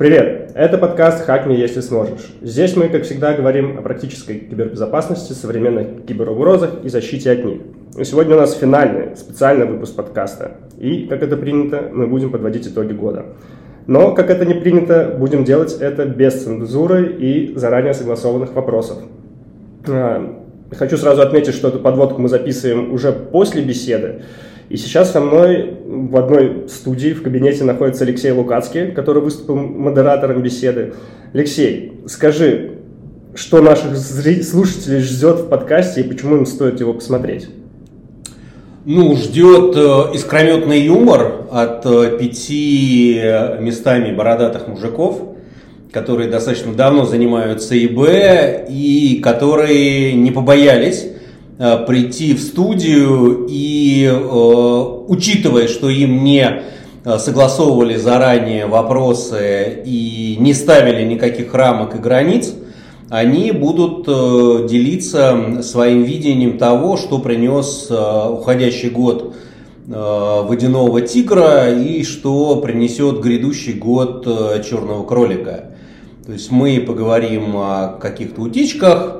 Привет! Это подкаст «Хак мне, если сможешь». Здесь мы, как всегда, говорим о практической кибербезопасности, современных киберугрозах и защите от них. И сегодня у нас финальный, специальный выпуск подкаста. И, как это принято, мы будем подводить итоги года. Но, как это не принято, будем делать это без цензуры и заранее согласованных вопросов. А, хочу сразу отметить, что эту подводку мы записываем уже после беседы. И сейчас со мной в одной студии в кабинете находится Алексей Лукацкий, который выступил модератором беседы. Алексей, скажи, что наших слушателей ждет в подкасте и почему им стоит его посмотреть? Ну, ждет э, искрометный юмор от э, пяти местами бородатых мужиков, которые достаточно давно занимаются ИБ и которые не побоялись прийти в студию и, э, учитывая, что им не э, согласовывали заранее вопросы и не ставили никаких рамок и границ, они будут э, делиться своим видением того, что принес э, уходящий год э, водяного тигра и что принесет грядущий год черного кролика. То есть мы поговорим о каких-то утечках,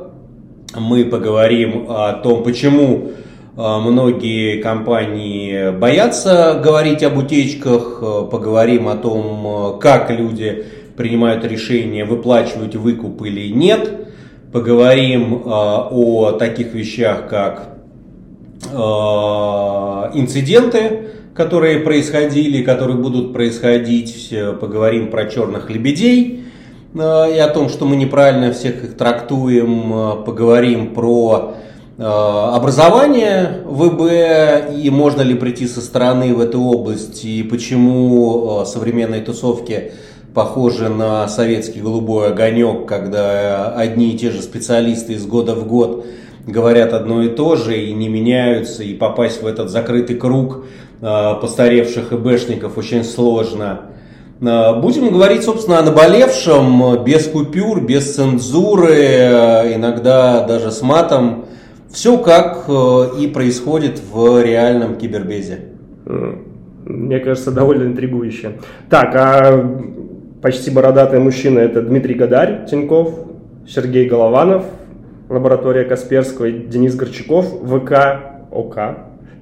мы поговорим о том, почему многие компании боятся говорить об утечках, поговорим о том, как люди принимают решение, выплачивать выкуп или нет. Поговорим э, о таких вещах, как э, инциденты, которые происходили, которые будут происходить. Поговорим про черных лебедей э, и о том, что мы неправильно всех их трактуем. Поговорим про образование ВБ и можно ли прийти со стороны в эту область и почему современные тусовки похоже на советский голубой огонек, когда одни и те же специалисты из года в год говорят одно и то же и не меняются, и попасть в этот закрытый круг постаревших ИБшников очень сложно. Э, будем говорить, собственно, о наболевшем, без купюр, без цензуры, э, иногда даже с матом. Все как и происходит в реальном кибербезе. Мне кажется, довольно интригующе. Так, а почти бородатый мужчина – это Дмитрий Гадарь, Тиньков, Сергей Голованов, лаборатория Касперского, Денис Горчаков, ВК, ОК,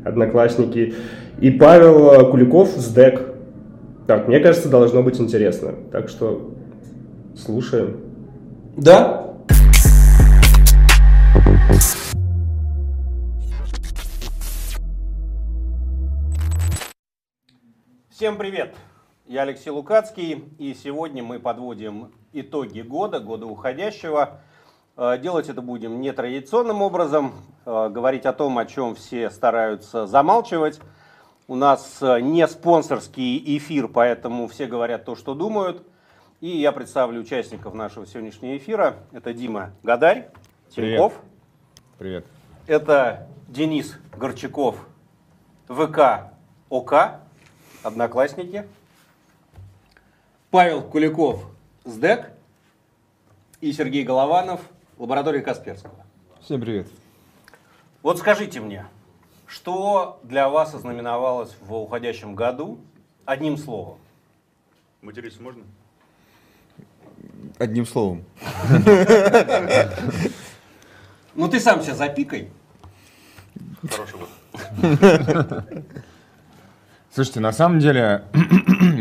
Одноклассники, и Павел Куликов, СДЭК. Так, мне кажется, должно быть интересно. Так что слушаем. Да. Всем привет! Я Алексей Лукацкий, и сегодня мы подводим итоги года, года уходящего. Э, делать это будем нетрадиционным образом, э, говорить о том, о чем все стараются замалчивать. У нас э, не спонсорский эфир, поэтому все говорят то, что думают. И я представлю участников нашего сегодняшнего эфира. Это Дима Гадарь, Тиньков. Привет. Это Денис Горчаков, ВК ОК, Одноклассники. Павел Куликов, СДЭК и Сергей Голованов, лаборатория Касперского. Всем привет. Вот скажите мне, что для вас ознаменовалось в уходящем году одним словом? Материться можно? Одним словом. Ну ты сам сейчас запикай. Хороший вот. Слушайте, на самом деле,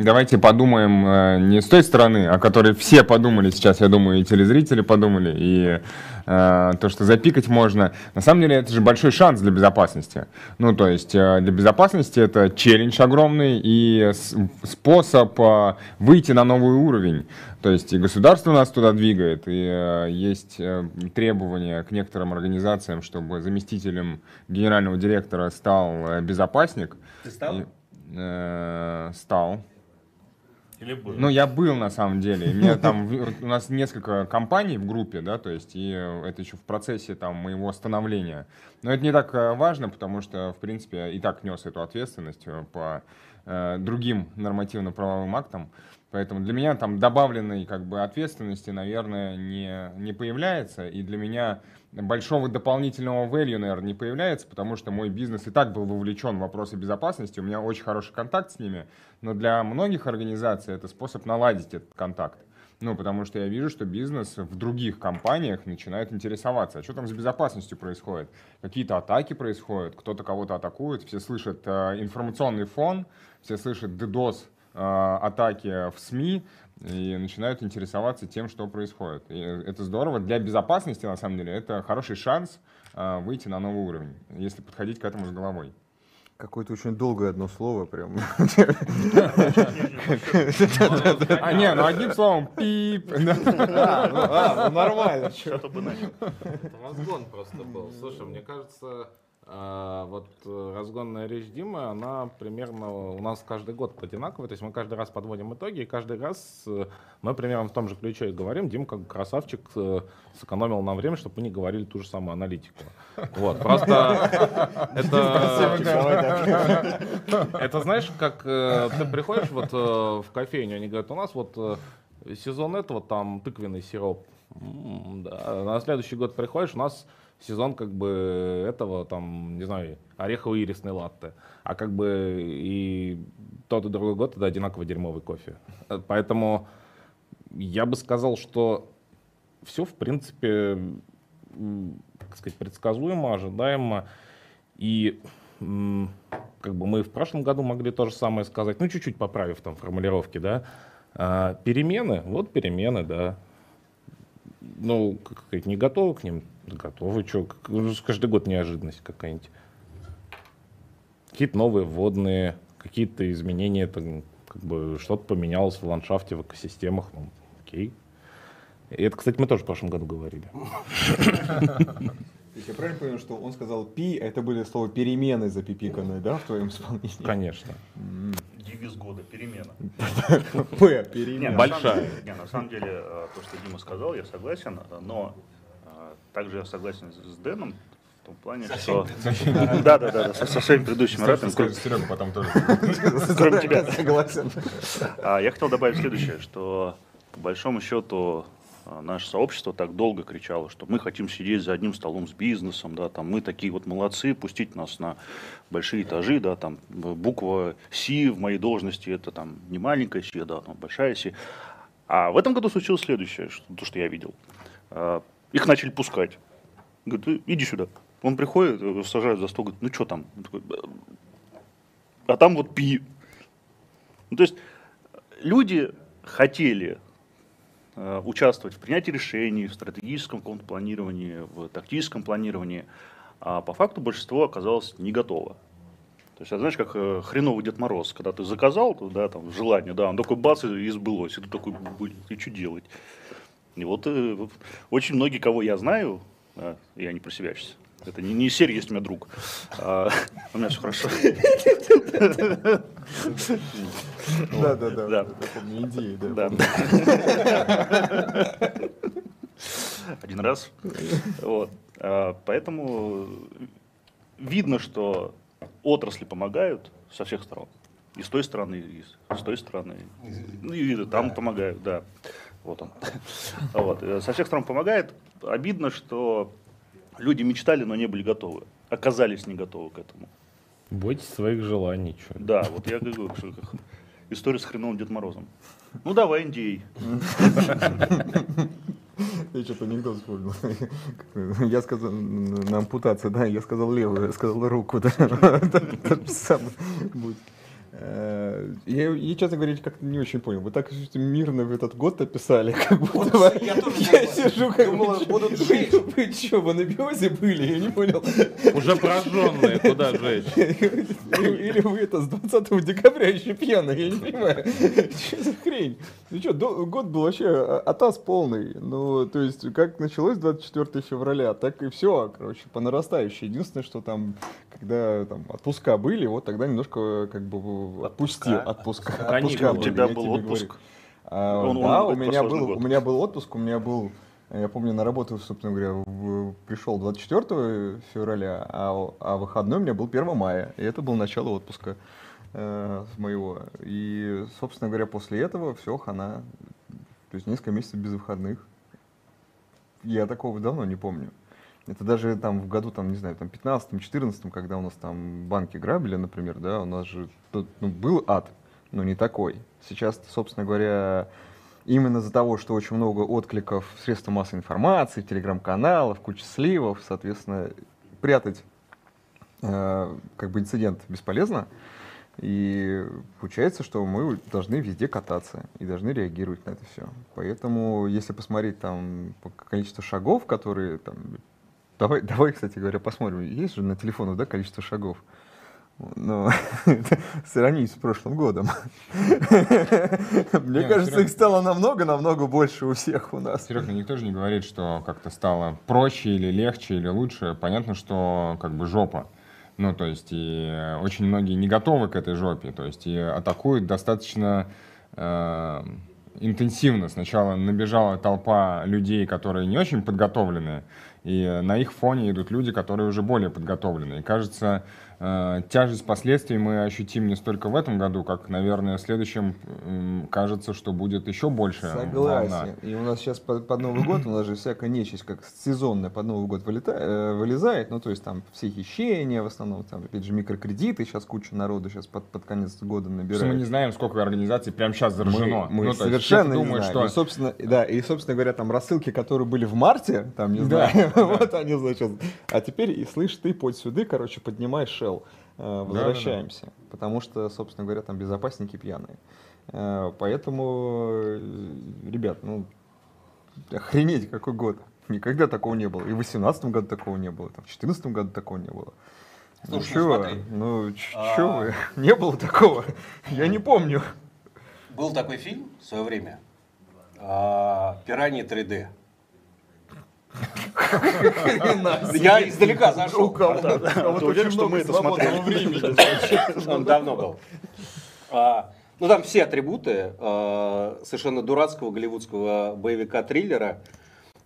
давайте подумаем э, не с той стороны, о которой все подумали сейчас, я думаю, и телезрители подумали, и э, то, что запикать можно. На самом деле, это же большой шанс для безопасности. Ну, то есть, э, для безопасности это челлендж огромный и способ э, выйти на новый уровень. То есть, и государство нас туда двигает, и э, есть э, требования к некоторым организациям, чтобы заместителем генерального директора стал э, безопасник. Ты стал? И, э, стал. Или был? Ну, я был на самом деле. Меня там, у нас несколько компаний в группе, да, то есть, и это еще в процессе там моего становления. Но это не так э, важно, потому что, в принципе, и так нес эту ответственность э, по э, другим нормативно-правовым актам. Поэтому для меня там добавленной как бы ответственности, наверное, не, не появляется. И для меня большого дополнительного value, наверное, не появляется, потому что мой бизнес и так был вовлечен в вопросы безопасности, у меня очень хороший контакт с ними, но для многих организаций это способ наладить этот контакт. Ну, потому что я вижу, что бизнес в других компаниях начинает интересоваться, а что там с безопасностью происходит. Какие-то атаки происходят, кто-то кого-то атакует, все слышат э, информационный фон, все слышат DDoS э, атаки в СМИ и начинают интересоваться тем, что происходит. И это здорово. Для безопасности, на самом деле, это хороший шанс э, выйти на новый уровень, если подходить к этому с головой. Какое-то очень долгое одно слово прям. А, не, ну одним словом, пип. А, ну нормально. Что-то бы начал. Это разгон просто был. Слушай, мне кажется, а, вот э, разгонная речь Димы, она примерно у нас каждый год одинаковая. То есть мы каждый раз подводим итоги, и каждый раз э, мы примерно в том же ключе и говорим. Дим, как красавчик, э, сэкономил нам время, чтобы мы не говорили ту же самую аналитику. Вот, просто это... Это знаешь, как ты приходишь вот в кофейню, они говорят, у нас вот сезон этого там тыквенный сироп. Да. На следующий год приходишь, у нас сезон как бы этого, там, не знаю, ореховый ирисный латте. А как бы и тот и другой год это одинаково дерьмовый кофе. Поэтому я бы сказал, что все, в принципе, как сказать, предсказуемо, ожидаемо. И как бы мы в прошлом году могли то же самое сказать, ну, чуть-чуть поправив там формулировки, да. А, перемены, вот перемены, да. Ну, как сказать, не готовы к ним, Готовы, что, каждый год неожиданность какая-нибудь. Какие-то новые вводные, какие-то изменения, там, как бы что-то поменялось в ландшафте, в экосистемах, ну, окей. И это, кстати, мы тоже в прошлом году говорили. Я правильно понял, что он сказал пи, а это были слова перемены запипиканные, да, в твоем исполнении? Конечно. Девиз года перемена. П, перемена. Большая. Не, на самом деле, э, то, что Дима сказал, я согласен, но также я согласен с Дэном в том плане, что... Да, да, да, со, своими предыдущими ратами. Серега потом тоже. Кроме тебя. Согласен. А, я хотел добавить следующее, что по большому счету а, наше сообщество так долго кричало, что мы хотим сидеть за одним столом с бизнесом, да, там мы такие вот молодцы, пустить нас на большие этажи, да, там буква Си в моей должности это там не маленькая Си, да, там большая Си. А в этом году случилось следующее, что, то, что я видел. Их начали пускать. Говорит, иди сюда. Он приходит, э, сажают за стол, говорит, ну что там? такой, а там вот пи. Ну, то есть люди хотели э, участвовать в принятии решений, в стратегическом каком-то планировании, в тактическом планировании, а по факту большинство оказалось не готово. То есть, а знаешь, как э, хреновый Дед Мороз, когда ты заказал, да, там, желание, да, он такой бац, и сбылось, и ты такой, блин, и что делать? И вот э, очень многие, кого я знаю, э, я не про себя сейчас, это не, не серия есть у меня друг. А, у меня все хорошо. Да, да, да. Да. Помню идеи, да. Один раз. Вот. А, Поэтому видно, что отрасли помогают со всех сторон. И с той стороны, и с той стороны. Ну, и там помогают, да. Вот он. Вот. Э, со всех сторон помогает. Обидно, что люди мечтали, но не были готовы. Оказались не готовы к этому. Бойтесь своих желаний. Чё. Да, вот я говорю, что как история с хреновым Дед Морозом. Ну давай, индей. Я что-то анекдот вспомнил. Я сказал, на ампутацию, да, я сказал левую, я сказал руку, да. Самый будет. Э, Я, я, честно говоря, как-то не очень понял. Вы так мирно в этот год описали, как будто бы... я тоже Я сижу, как Думал, бы... будут Вы, вы что, в анабиозе были? Я не понял. Уже прожженные, куда жечь? Или, или вы это с 20 декабря еще пьяные, я не понимаю. Что за хрень? Ну что, год был вообще а- атас полный. Ну, то есть, как началось 24 февраля, так и все, короче, по нарастающей. Единственное, что там, когда там отпуска были, вот тогда немножко как бы отпустил. Отпуска. Каникулы. Отпуска У тебя был отпуск? А, да, у меня был, у меня был отпуск, у меня был, я помню, на работу, собственно говоря, в- пришел 24 февраля, а, а выходной у меня был 1 мая, и это было начало отпуска э, моего. И, собственно говоря, после этого все, хана, то есть несколько месяцев без выходных. Я такого давно не помню. Это даже там в году, там, не знаю, там 15-14, когда у нас там банки грабили, например, да, у нас же тут, ну, был ад, но не такой. Сейчас, собственно говоря, именно из-за того, что очень много откликов в средства массовой информации, телеграм-каналов, куча сливов, соответственно, прятать э, как бы инцидент бесполезно. И получается, что мы должны везде кататься и должны реагировать на это все. Поэтому, если посмотреть там по количеству шагов, которые там... Давай, давай, кстати говоря, посмотрим. Есть же на телефонах, да, количество шагов? Но сравнить с прошлым годом. Мне Не, кажется, их стало намного-намного больше у всех у нас. Серег, ну никто же не говорит, что как-то стало проще или легче или лучше. Понятно, что как бы жопа. Ну, то есть, и очень многие не готовы к этой жопе. То есть, и атакуют достаточно э, интенсивно. Сначала набежала толпа людей, которые не очень подготовленные, и на их фоне идут люди, которые уже более подготовленные. И кажется, э, тяжесть последствий мы ощутим не столько в этом году, как, наверное, в следующем кажется, что будет еще больше волна. Согласен. И у нас сейчас под, под Новый год, у нас же всякая нечисть, как сезонная под Новый год вылета- э, вылезает. Ну, то есть там все хищения, в основном, там, опять же, микрокредиты. Сейчас куча народу сейчас под, под конец года набирает. мы не знаем, сколько организаций прямо сейчас заражено. Мы, мы Ну, есть совершенно кто не думает, знаем. И, что собственно, да, и, собственно говоря, там рассылки, которые были в марте, там, не Да, знаю, вот они, значит, а теперь, и слышь, ты под сюда, короче, поднимай шел, возвращаемся, потому что, собственно говоря, там безопасники пьяные. Э, Поэтому, э, ребят, ну, охренеть, какой год. Никогда такого не было. И в 18 году такого не было, там, в 14 году такого не было. Слушай, ну чё, смотри. ну, ч- А. чё вы? Не было такого. Я не помню. Был такой фильм в свое время. а, Пираньи 3D. Я издалека зашел. У кого-то вот уверен, что мы это смотрели? Он давно был. А, Ну, там все атрибуты а, совершенно дурацкого голливудского боевика-триллера.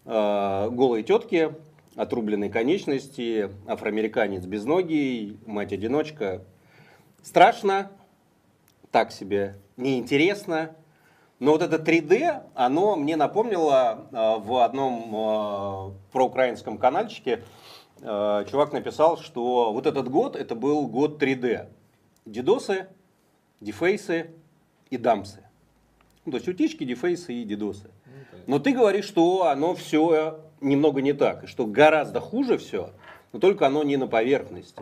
А, Голые тетки, отрубленные конечности, афроамериканец без ноги, мать-одиночка. Страшно, так себе, неинтересно. Но вот это 3D, оно мне напомнило а, в одном а, проукраинском каналчике, а, чувак написал, что вот этот год, это был год 3D. Дидосы, дефейсы и дамсы. Ну, то есть утечки, дефейсы и дидосы. Но ты говоришь, что оно все немного не так, и что гораздо хуже все, но только оно не на поверхности.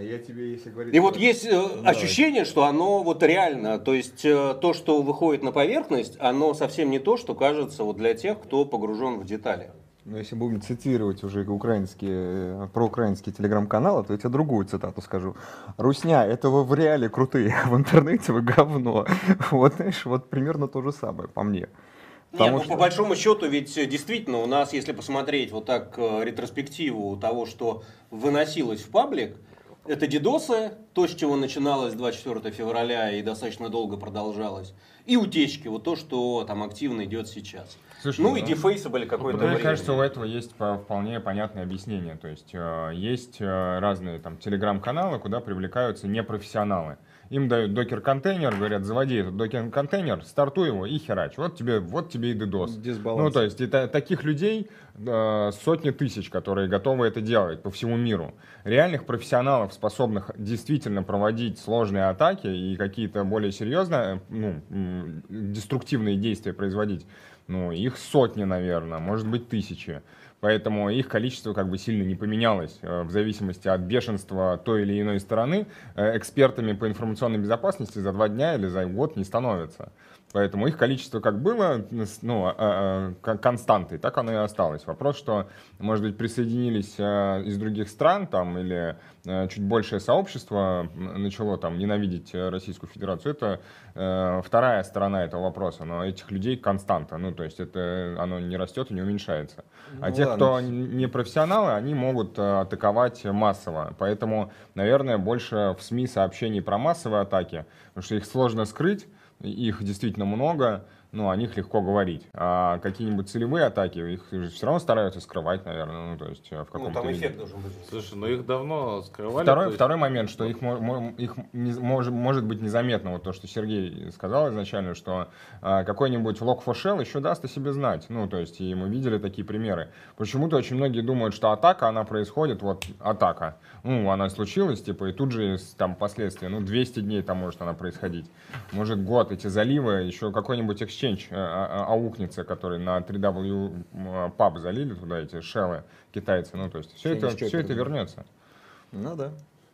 Я тебе, если говорить... И вот есть э, ощущение, что оно вот реально, то есть э, то, что выходит на поверхность, оно совсем не то, что кажется вот для тех, кто погружен в детали. Но если будем цитировать уже украинские, э, проукраинские телеграм-каналы, то я тебе другую цитату скажу. Русня, это вы в реале крутые, а в интернете вы говно. Вот, знаешь, вот примерно то же самое по мне. Нет, Потому ну, что- по большому счету, ведь э, действительно у нас, если посмотреть вот так э, ретроспективу того, что выносилось в паблик, это дидосы, то, с чего начиналось 24 февраля и достаточно долго продолжалось, и утечки, вот то, что там активно идет сейчас. Слушай, ну ну, и дефейсы были какое-то Мне время. кажется, у этого есть по- вполне понятное объяснение. То есть э, есть разные там телеграм-каналы, куда привлекаются непрофессионалы. Им дают докер-контейнер, говорят, заводи этот докер-контейнер, стартуй его и херач. Вот тебе, вот тебе и DDoS. Дисбаланс. Ну, то есть та- таких людей э, сотни тысяч, которые готовы это делать по всему миру. Реальных профессионалов, способных действительно проводить сложные атаки и какие-то более серьезные, ну, деструктивные действия производить, ну, их сотни, наверное, может быть, тысячи. Поэтому их количество как бы сильно не поменялось э, в зависимости от бешенства той или иной стороны. Э, Экспертами по информационной безопасности за два дня или за год не становятся. Поэтому их количество как было ну, а, а, кон- константой, так оно и осталось. Вопрос, что, может быть, присоединились э, из других стран там, или э, чуть большее сообщество начало там, ненавидеть э, Российскую Федерацию, это вторая сторона этого вопроса. Но этих людей константа, ну, то есть это оно не растет и не уменьшается. а Ну те, ладно. кто не профессионалы, они могут атаковать массово. Поэтому, наверное, больше в СМИ сообщений про массовые атаки, потому что их сложно скрыть, их действительно много, ну, о них легко говорить. А какие-нибудь целевые атаки, их же все равно стараются скрывать, наверное, ну, то есть э, в Ну, каком-то там виде. эффект должен быть. Слушай, ну их давно скрывали. Второй, то есть- второй момент, что их, их не- может, может быть незаметно, вот то, что Сергей сказал изначально, что а, какой-нибудь Log for Shell еще даст о себе знать. Ну, то есть, и мы видели такие примеры. Почему-то очень многие думают, что атака, она происходит, вот атака. Ну, она случилась, типа, и тут же там последствия. Ну, 200 дней там может она происходить. Может год, эти заливы, еще какой-нибудь exchange э, а- а- аукнется, который на 3W м, паб залили туда эти шеллы китайцы. Ну, то есть, все это, все это вернется. Ну да.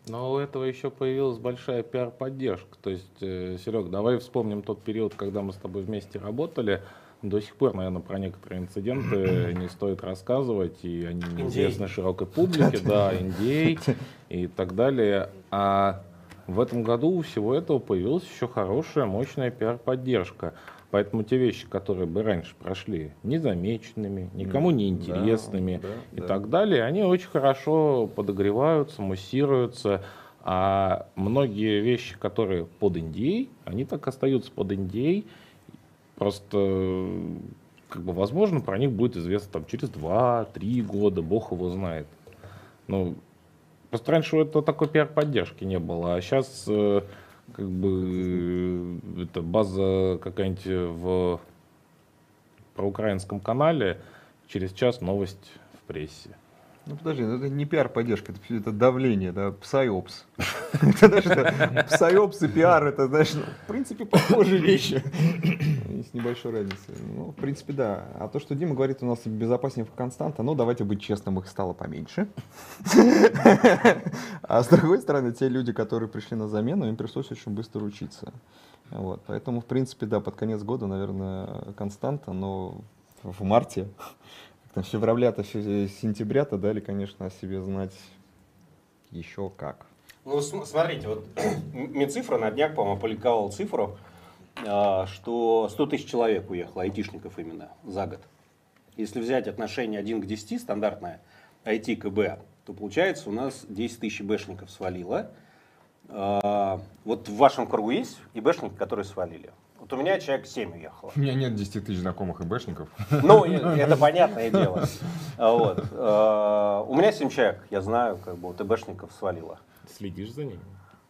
Но у этого еще появилась большая пиар-поддержка. То есть, Серег, давай вспомним тот период, когда мы с тобой вместе работали. До сих пор, наверное, про некоторые инциденты не стоит рассказывать, и они неизвестны широкой публике, да, индей и так далее. А в этом году у всего этого появилась еще хорошая, мощная пиар-поддержка. Поэтому те вещи, которые бы раньше прошли незамеченными, никому не интересными да, и да. так далее, они очень хорошо подогреваются, муссируются. А многие вещи, которые под Индией, они так остаются под Индией. Просто, э, как бы, возможно, про них будет известно там, через 2-3 года, бог его знает. Ну, просто раньше это такой пиар-поддержки не было, а сейчас как бы э, это база какая-нибудь в проукраинском канале, через час новость в прессе. Ну подожди, ну это не пиар-поддержка, это, это давление, да, псайопс. Это, это псайопс и пиар, это, знаешь, ну, в принципе, похожие вещи. С небольшой разницей. Ну, в принципе, да. А то, что Дима говорит, у нас безопаснее в константа, ну, давайте быть честным, их стало поменьше. А с другой стороны, те люди, которые пришли на замену, им пришлось очень быстро учиться. Вот. Поэтому, в принципе, да, под конец года, наверное, константа, но в марте с февраля-то, с сентября-то дали, конечно, о себе знать еще как. Ну, см- смотрите, вот Минцифра на днях, по-моему, опубликовала цифру, а, что 100 тысяч человек уехало, айтишников именно, за год. Если взять отношение 1 к 10, стандартное IT к ИБ, то получается у нас 10 тысяч ИБшников свалило. А, Вот в вашем кругу есть ИБшники, которые свалили? Вот у меня человек 7 уехало. У меня нет 10 тысяч знакомых ИБшников. Ну, и- это понятное дело. Вот. А, У меня 7 человек, я знаю, как бы вот ИБшников свалило. Следишь за ними?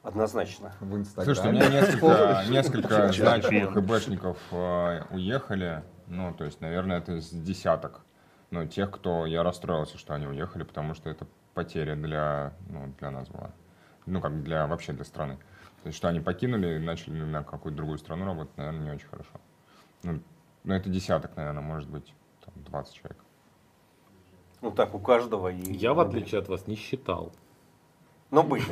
Однозначно. В Инстаграме. Слушайте, у меня несколько, несколько значимых ИБшников э, уехали. Ну, то есть, наверное, это с десяток. Ну, тех, кто я расстроился, что они уехали, потому что это потеря для, ну, для нас была. Ну, как для вообще для страны. То есть, что они покинули и начали на какую-то другую страну работать, наверное, не очень хорошо. Ну, ну, это десяток, наверное, может быть, там, 20 человек. Ну так, у каждого. И... Я, в отличие от вас, не считал. Ну, были.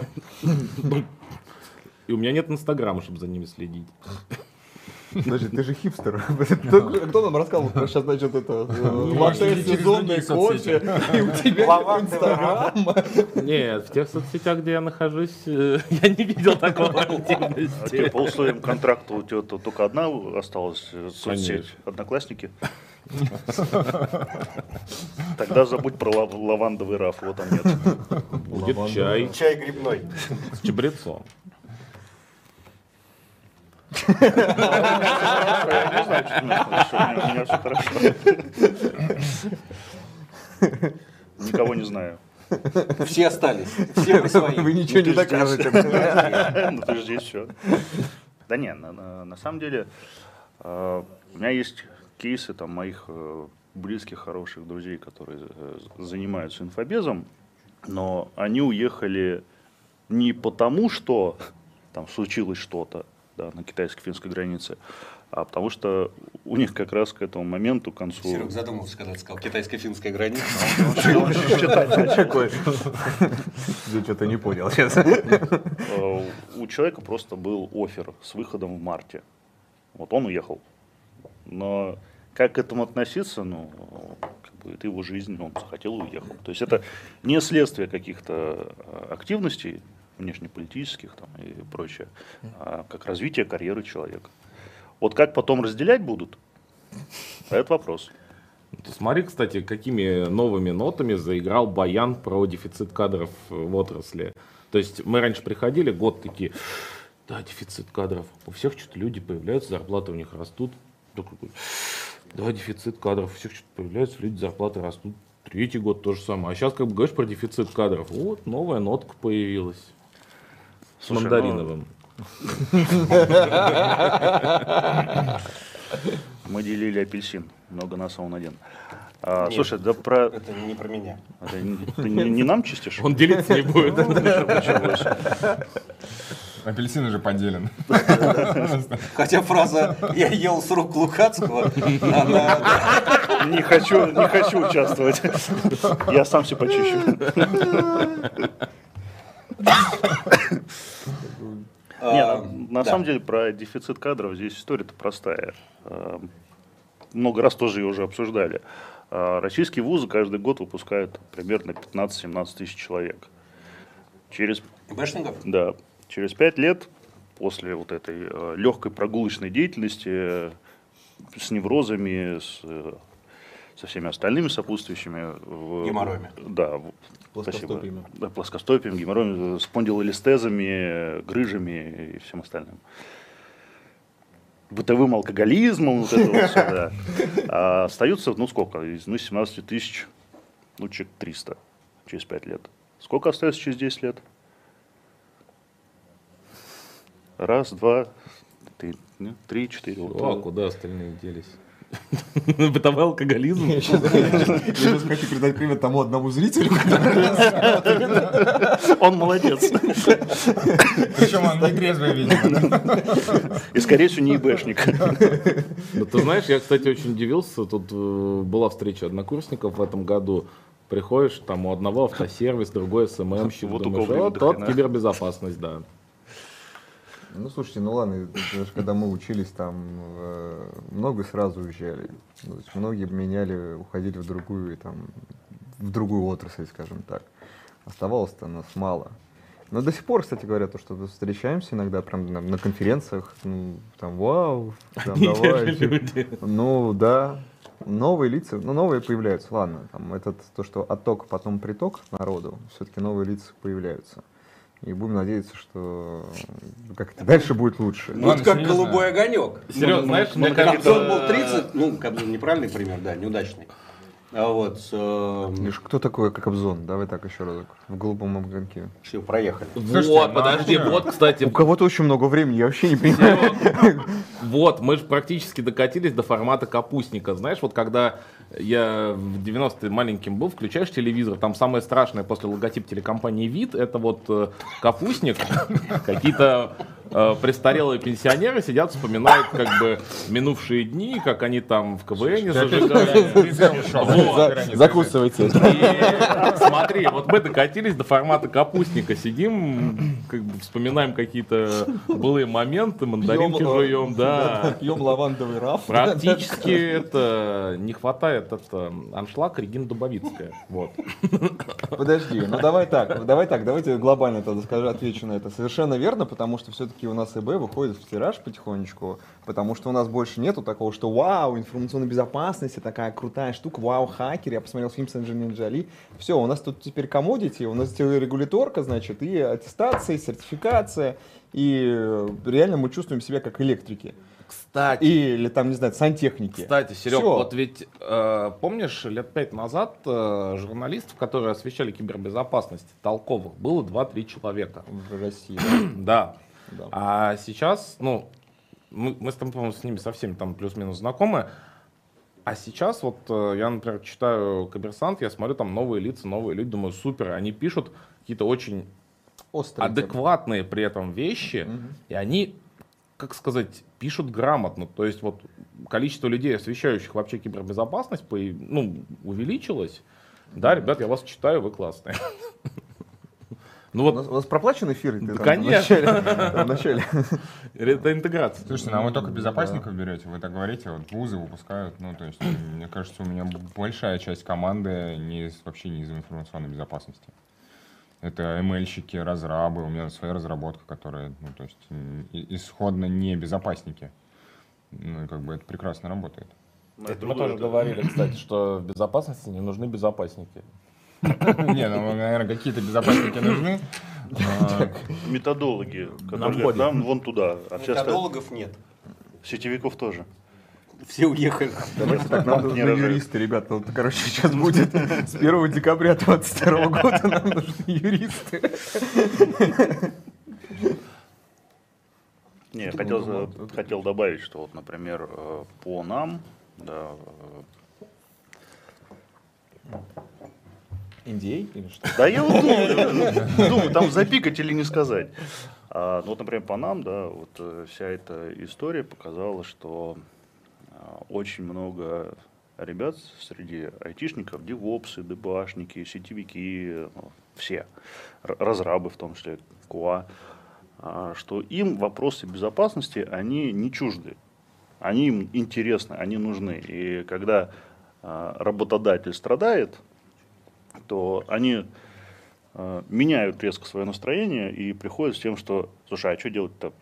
И у меня нет инстаграма, чтобы за ними следить. Подожди, ты же хипстер. Кто нам рассказывал про сейчас, значит, это э, латте сезонный кофе, и у тебя Инстаграма. Нет, в тех соцсетях, где я нахожусь, э, я не видел такого А тебе активности. по условиям контракта у тебя то- только одна осталась э, соцсеть? Одноклассники? Тогда забудь про лав- лавандовый раф, вот он нет. Будет чай Чай грибной. с чабрецом. Я не знаю, что у меня хорошо, у меня все хорошо. Никого не знаю. Все остались. Все при своих. Вы ничего Ну, не ж докажете. Ну ты же здесь все. Да не, на, на- на самом деле э, у меня есть кейсы там моих э, близких, хороших друзей, которые э, занимаются инфобезом, но они уехали не потому, что там случилось что-то да, на китайско-финской границе, а потому что у них как раз к этому моменту, к концу... Серег задумался, когда ты сказал китайско-финская граница. Такой. Я что-то не понял сейчас. Э, у человека просто был офер с выходом в марте. Вот он уехал. Но как к этому относиться, ну, как бы это его жизнь, он захотел и уехал. То есть это не следствие каких-то э, активностей внешнеполитических там, и прочее, а как развитие карьеры человека. Вот как потом разделять будут, это вопрос. Ты смотри, кстати, какими новыми нотами заиграл Баян про дефицит кадров в отрасли. То есть мы раньше приходили, год такие, да, дефицит кадров. У всех что-то люди появляются, зарплаты у них растут. Да, дефицит кадров, у всех что-то появляется, люди зарплаты растут. Третий год то же самое. А сейчас, как бы говоришь про дефицит кадров, вот новая нотка появилась. С Слушай, ну, мандариновым. Мы делили апельсин, много на самом один. А, слушай, да про... Это не про меня. это не- ты не, не нам чистишь? Он делиться не будет. Началось. Апельсин уже поделен. Хотя фраза «я ел с рук Лукацкого», она... Не хочу, не хочу участвовать. Я сам все почищу. Не, а, на, самом деле про дефицит кадров здесь история-то простая. Э, Много раз тоже ее уже обсуждали. Э, Российские вузы каждый год выпускают примерно 15-17 тысяч человек. Через, ИБшников? да, через 5 лет после вот этой легкой прогулочной деятельности э, с неврозами, с, э, со всеми остальными сопутствующими... в- Геморроями. Да, Спасибо. Да, плоскостопием, геморроем, спондилолистезами, грыжами и всем остальным. Бытовым алкоголизмом, вот это вот да. А остаются, ну сколько, из ну, 17 тысяч, ну человек 300 через 5 лет. Сколько остается через 10 лет? Раз, два, три, три, четыре. вот. О, а куда остальные делись? Бытовой алкоголизм. Я сейчас хочу передать привет тому одному зрителю, Он молодец. Причем он не трезвый, видимо. И, скорее всего, не ИБшник. Ну, ты знаешь, я, кстати, очень удивился. Тут э, была встреча однокурсников в этом году. Приходишь, там у одного автосервис, другой СММщик. Вот у думаешь, кого «О, время тот дохрена». кибербезопасность, да. Ну, слушайте, ну ладно, даже когда мы учились, там э, много сразу уезжали. То есть многие меняли, уходили в другую, там, в другую отрасль, скажем так. Оставалось-то нас мало. Но до сих пор, кстати говоря, то, что встречаемся иногда прям на, на конференциях, ну, там, вау, там, давай. Ну, да, новые лица, ну, новые появляются, ладно, там, этот, то, что отток, потом приток народу, все-таки новые лица появляются. И будем надеяться, что как это дальше будет лучше. Ну, это как серьезно. голубой огонек. Серьезно, знаешь, мне Кобзон был кажется... 30, ну, Кобзон неправильный пример, да, неудачный. А вот, э, кто такой Кобзон? Давай так еще разок. В голубом огоньке. все, проехали. Слушайте, Вот, ну, подожди, вообще- вот, кстати, У кого-то очень много времени, я вообще не понимаю. Вот, мы же практически докатились до формата капустника. Знаешь, вот когда я в 90-е маленьким был, включаешь телевизор, там самое страшное после логотипа телекомпании «Вид» это вот э, капустник, какие-то э, престарелые пенсионеры сидят, вспоминают как бы минувшие дни, как они там в КВН зажигали. За- Закусывайте. Смотри, вот мы докатились до формата капустника, сидим, как бы вспоминаем какие-то былые моменты, мандаринки э, жуем, да. Пьем лавандовый раф. Практически это не хватает это аншлаг Регина Дубовицкая. Вот. Подожди, ну давай так, давай так, давайте глобально тогда скажу, отвечу на это. Совершенно верно, потому что все-таки у нас ИБ выходит в тираж потихонечку, потому что у нас больше нету такого, что вау, информационная безопасность, такая крутая штука, вау, хакер, я посмотрел фильм с Анджелиной Джоли. Все, у нас тут теперь комодити, у нас теперь регуляторка, значит, и аттестация, и сертификация, и э, реально мы чувствуем себя как электрики. Кстати, Или там, не знаю, сантехники. кстати, Серег, Всё. вот ведь э, помнишь, лет пять назад э, журналистов, которые освещали кибербезопасность толковых, было 2-3 человека. в России. Да. Да. А сейчас, ну, мы, мы с, по-моему, с ними со всеми там плюс-минус знакомы. А сейчас вот э, я, например, читаю Коммерсант, я смотрю там новые лица, новые люди, думаю, супер, они пишут какие-то очень Острый адекватные при этом вещи, и они, как сказать, пишут грамотно. То есть вот количество людей, освещающих вообще кибербезопасность, по- ну, увеличилось. Да, ребят, я вас читаю, вы классные. Ну У нас, вот, у нас проплачен эфир? Да, там конечно. В начале. это интеграция. Слушайте, ну а вы только безопасников берете, вы так говорите, вот вузы выпускают, ну то есть, мне кажется, у меня большая часть команды не, вообще не из информационной безопасности. Это ML-щики, разрабы, у меня своя разработка, которая, ну то есть, исходно не безопасники. Ну и как бы это прекрасно работает. Это мы тоже говорили, кстати, что в безопасности не нужны безопасники. Не, ну, наверное, какие-то безопасники нужны. А, Методологи, которые говорят, нам вон туда, а. Методологов нет. Сетевиков тоже. Все уехали. Давайте так, нам нужны юристы, ребята. Вот, короче, сейчас будет с 1 декабря 2022 года нам нужны юристы. Не, хотел, хотел добавить, что вот, например, э, по нам, да, э, NDA или что? Да я вот думаю, думаю, там запикать или не сказать. А, ну вот, например, по нам, да, вот э, вся эта история показала, что очень много ребят среди айтишников, девопсы, дебашники, сетевики, ну, все, разрабы в том числе, КУА, а, что им вопросы безопасности, они не чужды. Они им интересны, они нужны. И когда а, работодатель страдает, то они э, меняют резко свое настроение и приходят с тем, что, слушай, а что делать-то?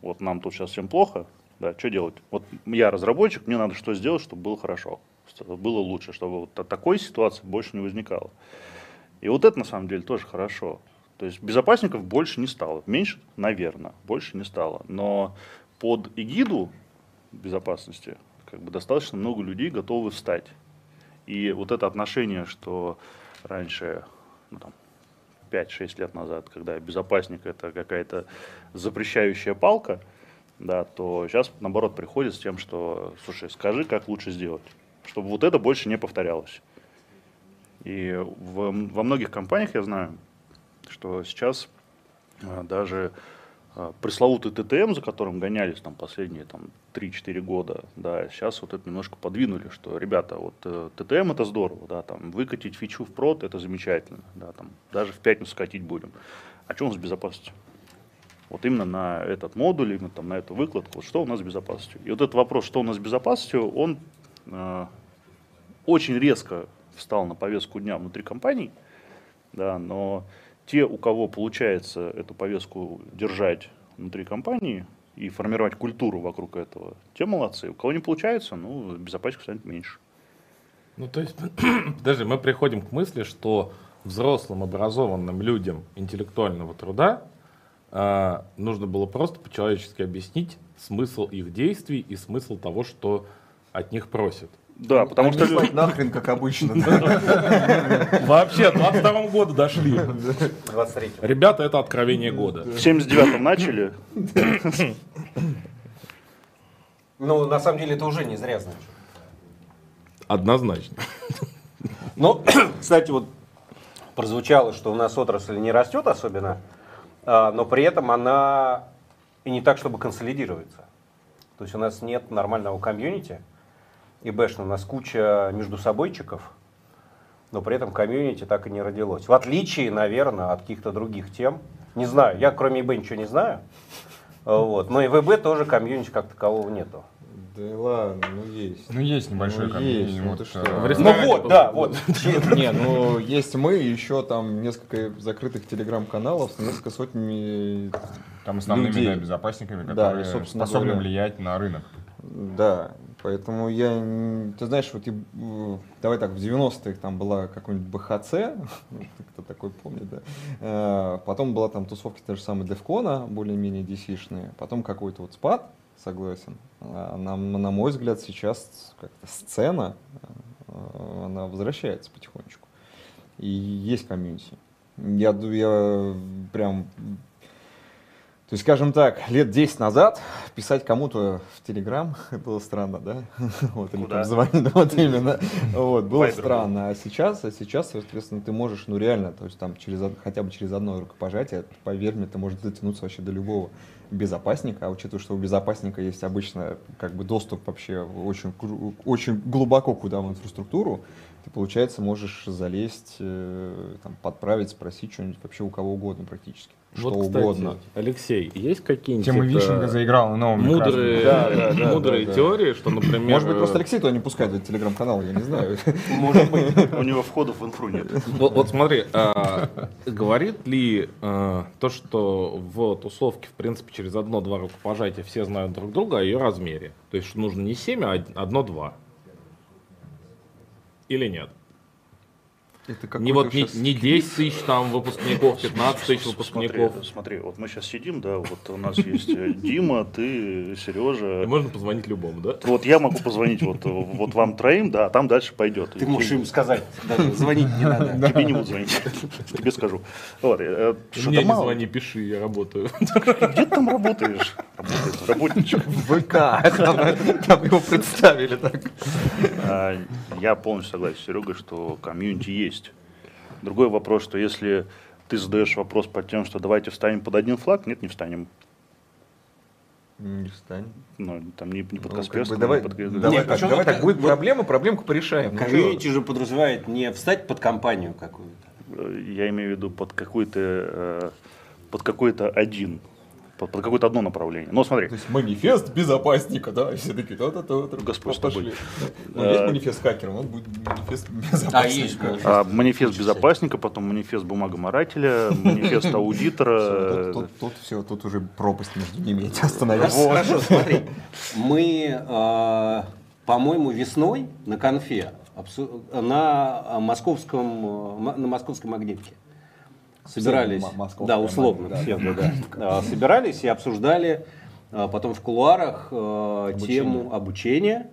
Вот нам тут сейчас всем плохо, да, что делать? Вот я разработчик, мне надо что сделать, чтобы было хорошо, чтобы было лучше, чтобы вот та- такой ситуации больше не возникало. И вот это на самом деле тоже хорошо. То есть безопасников больше не стало. Меньше, наверное, больше не стало. Но под эгиду безопасности как бы достаточно много людей готовы встать. И вот это отношение, что раньше, ну, там, 5-6 лет назад, когда безопасник это какая-то запрещающая палка, да, то сейчас наоборот приходит с тем, что, слушай, скажи, как лучше сделать, чтобы вот это больше не повторялось. И в- во многих компаниях я знаю, что сейчас а, даже а, пресловутый ТТМ, за которым гонялись там последние там, 3-4 года, да, сейчас вот это немножко подвинули, что, ребята, вот э, ТТМ это здорово, да, там, выкатить фичу в прод это замечательно, да, там, даже в пятницу катить будем. А что у нас с безопасностью? Вот именно на этот модуль, именно там, на эту выкладку, вот что у нас с безопасностью. И вот этот вопрос, что у нас с безопасностью, он э, очень резко встал на повестку дня внутри компаний, да, но те, у кого получается эту повестку держать внутри компании и формировать культуру вокруг этого, те молодцы. У кого не получается, ну, безопасников станет меньше. Ну, то есть, подожди, мы приходим к мысли, что взрослым образованным людям интеллектуального труда а, нужно было просто по-человечески объяснить смысл их действий и смысл того, что от них просят. Да, потому что... Слать нахрен, как обычно. Вообще, в 22 году дошли. 23 Ребята, это откровение года. В 79-м начали, Ну, на самом деле, это уже не зря значит. Однозначно. Ну, кстати, вот прозвучало, что у нас отрасль не растет особенно, но при этом она и не так, чтобы консолидируется. То есть у нас нет нормального комьюнити, ИБэшно, у нас куча междусобойчиков, но при этом комьюнити так и не родилось. В отличие, наверное, от каких-то других тем. Не знаю, я кроме ИБ ничего не знаю. Вот. Но и в ИБ тоже комьюнити как такового нету. Да ладно, ну есть. Ну, есть небольшой Ну, комьюнити, есть, ну вот, ты что. э, В Ну вот, да, вот. Не, ну есть мы, и еще там несколько закрытых телеграм-каналов с несколько сотнями Там основными людей. да, безопасниками, которые способны говоря, влиять на рынок. Да, поэтому я, ты знаешь, вот и, э, давай так, в 90-х там была какой-нибудь БХЦ, кто такой помнит, да. Э, Потом была там тусовки те же самые Девкона, более-менее DC-шные, потом какой-то вот спад, согласен. А На, на мой взгляд, сейчас как-то сцена, э, она возвращается потихонечку. И есть комьюнити. Я, я прям то есть, скажем так, лет 10 назад писать кому-то в Телеграм было странно, да? Вот, или там звонить, вот именно. Вот, было странно. А сейчас, а сейчас, соответственно, ты можешь, ну реально, то есть там через, хотя бы через одно рукопожатие, поверь мне, ты можешь дотянуться вообще до любого безопасника, а учитывая, что у безопасника есть обычно как бы доступ вообще очень, очень глубоко куда в инфраструктуру, ты, получается, можешь залезть, э, там, подправить, спросить что-нибудь вообще у кого угодно практически. Что Вот, кстати, угодно. Алексей, есть какие-нибудь Тема это Вишенка заиграла новыми мудрые, Да, да, да, мудрые да, да. теории, что, например... Может быть, просто э, Алексей туда не пускает в этот телеграм-канал, я не знаю. Может быть. у него входов в инфру нет. Вот, вот смотри, а, говорит ли а, то, что в тусовке, в принципе, через одно-два рукопожатия все знают друг друга о ее размере? То есть, что нужно не 7, а од- одно-два? Или нет? Это Не вот не, не 10 тысяч там выпускников, 15 тысяч Смотри, выпускников. смотри, вот мы сейчас сидим, да, вот у нас есть э, Дима, ты, И Сережа. можно позвонить любому, да? Вот я могу позвонить вот, э, вот вам троим, да, а там дальше пойдет. Ты можешь им сказать, даже звонить не надо. Тебе не буду звонить, тебе скажу. Вот, э, что-то Мне не мало. звони, пиши, я работаю. Где ты там работаешь? Работает, работничек. В ВК, там, там его представили так. А, Я полностью согласен с Серегой, что комьюнити есть. Другой вопрос, что если ты задаешь вопрос под тем, что давайте встанем под один флаг, нет, не встанем. Не встань. Ну, там не, не под Ну, как бы давай, не под... давай, Нет, так, давай так, будет вот- проблема, проблемку порешаем. Ну, Комьюнити же подразумевает не встать под компанию какую-то. Э, Я имею в виду под какой-то э, под какой-то один, под, под какое-то одно направление. Но смотри, То есть манифест безопасника, да, и все такие, то-то-то. Господь с пошли. тобой. Ну, есть Э, манифест хакера, вот будет манифест безопасника. А, есть манифест. а, манифест безопасника, потом манифест бумагоморателя, манифест аудитора. Тут, все, тут уже пропасть между ними, я тебя остановил. Хорошо, смотри. Мы, по-моему, весной на конфе на московском, на московской магнитке собирались, да, условно, все, да, да. Э, собирались и обсуждали э, потом в кулуарах э, тему обучения,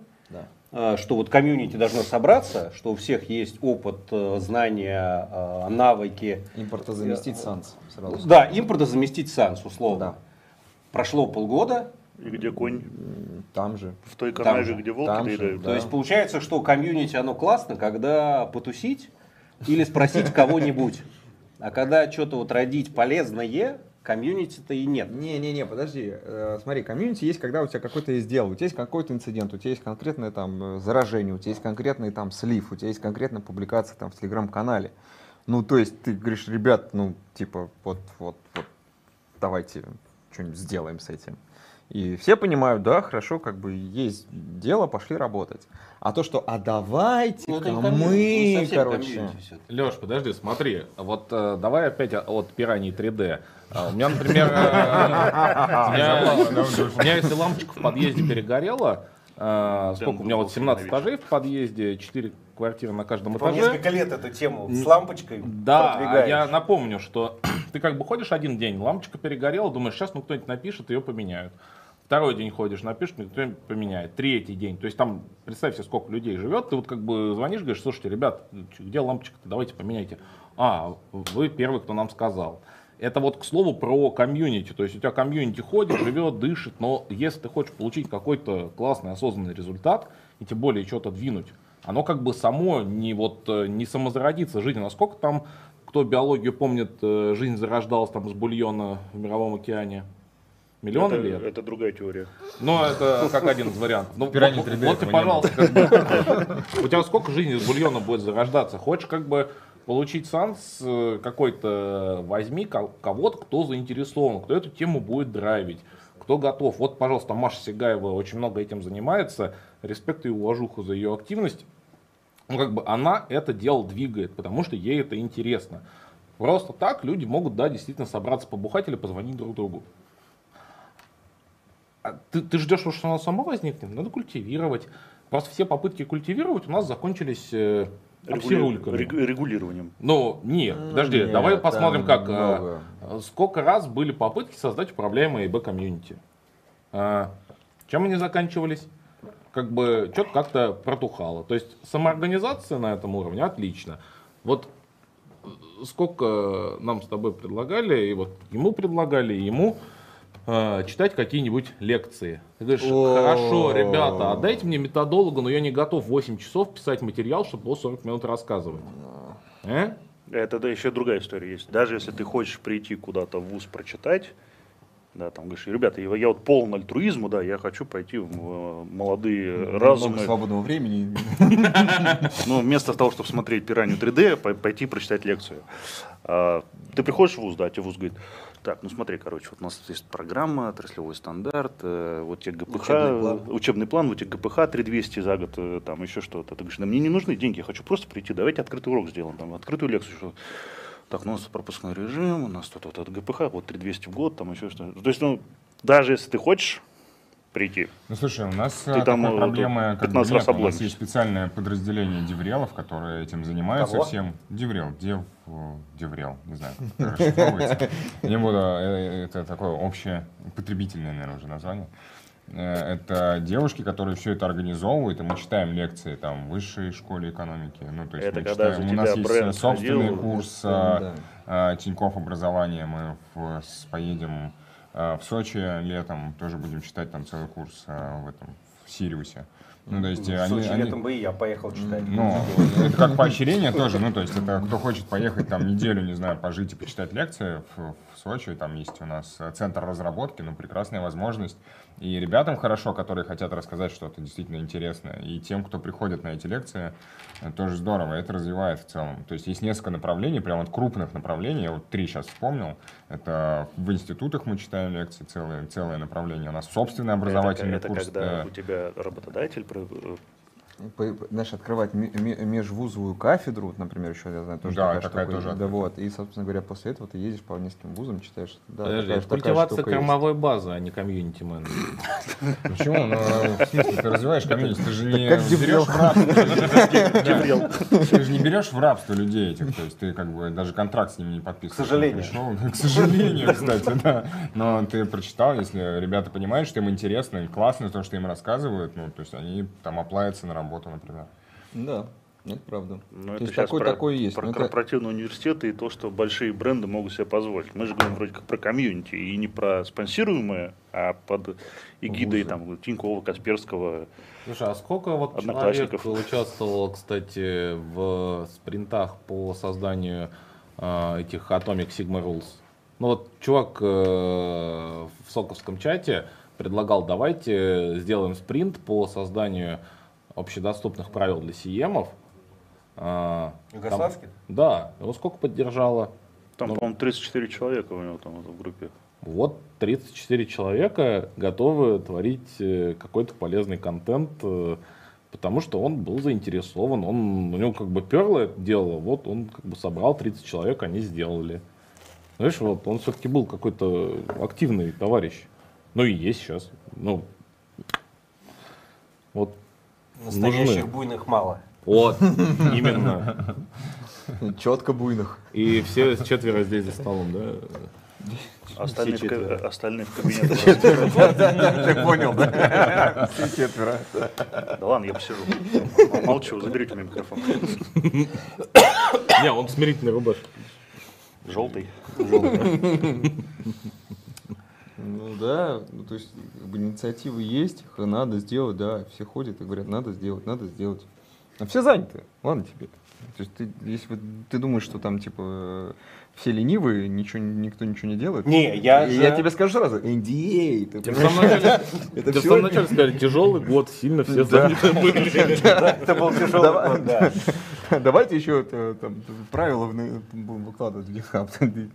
Да. что вот комьюнити должно собраться, что у всех есть опыт, знания, навыки. Импортозаместить САНС сразу. Да, импорта заместить САНС, условно. Да. Прошло полгода, И где конь? Там же. В той Там канаве, же, где волки там же, доедают. То есть получается, что комьюнити оно классно, когда потусить или спросить кого-нибудь. А когда что-то вот родить полезное, комьюнити-то и нет. Не-не-не, подожди. Э, Смотри, комьюнити есть, когда у тебя какой-то есть дело, у тебя есть какой-то инцидент, у тебя есть конкретное там э, заражение, у тебя есть конкретный там слив, у тебя есть конкретная публикация там в телеграм-канале. Ну, то есть ты говоришь, ребят, ну, типа, вот, вот, вот, давайте что-нибудь сделаем с этим. И все понимают, да, хорошо, как бы есть дело, пошли работать. А то, что, а давайте Ну, мы, совсем короче. Леш, подожди, смотри, вот э, давай опять от пираний 3D. А, у меня, например, э, у меня- если лампочка в подъезде перегорела, э, сколько у меня вот 17 этажей в подъезде, 4 квартиры на каждом этаже. лет эту тему с лампочкой Да, а я напомню, что ты как бы ходишь один день, лампочка перегорела, думаешь, сейчас ну кто-нибудь напишет, ее поменяют. Второй день ходишь, напишет, никто не поменяет. Третий день. То есть там, представь себе, сколько людей живет, ты вот как бы звонишь, говоришь, слушайте, ребят, где лампочка-то, давайте поменяйте. А, вы первый, кто нам сказал. Это вот к слову про комьюнити. То есть у тебя комьюнити ходит, живет, дышит, но если ты хочешь получить какой-то классный, осознанный результат, и тем более что-то двинуть, оно как бы само не, вот, э, не самозародится жизнь. Насколько там, кто биологию помнит, э, жизнь зарождалась там с бульона в мировом океане? Миллионы это, лет? это другая теория. Ну, это как один из вариантов. Ну, Пираньи вот, 3D вот не пожалуйста, как бы, у тебя сколько жизни из бульона будет зарождаться? Хочешь как бы получить санс э, какой-то, возьми ко- кого-то, кто заинтересован, кто эту тему будет драйвить, кто готов. Вот, пожалуйста, Маша Сигаева очень много этим занимается. Респект и уважуху за ее активность. Ну, как бы она это дело двигает, потому что ей это интересно. Просто так люди могут, да, действительно собраться побухать или позвонить друг другу. А ты, ты ждешь, что оно само возникнет? Надо культивировать. Просто все попытки культивировать у нас закончились э, Регули- регулированием. Ну, нет, подожди, нет, давай посмотрим, как, э, много. э, сколько раз были попытки создать управляемые ИБ комьюнити. А, чем они заканчивались? Как бы что-то как-то протухало. То есть самоорганизация на этом уровне отлично. Вот э, сколько нам с тобой предлагали, и вот ему предлагали, и ему э, читать какие-нибудь лекции. Ты говоришь, хорошо, ребята, отдайте мне методологу, но я не готов 8 часов писать материал, чтобы было 40 минут рассказывать. Э? Это да, еще другая история есть. Даже если ты хочешь прийти куда-то в ВУЗ прочитать, да, там говоришь, ребята, я, я вот полон альтруизму, да, я хочу пойти в э, молодые Много разумы. свободного времени. Ну, вместо того, чтобы смотреть пиранью 3D, пой- пойти прочитать лекцию. А, ты приходишь в ВУЗ, да, тебе ВУЗ говорит, так, ну смотри, короче, вот у нас есть программа, отраслевой стандарт, э, вот тебе ГПХ, Учебный план. учебный план, вот тебе ГПХ 3200 за год, э, там еще что-то. Ты говоришь, да мне не нужны деньги, я хочу просто прийти, давайте открытый урок сделаем, там, открытую лекцию. Что так, ну, у нас пропускной режим, у нас тут вот, вот ГПХ, вот 3200 в год, там еще что-то. То есть, ну, даже если ты хочешь прийти. Ну слушай, у нас Ты э, там, э, проблемы как бы 15 раз нет. У нас есть специальное подразделение деврелов, которые этим занимаются Кого? всем. Деврел, дев, э, деврел, не знаю, как расшифровывается. Не буду, э, это такое общее потребительное, наверное, уже название. Э, Это девушки, которые все это организовывают, и мы читаем лекции там в высшей школе экономики. Ну, то есть Это мы когда читаем, у нас есть бренд собственный ходил, курс да. э, э, Тинькофф образования. Мы в- с- поедем э, в Сочи летом, тоже будем читать там целый курс э, в этом, в Сириусе. Ну, то есть В они, Сочи они- летом бы и я поехал читать. ну, это как поощрение тоже, ну, то есть это кто хочет поехать там неделю, не знаю, пожить и почитать лекции в, в Сочи, там есть у нас э, центр разработки, ну, прекрасная возможность. И ребятам хорошо, которые хотят рассказать что-то действительно интересное, и тем, кто приходит на эти лекции, э, тоже здорово, это развивает в целом. То есть есть несколько направлений, прям вот крупных направлений, я вот три сейчас вспомнил. Это в институтах мы читаем лекции, целое, целое направление. У нас собственный образовательный это, курс. это когда э, у тебя работодатель э, Знаешь, открывать ме- ме- межвузовую кафедру, вот, например, еще я знаю, тоже Да, такая, такая штука. тоже Да вот, и, собственно говоря, после этого ты ездишь по нескольким вузам, читаешь. Да, Подожди, такая- это такая культивация штука есть. кормовой базы, а не комьюнити менеджмент. Почему? Ну, в смысле, ты развиваешь комьюнити, ты же не берешь в рабство. Ты же не берешь в рабство людей этих, то есть ты как бы даже контракт с ними не подписываешь. К сожалению. Пришел, К сожалению, кстати, да. Но ты прочитал, если ребята понимают, что им интересно, им классно то, что им рассказывают, ну, то есть они там оплавятся на работу, например. Да, это правда. Ну, То это есть сейчас такой, про, такой есть. про но это- корпоративные университеты и то, что большие бренды могут себе позволить. Мы же говорим вроде как про комьюнити, и не про спонсируемые, а под эгидой Вузы. там, Тинькова, Касперского. Слушай, а сколько вот человек участвовало, кстати, в спринтах по созданию а, этих Atomic Sigma Rules? Ну вот чувак э, в соковском чате предлагал, давайте сделаем спринт по созданию общедоступных правил для сиемов. А, Югославский? Да, его сколько поддержало? Там, Ну. по-моему, 34 человека у него там в группе. Вот 34 человека готовы творить э, какой-то полезный контент, э, потому что он был заинтересован, он, у него как бы перло это дело, вот он как бы собрал 30 человек, они сделали. Знаешь, вот он все-таки был какой-то активный товарищ. Ну и есть сейчас. Ну, вот, Настоящих нужны. буйных мало. вот, именно. Четко буйных. И все четверо здесь за столом, да? Остальные, в, остальные в кабинете. Ты понял, да? Все четверо. Да ладно, я посижу. Молчу, заберите мне микрофон. Не, он смирительный рубаш. Желтый. Ну да, ну, то есть как бы, инициативы есть, их надо сделать, да, все ходят и говорят, надо сделать, надо сделать. А все заняты, ладно тебе. То есть ты, если ты думаешь, что там типа все ленивые, ничего, никто ничего не делает, Не, я же... я тебе скажу сразу, NDA, ты в самом начале, Это в самом начале сказали, тяжелый год, сильно все заняты были. Это был тяжелый год, да. Давайте еще э, там правила будем выкладывать в GitHub.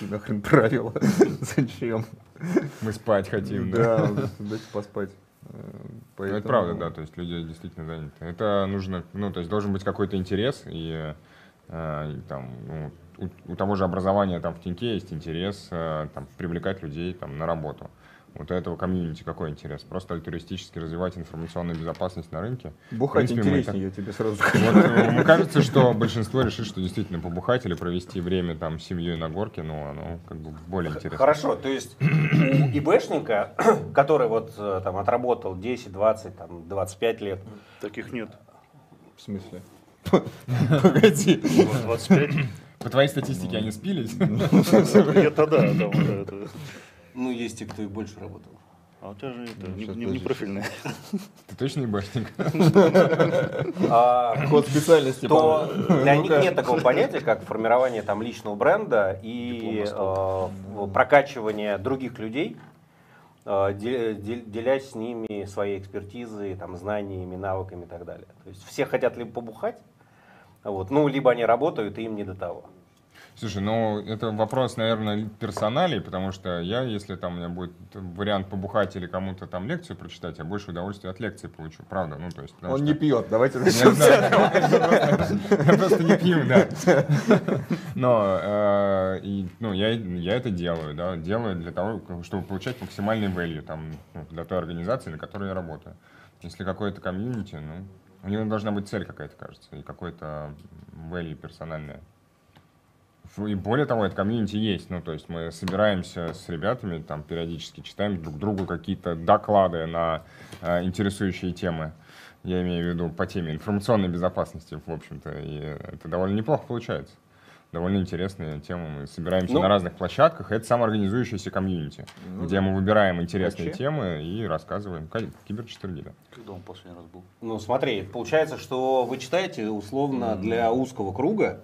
Нахрен правила? Зачем? Мы спать хотим, да. Да, дайте поспать. Э, Ну, поэтому- это правда, да, то есть люди действительно заняты. Это нужно, ну, то есть должен быть какой-то интерес, и, э, и там, ну, у, у того же образования там в Тиньке есть интерес э, там, привлекать людей там, на работу. Вот у этого комьюнити какой интерес? Просто альтруистически развивать информационную безопасность на рынке. Бухать принципе, мы интереснее, я тебе сразу скажу. Вот, э, мне кажется, что большинство решит, что действительно побухать или провести время там с семьей на горке, ну, оно как бы более интересно. Хорошо, то есть у ИБшника, который вот э, там отработал 10, 20, там, 25 лет, Таких нет. В смысле? Погоди. Вот 25. По твоей статистике они спились? Это да, да, это. Ну, есть те, кто и больше работал. А у тебя же это, не, щас, не- не подожди. профильные. Ты точно ебашник? А, Код специальности. то для них Ну-ка. нет такого понятия, как формирование там личного бренда и э, прокачивание других людей, э, де- де- делясь с ними своей экспертизой, там, знаниями, навыками и так далее. То есть все хотят либо побухать, вот, ну, либо они работают, и им не до того. Слушай, ну это вопрос, наверное, персоналей, потому что я, если там у меня будет вариант побухать или кому-то там лекцию прочитать, я больше удовольствия от лекции получу, правда, ну то есть. Он что- не пьет, давайте начнем. я просто не пью, да. Но э, ну, я, это делаю, да, делаю для того, чтобы получать максимальный value там, ну, для той организации, на которой я работаю. Если какое-то комьюнити, ну, у него должна быть цель какая-то, кажется, и какой-то value персональное. И более того, это комьюнити есть. Ну, то есть мы собираемся с ребятами, там периодически читаем друг другу какие-то доклады на э, интересующие темы. Я имею в виду по теме информационной безопасности, в общем-то. И это довольно неплохо получается. Довольно интересные темы. Мы собираемся Ну. на разных площадках. Это самоорганизующаяся комьюнити, где мы выбираем интересные Вообще. темы и рассказываем. Ка- Кибер 4 да. Когда он последний раз был? Ну, смотри, получается, что вы читаете условно для узкого круга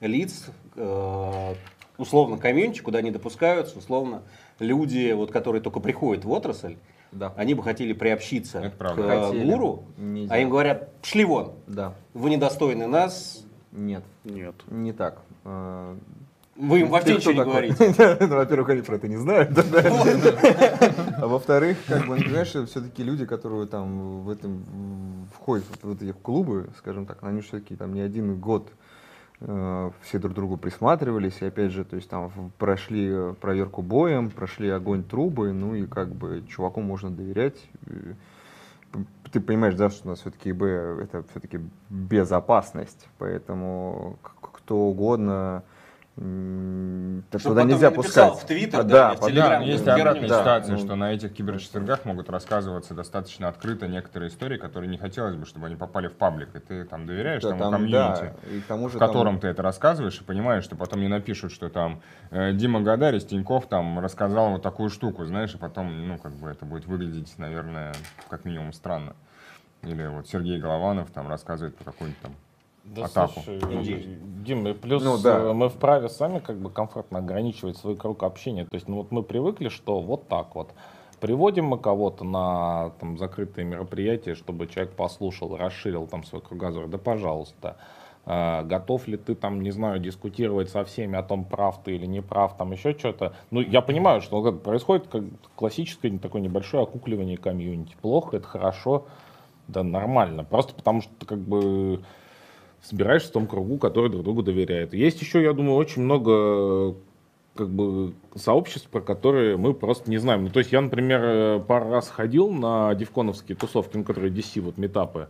лиц, э, условно комьюнити, куда не допускаются, условно люди, вот, которые только приходят в отрасль, Да. они бы хотели приобщиться Это к э, Хотели. гуру, Нельзя. а им говорят, шли вон, Да. вы недостойны нас, Нет, Нет. не так. Э, вы им вообще ты ничего не говорите. Ну, Во-первых, они про это не знают. А во-вторых, как бы, ну, понимаешь, все-таки люди, которые там в этом входят в эти клубы, скажем так, они все-таки там не один год все друг другу присматривались, и опять же, то есть там прошли э, проверку боем, прошли огонь трубы, ну и как бы чуваку можно доверять. Ты понимаешь, да, что у нас все-таки это все-таки безопасность, поэтому кто угодно м, т- Чтобы туда нельзя пускать. в Твиттер, А, да, или в Телеграм, Да, есть обратная Да, ситуация, ну. что на этих киберчетвергах могут рассказываться достаточно открыто некоторые истории, которые не хотелось бы, чтобы они попали в паблик. И ты там доверяешь Да, тому там, комьюнити, да, и тому в же там- котором ты это рассказываешь, и понимаешь, что потом не напишут, что там э, Дима Гадарь из Тинькофф там рассказал вот такую штуку, знаешь, и потом, ну, как бы это будет выглядеть, наверное, как минимум странно. Или вот Сергей Голованов там рассказывает про какую-нибудь там Да атаку. слушай, Индей. Дим, и плюс Ну да. э, мы вправе сами как бы комфортно ограничивать свой круг общения. То есть, ну вот мы привыкли, что вот так вот. Приводим мы кого-то на там, закрытые мероприятия, чтобы человек послушал, расширил там свой кругозор. Да пожалуйста. А, готов ли ты там, не знаю, дискутировать со всеми о том, прав ты или не прав, там еще что-то. Ну, я понимаю, что это происходит как классическое такое небольшое окукливание комьюнити. Плохо, это хорошо, да нормально. Просто потому что как бы собираешься в том кругу, который друг другу доверяет. Есть еще, я думаю, очень много как бы сообществ, про которые мы просто не знаем. Ну, то есть я, например, э, пару раз ходил на дивконовские тусовки, ну, которые DC, вот метапы.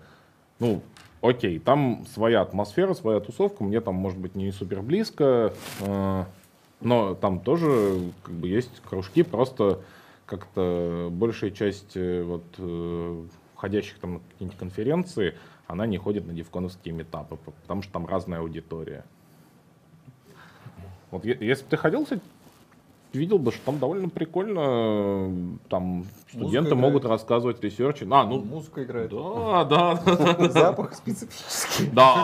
Ну, окей, там своя атмосфера, своя тусовка, мне там, может быть, не супер близко, э, но там тоже как бы есть кружки, просто как-то большая часть э, вот э, ходящих там на какие-нибудь конференции, она не ходит на DEF CON овские митапы, потому что там разная аудитория. Вот если бы ты ходил, кстати, видел бы, что там довольно прикольно, э, там студенты могут рассказывать research и. А, ну, Музыка играет. да, да, да, Запах специфический. да.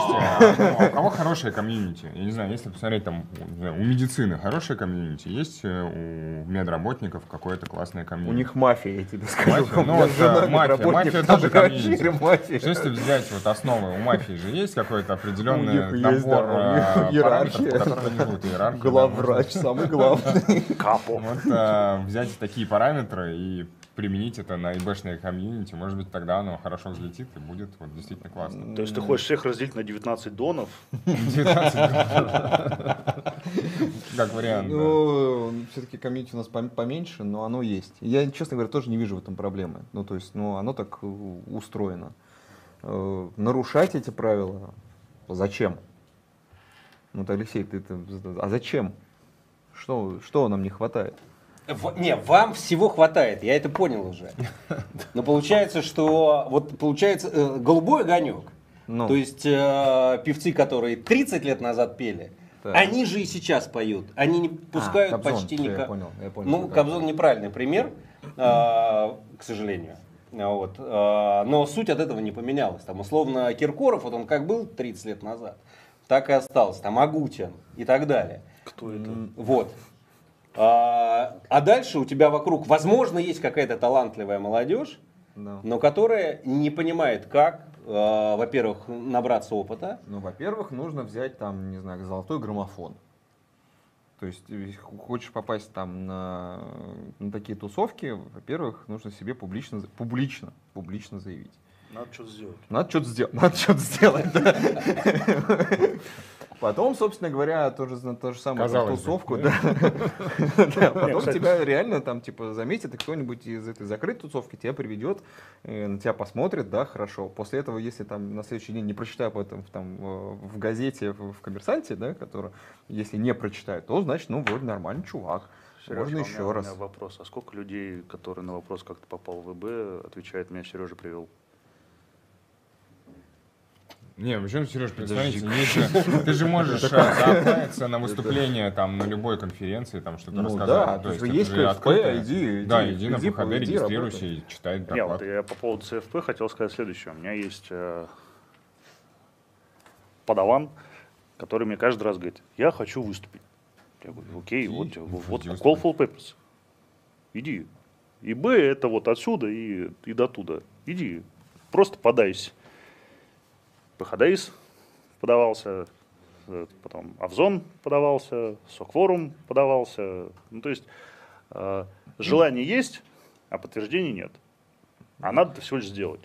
А у кого хорошая комьюнити? Я не знаю, если посмотреть там, у медицины хорошая комьюнити, есть э, у медработников какое-то классное У комьюнити? них мафия, я тебе скажу. Мафия? Ну У вот, мафия. Мафия тоже комьюнити. если взять вот основы, у мафии же есть какой-то определенный У набор у э, иерархия. параметров, по которым они живут, Главврач, самый главный. Капо. Вот э, взять такие параметры и применить это на ибэшное комьюнити, может быть, тогда оно хорошо взлетит и будет вот действительно классно. То есть ты хочешь всех разделить на 19 донов? 19 Как вариант. Ну, все-таки комьюнити у нас пом- поменьше, но оно есть. Я, честно говоря, тоже не вижу в этом проблемы. Ну, то есть, ну, оно так э, устроено. Э, Нарушать эти правила зачем? Ну, вот, Алексей, ты, ты- а зачем? Что, что нам не хватает? В- не, вам всего хватает, я это понял уже. Но получается, что вот получается э, голубой огонек. Ну. То есть э, певцы, которые 30 лет назад пели, Так. они же и сейчас поют. Они не пускают А, Кобзон, почти всё, я понял, я понял, Ну, Кобзон неправильный пример, э, к сожалению. А Вот. э, Но суть от этого не поменялась. Там, условно, Киркоров, вот он как был 30 лет назад, так и остался. Там Агутин и так далее. Кто это? Вот. А, а дальше у тебя вокруг, возможно, есть какая-то талантливая молодежь, Да. но которая не понимает, как, а, во-первых, набраться опыта. Ну, во-первых, нужно взять там, не знаю, золотой граммофон. То есть, э, хочешь попасть там на, на такие тусовки, во-первых, нужно себе публично, публично, публично заявить. Надо что-то сделать. Надо что-то сделать, надо что-то сделать, да. Потом, собственно говоря, тоже, зна- то же самое, Казалось тусовку, да. Потом тебя реально там, типа, заметит, и кто-нибудь из этой закрытой тусовки тебя приведет, э, на тебя посмотрит, да, хорошо. После этого, если там на следующий день не прочитаю об этом в, там, в газете, в коммерсанте, да, который, если не прочитает, то, значит, ну, вроде нормальный чувак. Сережа, Можно у меня- еще у раз. меня вопрос. А сколько людей, которые на вопрос, как ты попал в ВБ, отвечает, меня Сережа привел? Не, почему, Сереж, представляете, есть же- ты же можешь заплавиться на выступление там на любой конференции, там что-то Ну рассказать. да, то есть есть же КФП, открытое. иди, Да, иди, иди на иди, регистрируйся работай. и читай Не, доклад. вот я по поводу ЦФП хотел сказать следующее. У меня есть э, подаван, который мне каждый раз говорит, я хочу выступить. Я говорю, окей, вот, тебе, вот, вот иди call for papers. Иди. И Б это вот отсюда и, и до туда. Иди, просто подайся. ПХДИС подавался, э, потом Авзон подавался, Сокворум подавался. Ну, то есть э, желание есть, а подтверждения нет. А надо это всего лишь сделать.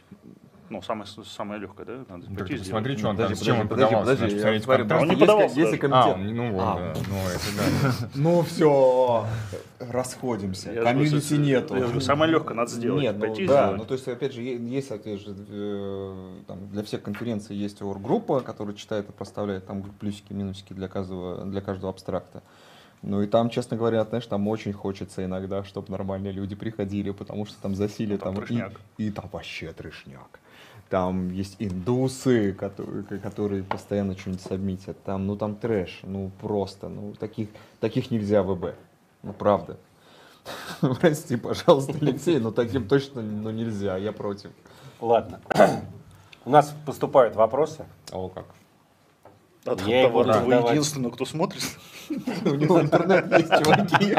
Ну, самое, самое легкое, да? Надо Так пойти ты посмотри, что он там, Подожди, с чем он подожди, подавался. подожди, посмотреть смотрю, контраст. он не есть- подавался. А, комитет. он- ну вот, А. да, ну это да. Ну все, расходимся. Я Комьюнити просто- нету. я говорю, самое легкое надо сделать. Нет, ну да, ну то есть, опять же, есть, опять же, э, там, для всех конференций есть оргруппа, которая читает и проставляет там плюсики, минусики для каждого, для каждого абстракта. Ну и там, честно говоря, знаешь, там очень хочется иногда, чтобы нормальные люди приходили, потому что там засилие Ну, там там, и, и там вообще трешняк. Там есть индусы, которые, которые постоянно что-нибудь сабмитят. Там, ну там трэш, ну просто, ну таких, таких нельзя в ВБ. Ну правда. Прости, пожалуйста, Алексей, но таким точно ну, нельзя, я против. Ладно. У нас поступают вопросы. О, как. А Я его вы единственный, кто смотрит. У него интернет есть, чуваки.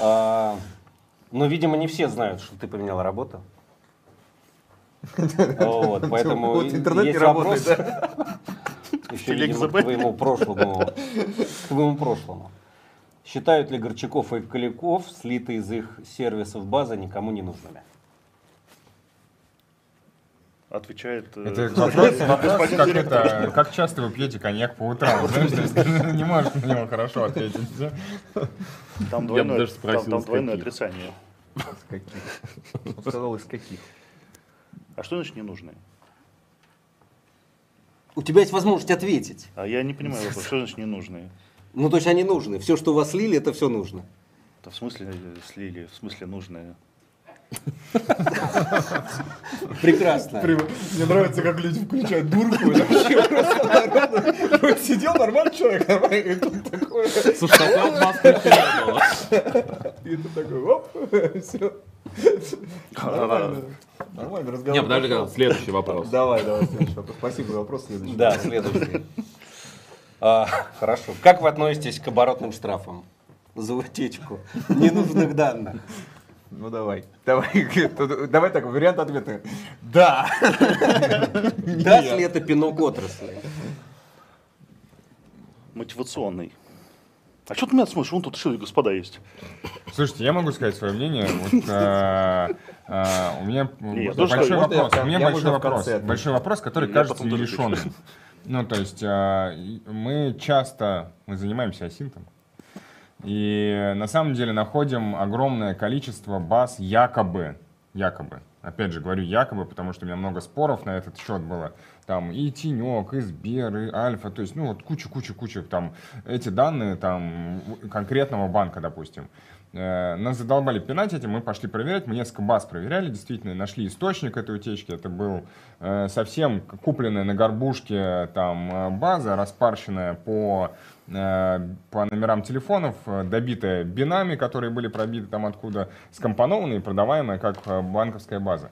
А, Ну, видимо, не все знают, что ты поменял работу. Вот, поэтому Вот интернет не есть работает, вопрос еще, Филик видимо, к твоему прошлому. К твоему прошлому. Считают ли Горчаков и Каляков, слитые из их сервисов базы, никому не нужными? Отвечает... э, Это вопрос, вопрос, как, это, как часто вы пьете коньяк по утрам, не можешь на него хорошо ответить. Там двойное, даже спросил, там, там из двойное каких. отрицание. Он сказал, из каких? А что значит ненужные? У тебя есть возможность ответить. А я не понимаю вопрос, что значит ненужные? Ну, то есть они нужны. Все, что у вас слили, это все нужно. Это в смысле э, слили, в смысле нужные? Прекрасно. Мне нравится, как люди включают дурку. Вообще просто Сидел нормальный человек, нормальный, и тут такое. Слушай, еще не было. И тут такой, оп, все. Нормально. Нормально разговор. Не, подожди, следующий вопрос. Давай, давай, следующий вопрос. Спасибо за вопрос, следующий. Да, следующий. А, Хорошо. Как вы относитесь к оборотным штрафам за утечку ненужных данных? Ну давай. Давай, давай так, вариант ответа. Да. Даст ли это пинок отрасли? Мотивационный. А что ты меня смотришь? Вон тут еще господа есть. Слушайте, я могу сказать свое мнение. Вот, э, э, у меня я тоже большой я вопрос. в У меня я большой вопрос. Большой вопрос, который Я кажется потом тоже нерешенным. Ну, то есть и мы часто мы занимаемся асинтом. И на самом деле находим огромное количество баз якобы, якобы. Опять же говорю якобы, потому что у меня много споров на этот счет было. Там и Тенек, и Сбер, и Альфа, то есть, ну вот куча-куча-куча там эти данные там конкретного банка, допустим. Э, Нас задолбали пинать этим, мы пошли проверять, мы несколько баз проверяли, действительно, нашли источник этой утечки. Это был э, совсем купленная на горбушке там э, база, распарщенная по, по номерам телефонов, э, добитая бинами, которые были пробиты там откуда, скомпонованная и продаваемая как э, банковская база.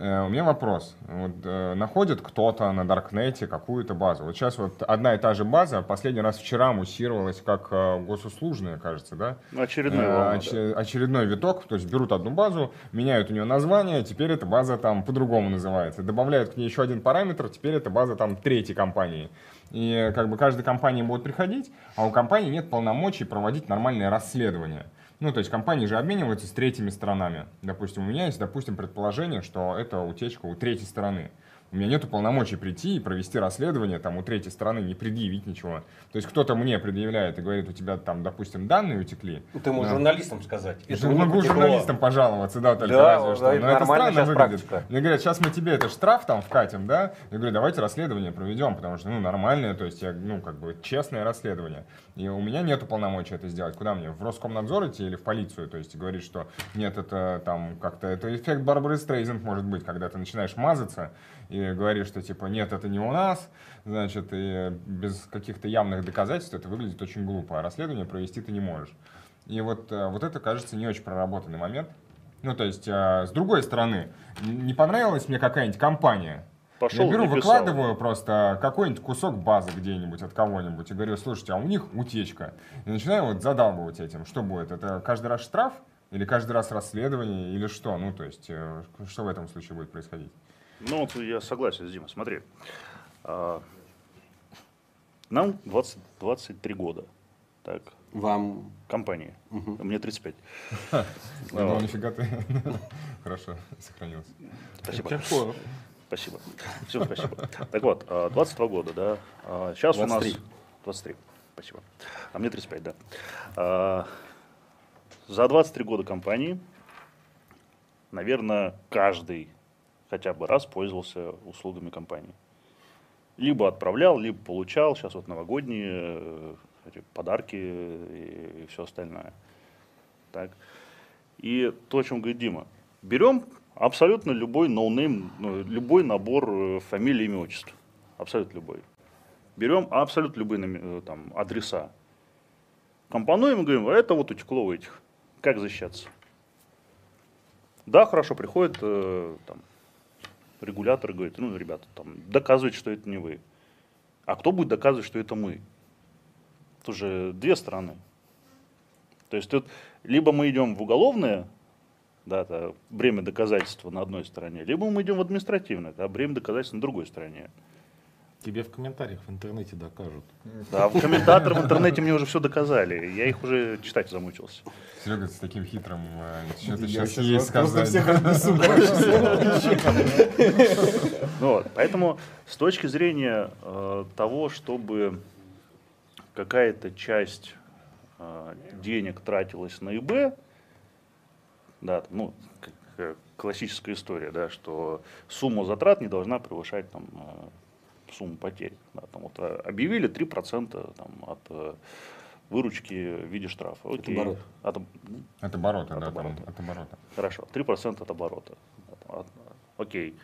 Э, У меня вопрос. Вот, э, находит кто-то на Даркнете какую-то базу. Вот сейчас вот одна и та же база последний раз вчера муссировалась как э, госуслужная, кажется, да? Очередной Э, волна, оч- да. очередной виток, то есть берут одну базу, меняют у нее название, теперь эта база там по-другому называется. Добавляют к ней еще один параметр, теперь это база там третьей компании. И как бы каждой компании будут приходить, а у компании нет полномочий проводить нормальное расследование. Ну, то есть компании же обмениваются с третьими сторонами. Допустим, у меня есть, допустим, предположение, что это утечка у третьей стороны. У меня нет полномочий прийти и провести расследование там у третьей стороны, не предъявить ничего. То есть кто-то мне предъявляет и говорит, у тебя там, допустим, данные утекли. Ты можешь Да. журналистам сказать. Я могу журналистам пожаловаться, да, только Да, разве что. Но это странно выглядит. практика. Мне говорят, сейчас мы тебе это штраф там вкатим, да? Я говорю, давайте расследование проведем, потому что, ну, нормальное, то есть, я, ну, как бы, честное расследование. И у меня нету полномочий это сделать. Куда мне? В Роскомнадзор идти или в полицию? То есть, говорит, что нет, это там как-то, это эффект Барбары Стрейзенд может быть, когда ты начинаешь мазаться и говоришь, что, типа, нет, это не у нас, значит, и без каких-то явных доказательств это выглядит очень глупо, а расследование провести ты не можешь. И вот, э, вот это, кажется, не очень проработанный момент. Ну, то есть, э, с другой стороны, не понравилась мне какая-нибудь компания. Пошел Я беру, выкладываю просто какой-нибудь кусок базы где-нибудь от кого-нибудь и говорю, слушайте, а у них утечка. И начинаю вот задалбывать этим. Что будет? Это каждый раз штраф? Или каждый раз расследование? Или что? Ну, то есть, э, что в этом случае будет происходить? Ну, вот я согласен с Димой. Смотри, а, нам 20, 23 года, так, Вам компании. Мне 35. Ну, нифига ты. Хорошо, сохранился. Спасибо. Спасибо. Все, спасибо. Так вот, а, 22 года, да. А, Сейчас у нас... 23. 23. Спасибо. А мне 35, да. А, За 23 года компании, наверное, каждый хотя бы раз пользовался услугами компании. Либо отправлял, либо получал. Сейчас вот новогодние э, подарки и, все остальное. Так. И то, о чем говорит Дима. Берем абсолютно любой noname, ну, любой набор э, фамилий, имя, отчеств. Абсолютно любой. Берем абсолютно любые э, там, адреса. Компонуем и говорим, а это вот утекло у этих. Как защищаться? Да, хорошо, приходит э, там, регулятор говорит, ну, ребята, там, доказывайте, что это не вы. А кто будет доказывать, что это мы? Тут же две стороны. То есть тут либо мы идем в уголовное, да, это бремя доказательства на одной стороне, либо мы идем в административное, да, бремя доказательства на другой стороне. Тебе в комментариях в интернете докажут. Да, в комментаторы в интернете мне уже все доказали, я их уже читать замучился. Серега, с таким хитрым, что-то Я сейчас просто сказать. Ну поэтому с точки зрения э, того, чтобы какая-то часть э, денег тратилась на ИБ, да, ну, классическая история, да, что сумма затрат не должна превышать там, э, сумму потерь. Да, там, вот, э, объявили 3% там, от э, выручки в виде штрафа. Окей. оборот. От об- От оборота, От да, там, оборота. от оборота. Хорошо, 3% от оборота. От- Окей.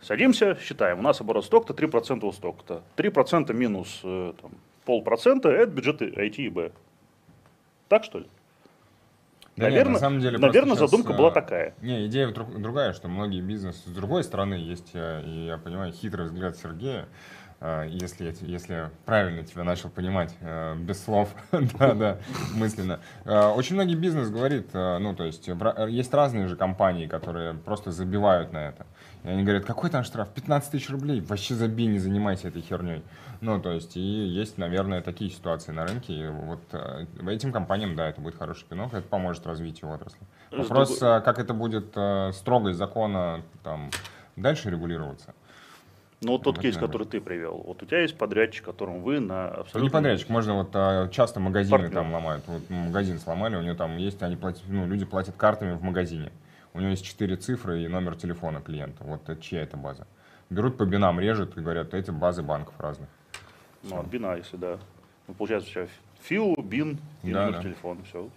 Садимся, считаем. У нас оборот столько-то, 3% у столько-то. 3% минус э, там, полпроцента – это бюджет IT и Б. Так что ли? Да нет, наверное, на самом деле наверное щас, задумка была такая. Не, идея друг- другая, что многие бизнесы с другой стороны есть, э, я понимаю, хитрый взгляд Сергея, если, я если правильно тебя начал понимать, э, без слов, да-да, мысленно. Э, Очень многие бизнес говорит, э, ну, то есть, есть разные же компании, которые просто забивают на это. И они говорят, какой там штраф? 15 тысяч рублей? Вообще забей, не занимайся этой херней. Ну, то есть, и есть, наверное, такие ситуации на рынке. И вот этим компаниям, да, это будет хороший пинок, это поможет развитию отрасли. С Вопрос, а как это будет строго из закона там, дальше регулироваться? Ну, вот тот Вот, кейс, который ты привел. Вот у тебя есть подрядчик, которому вы на Ну, абсолютно... Не подрядчик, можно вот а, часто магазины Партнер. там ломают. Вот магазин сломали, у него там есть, они платят, ну, люди платят картами в магазине. У него есть четыре цифры и номер телефона клиента. Вот это чья это база? Берут по бинам, режут и говорят, эти базы банков разных. Ну, от бина, если да. Ну, получается, у тебя ФИУ, БИН и Да, номер да. телефона. Все.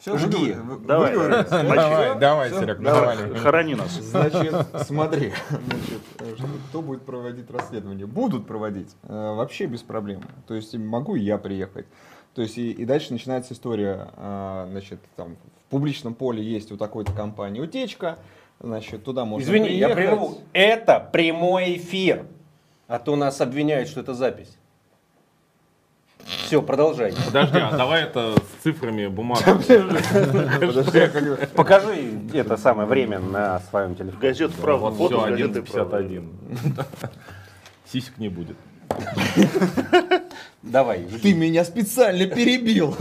Всё, Жги. Давай, давай. Давай, давай, Серег, давай. Хорони нас. Значит, смотри, значит, э, кто будет проводить расследование? Будут проводить, э, вообще без проблем. То есть могу и я приехать. То есть и, и дальше начинается история, а, значит, там в публичном поле есть у такой-то компании утечка, Значит, туда можно Извини, я прерву. Это прямой эфир. А то нас обвиняют, что это запись. Все, продолжай. Подожди, а давай это с цифрами бумаг. Подожди, а как- Покажи это самое время на своем телефоне. Газету «Правда», Вот фото газеты «Правда». 11.51. Сисек не будет. Давай. Ты меня специально перебил.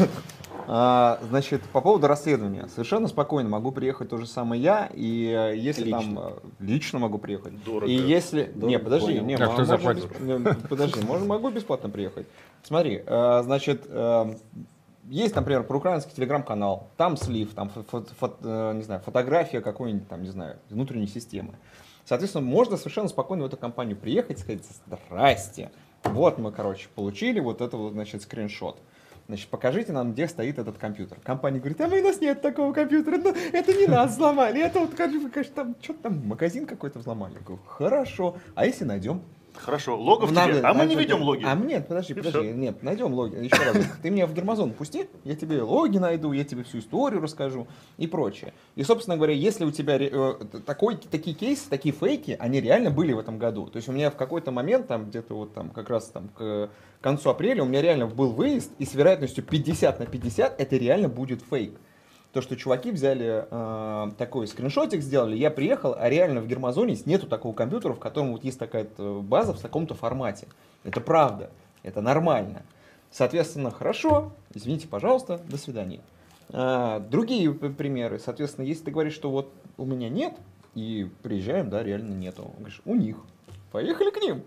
А, значит, по поводу расследования. Совершенно спокойно могу приехать то же самое я, и э, если там э, лично могу приехать. Дорого. И если не, подожди, понял. не, А кто заплатит? не, подожди, можно могу бесплатно приехать. Смотри, э, значит, есть, например, проукраинский телеграм-канал, там слив, там фо- фо- фо- не знаю, фотография какой-нибудь там, не знаю, внутренней системы. Соответственно, можно совершенно спокойно в эту компанию приехать и сказать, здрасте, вот мы, короче, получили вот это вот, значит, скриншот. Значит, покажите нам, где стоит этот компьютер. Компания говорит, а у нас нет такого компьютера, ну, это не нас взломали, это вот, конечно, там, что-то там, магазин какой-то взломали. Я говорю, хорошо, а если найдем? Хорошо, логов Надо- тебе, а мы не ведем логи. А нет, подожди, подожди, нет, найдем логи. Еще раз, ты меня в Гермазон пусти, я тебе логи найду, я тебе всю историю расскажу и прочее. И, собственно говоря, если у тебя э, такой, такие кейсы, такие фейки, они реально были в этом году. То есть у меня в какой-то момент, там где-то вот там как раз там к концу апреля у меня реально был выезд, и с вероятностью 50 на 50 это реально будет фейк. То, что чуваки взяли э, такой скриншотик, сделали, я приехал, а реально в Гермазоне нету такого компьютера, в котором вот есть такая база в таком-то формате. Это правда, это нормально. Соответственно, хорошо, извините, пожалуйста, до свидания. А, другие примеры, соответственно, если ты говоришь, что вот у меня нет, и приезжаем, да, реально нету. Говоришь, у них. Поехали к ним.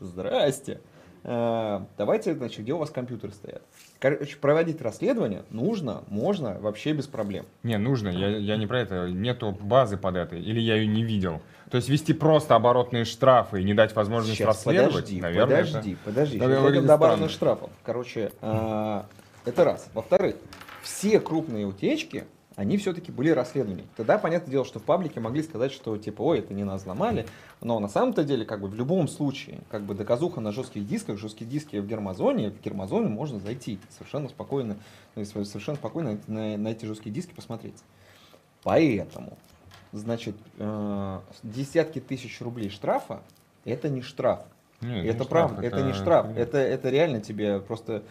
Здрасте. А, давайте, значит, где у вас компьютеры стоят? Короче, проводить расследование нужно, можно, вообще без проблем. Не, нужно, я, я не про это, нету базы под это, или я ее не видел. То есть вести просто оборотные штрафы и не дать возможность Сейчас, расследовать, подожди, наверное, подожди, подожди. это выглядит дойдем до оборотных штрафов. Короче, а, это раз. Во-вторых, все крупные утечки, они все-таки были расследованы. Тогда, понятное дело, что в паблике могли сказать, что типа, ой, это не нас взломали. Но на самом-то деле, как бы в любом случае, как бы доказуха на жестких дисках, жесткие диски в гермозоне, в гермозоне можно зайти совершенно спокойно, совершенно спокойно на, на эти жесткие диски посмотреть. Поэтому, значит, э, десятки тысяч рублей штрафа это не штраф. Нет, это не правда, штраф, это, не это- штраф. Это, это реально тебе просто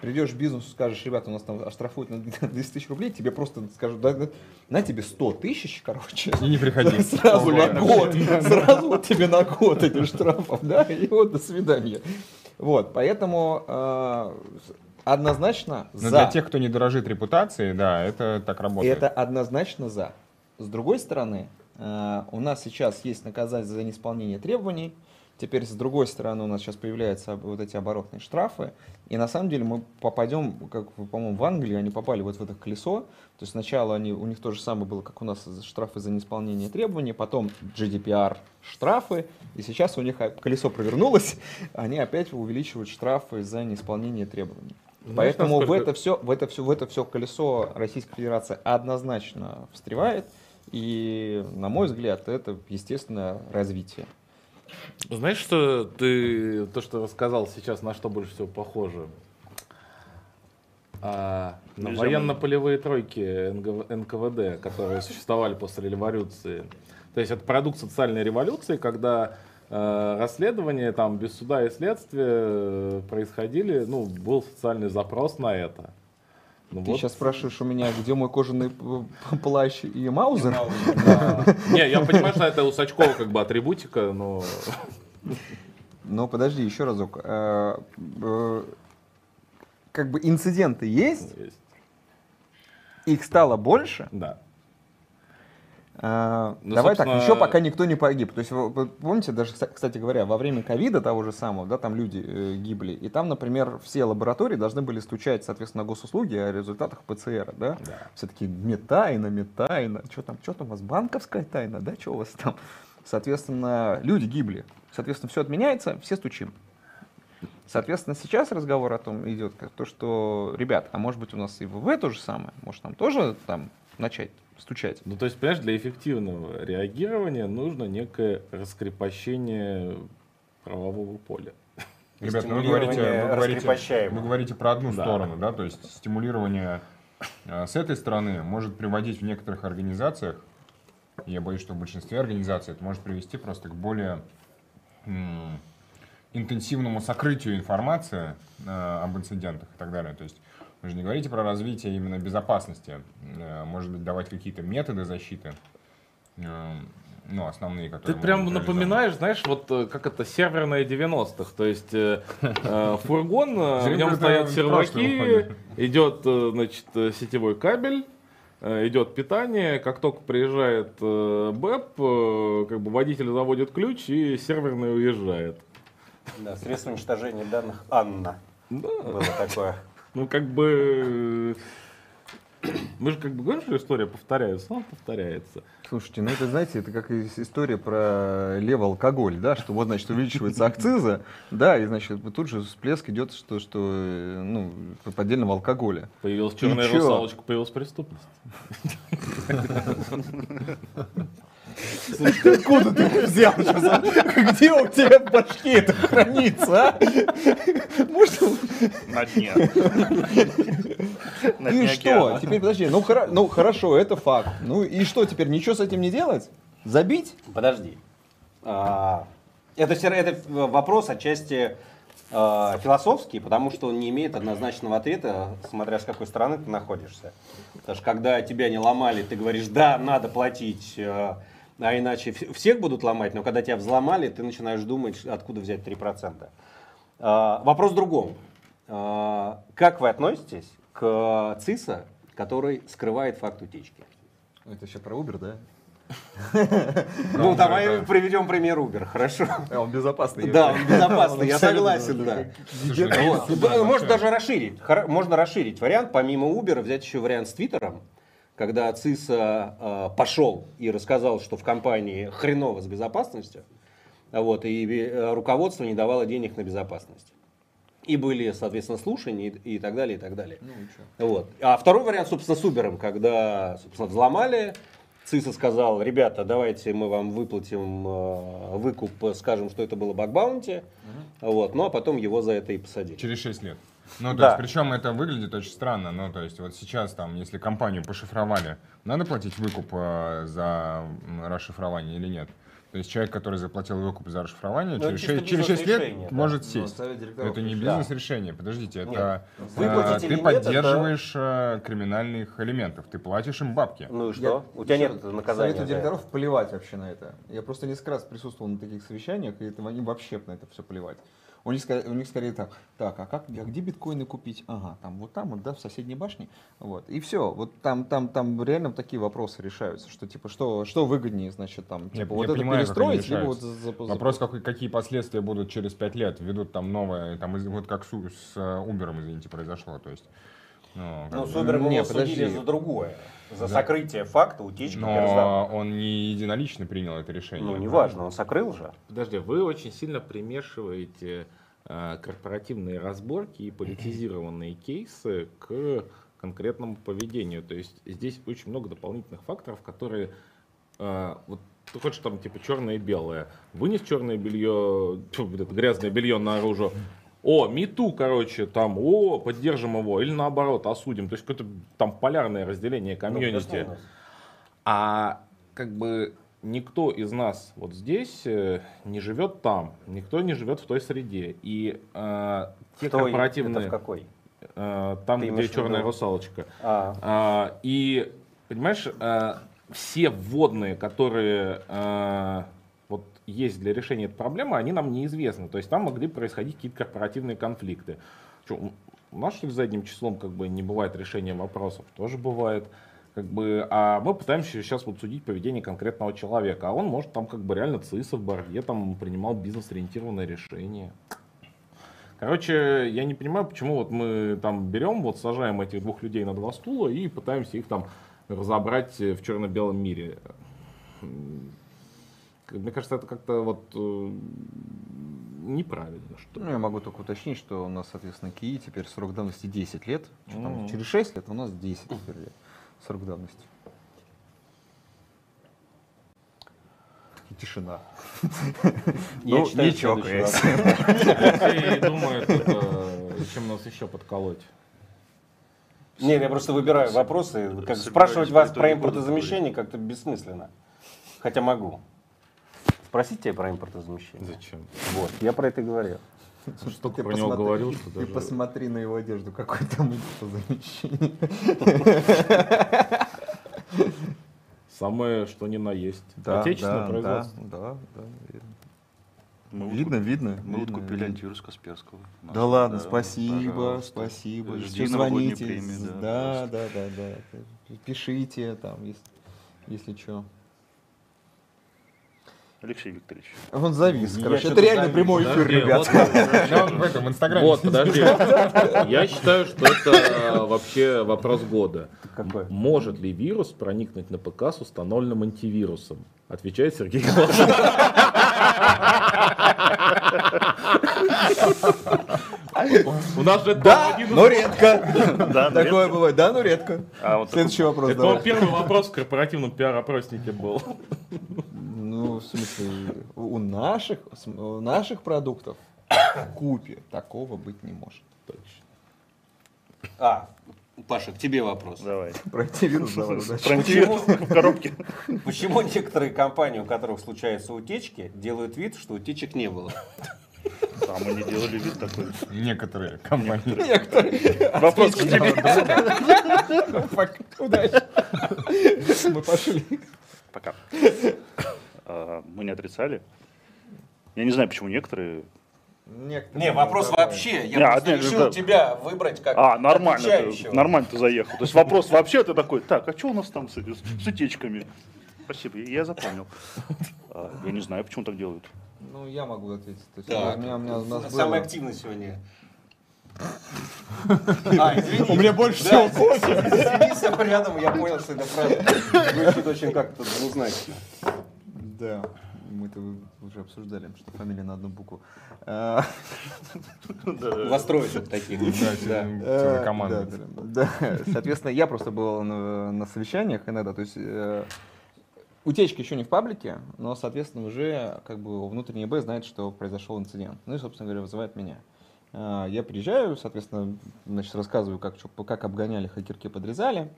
придешь в бизнес, скажешь, ребята, у нас там оштрафуют на 200 тысяч рублей, тебе просто скажут, да, да, на тебе 100 тысяч, короче. И не приходи. Сразу на год, сразу вот тебе на год этих штрафов, да, и вот до свидания. Вот, поэтому э, однозначно Но за. для тех, кто не дорожит репутацией, да, это так работает. Это однозначно за. С другой стороны, э, у нас сейчас есть наказание за неисполнение требований. Теперь, с другой стороны, у нас сейчас появляются вот эти оборотные штрафы. И на самом деле мы попадем, как, по-моему, в Англии они попали вот в это колесо. То есть сначала они, у них то же самое было, как у нас штрафы за неисполнение требований, потом GDPR штрафы, и сейчас у них колесо провернулось, они опять увеличивают штрафы за неисполнение требований. Знаешь, Поэтому в это все, в это все, в это все колесо Российская Федерация однозначно встревает. И, на мой взгляд, это естественное развитие. Знаешь, что ты то, что рассказал сейчас, на что больше всего похоже? А, на военно-полевые тройки НГВ НКВД, которые существовали после революции. То есть это продукт социальной революции, когда э, расследования там без суда и следствия э, происходили, ну, был социальный запрос на это. Ну, Ты вот. сейчас спрашиваешь у меня, где мой кожаный плащ и маузер? Не, я понимаю, что это у Сачкова как бы атрибутика, но... Но подожди, еще разок. Э, э, Как бы инциденты есть, есть. их стало больше. Да. А, Ну, Давай так, собственно- еще пока никто не погиб. То есть, вы- помните, даже, кста- кстати говоря, во время ковида того же самого, да, там люди э, гибли, и там, например, все лаборатории должны были стучать, соответственно, госуслуги о результатах ПЦР, да? Да. Все таки метайна, метайна, что там, что там у вас, банковская тайна, да, что у вас там? Соответственно, люди гибли. Соответственно, все отменяется, все стучим. Соответственно, сейчас разговор о том идет, то, что, ребят, а может быть у нас и ВВ то же самое, может там тоже там начать стучать? Ну, то есть, понимаешь, для эффективного реагирования нужно некое раскрепощение правового поля. Ребят, ну вы говорите, вы говорите, вы говорите про одну Да. сторону, да, то есть стимулирование э, с этой стороны может приводить в некоторых организациях я боюсь, что в большинстве организаций это может привести просто к более интенсивному сокрытию информации э, об инцидентах и так далее. То есть вы же не говорите про развитие именно безопасности. Э, может быть, давать какие-то методы защиты, э, ну, основные, Ты которые... прям могут реализовать. напоминаешь, знаешь, вот э, как это серверные 90-х. То есть э, э, фургон, в нем стоят серваки, идет, значит, сетевой кабель, идет питание. Как только приезжает э, БЭП, э, как бы водитель заводит ключ и серверный уезжает. Да, средство уничтожения данных Анна. Да. Было такое. Ну, как бы... э, Мы же как бы говорим, что история повторяется, она повторяется. Слушайте, ну это, знаете, это как история про левый алкоголь, да, что вот, значит, увеличивается акциза, да, и, значит, тут же всплеск идет, что, что э, ну, поддельного алкоголя. Появилась черная русалочка, появилась преступность. Слушай, ты откуда ты это взял? сейчас, а? Где у тебя в башке это хранится, а? Может, На дне. На и дне что? океана. Теперь, подожди, ну, хоро- ну хорошо, это факт. Ну и что теперь, ничего с этим не делать? Забить? Подожди. А, Это, всё равно- это вопрос отчасти а, философский, потому что он не имеет однозначного ответа, смотря с какой стороны ты находишься. Потому что когда тебя не ломали, ты говоришь, да, надо платить, а а иначе вс- всех будут ломать, но когда тебя взломали, ты начинаешь думать, откуда взять 3%. А, Вопрос в другом. А, Как вы относитесь к ЦИСа, который скрывает факт утечки? Это еще про Uber, да? Ну, давай приведем пример Uber, хорошо? Он безопасный. Да, он безопасный, я согласен, да. Ну, Uber Можно даже расширить. Можно расширить вариант, помимо Uber, взять еще вариант с Твиттером, когда ЦИСа э, пошел и рассказал, что в компании хреново с безопасностью, вот, и э, руководство не давало денег на безопасность. И были, соответственно, слушания и, и так далее, и так далее. Ну и? Вот. А второй вариант, собственно, с Uber, когда, собственно, взломали, ЦИСа сказал, ребята, давайте мы вам выплатим э, выкуп, скажем, что это было баг-баунти, вот, ну а потом его за это и посадили. Через 6 лет. Ну, то Да. есть, причем это выглядит очень странно. Ну, то есть, вот сейчас там, если компанию пошифровали, надо платить выкуп э, за расшифрование или нет? То есть человек, который заплатил выкуп за расшифрование, Ну, через, чисто 6, через 6 лет да. может Ну, сесть. это не бизнес-решение. Подождите, это Выплатить э, ты нет, поддерживаешь э, криминальных элементов, ты платишь им бабки. Ну и что? Я- У тебя нет наказания. Совету это. директоров плевать вообще на это. Я просто несколько раз присутствовал на таких совещаниях, и это, они вообще на это все плевать. У них, у них скорее так, так, а, как, а где биткоины купить? Ага, там вот там, вот, да, в соседней башне. Вот. И все. Вот там, там, там реально такие вопросы решаются, что типа, что, что выгоднее, значит, там, Я- типа, я вот это понимаю, перестроить, либо вот за, за- Вопрос, какой, какие последствия будут через 5 лет, ведут там новое, там, вот как с, с Uber, извините, произошло. То есть, ну, как Ну, с Uber Не, его судили подожди. за другое. За Да. сокрытие факта утечки Но он не единолично принял это решение. Ну, неважно, он сокрыл же. Подожди, вы очень сильно примешиваете э, корпоративные разборки и политизированные кейсы к конкретному поведению. То есть здесь очень много дополнительных факторов, которые э, вот ты хочешь там типа черное и белое. Вынес черное белье, тьфу, вот это грязное белье наружу. О, мету, короче, там, о, поддержим его, или наоборот, осудим. То есть какое-то там полярное разделение Ну, комьюнити. А как бы никто из нас вот здесь э, не живет там, никто не живет в той среде. И э, те Кто корпоративные, Это в какой? э, там, Ты где черная виду? русалочка. А, А, и, понимаешь, э, все вводные, которые э, есть для решения этой проблемы, они нам неизвестны. То есть там могли происходить какие-то корпоративные конфликты. Чё, у- нас, что ли, задним числом как бы не бывает решения вопросов? Тоже бывает. Как бы, а мы пытаемся сейчас вот судить поведение конкретного человека, а он может там как бы реально ЦИСа в борде там принимал бизнес-ориентированное решение. Короче, я не понимаю, почему вот мы там берем, вот сажаем этих двух людей на два стула и пытаемся их там разобрать в черно-белом мире. Мне кажется, это как-то вот э, неправильно, что. Ну, я могу только уточнить, что у нас, соответственно, КИИ теперь срок давности 10 лет. Что там, Мгм. через 6 лет у нас 10 теперь лет срок давности. И тишина. я Ну, читаю не чокаясь. Все думают, это, чем нас еще подколоть. Нет, я просто выбираю вопросы. Как спрашивать вас про импортозамещение как-то бессмысленно. Хотя могу. Спросить тебя про импортозамещение. Зачем? Вот, я про это говорил. Столько Ты про него говорил, что Ты даже... посмотри на его одежду, какой там замещение. Самое, что ни на есть. Да, Отечественное да, производство. Да, да, да, видно. Мы вот Видно, куп- видно. Мы вот видно, купили видно. антивирус Касперского. Да Нашего, ладно, да, спасибо, пожалуйста. спасибо. Жди звоните. премии, да, да, да, да, да, Пишите там, если, если что. Алексей Викторович. Он завис, короче. Это реально завис. прямой эфир, Подожди, ребят. вот- в этом инстаграме. Вот, подожди. Я считаю, что это вообще вопрос года. Какой? Может ли вирус проникнуть на ПК с установленным антивирусом? Отвечает Сергей Галашов. У нас же Да, но редко. Да, Такое бывает. Да, но редко. А вот Следующий вопрос Это первый вопрос в корпоративном пиар-опроснике был. Ну, в смысле, у наших, у наших продуктов в купе такого быть не может. А, Паша, к тебе вопрос. Давай. Про антивирус давай. Про антивирус в коробке. Почему некоторые компании, у которых случаются утечки, делают вид, что утечек не было? Там они делали вид такой. Некоторые компании. Вопрос к тебе. Удачи. Мы пошли. Пока. А, Мы не отрицали. Я не знаю, почему некоторые. Не, вопрос вообще. Я Не, просто нет, решил это- тебя выбрать как А, нормально, ты, нормально ты заехал. То есть вопрос вообще ты такой, так, а что у нас там с, с утечками? Спасибо, я запомнил. А, Я не знаю, почему так делают. Ну, я могу ответить. То есть, Так, у меня, у меня, у нас было- самый активный сегодня. А. У меня больше Да, всего Извини, всем рядом, я понял, что эта фраза звучит очень как-то двузначно. Да, мы-то уже обсуждали, что фамилия на одну букву. А, Настроить вот таких. Да, э, команда. Да, соответственно, я просто был на, совещаниях иногда, то есть э, утечка еще не в паблике, но, соответственно, уже как бы внутренний Б знает, что произошел инцидент. Ну и, собственно говоря, вызывает меня. А, Я приезжаю, соответственно, значит, рассказываю, как, как обгоняли, хакерки подрезали.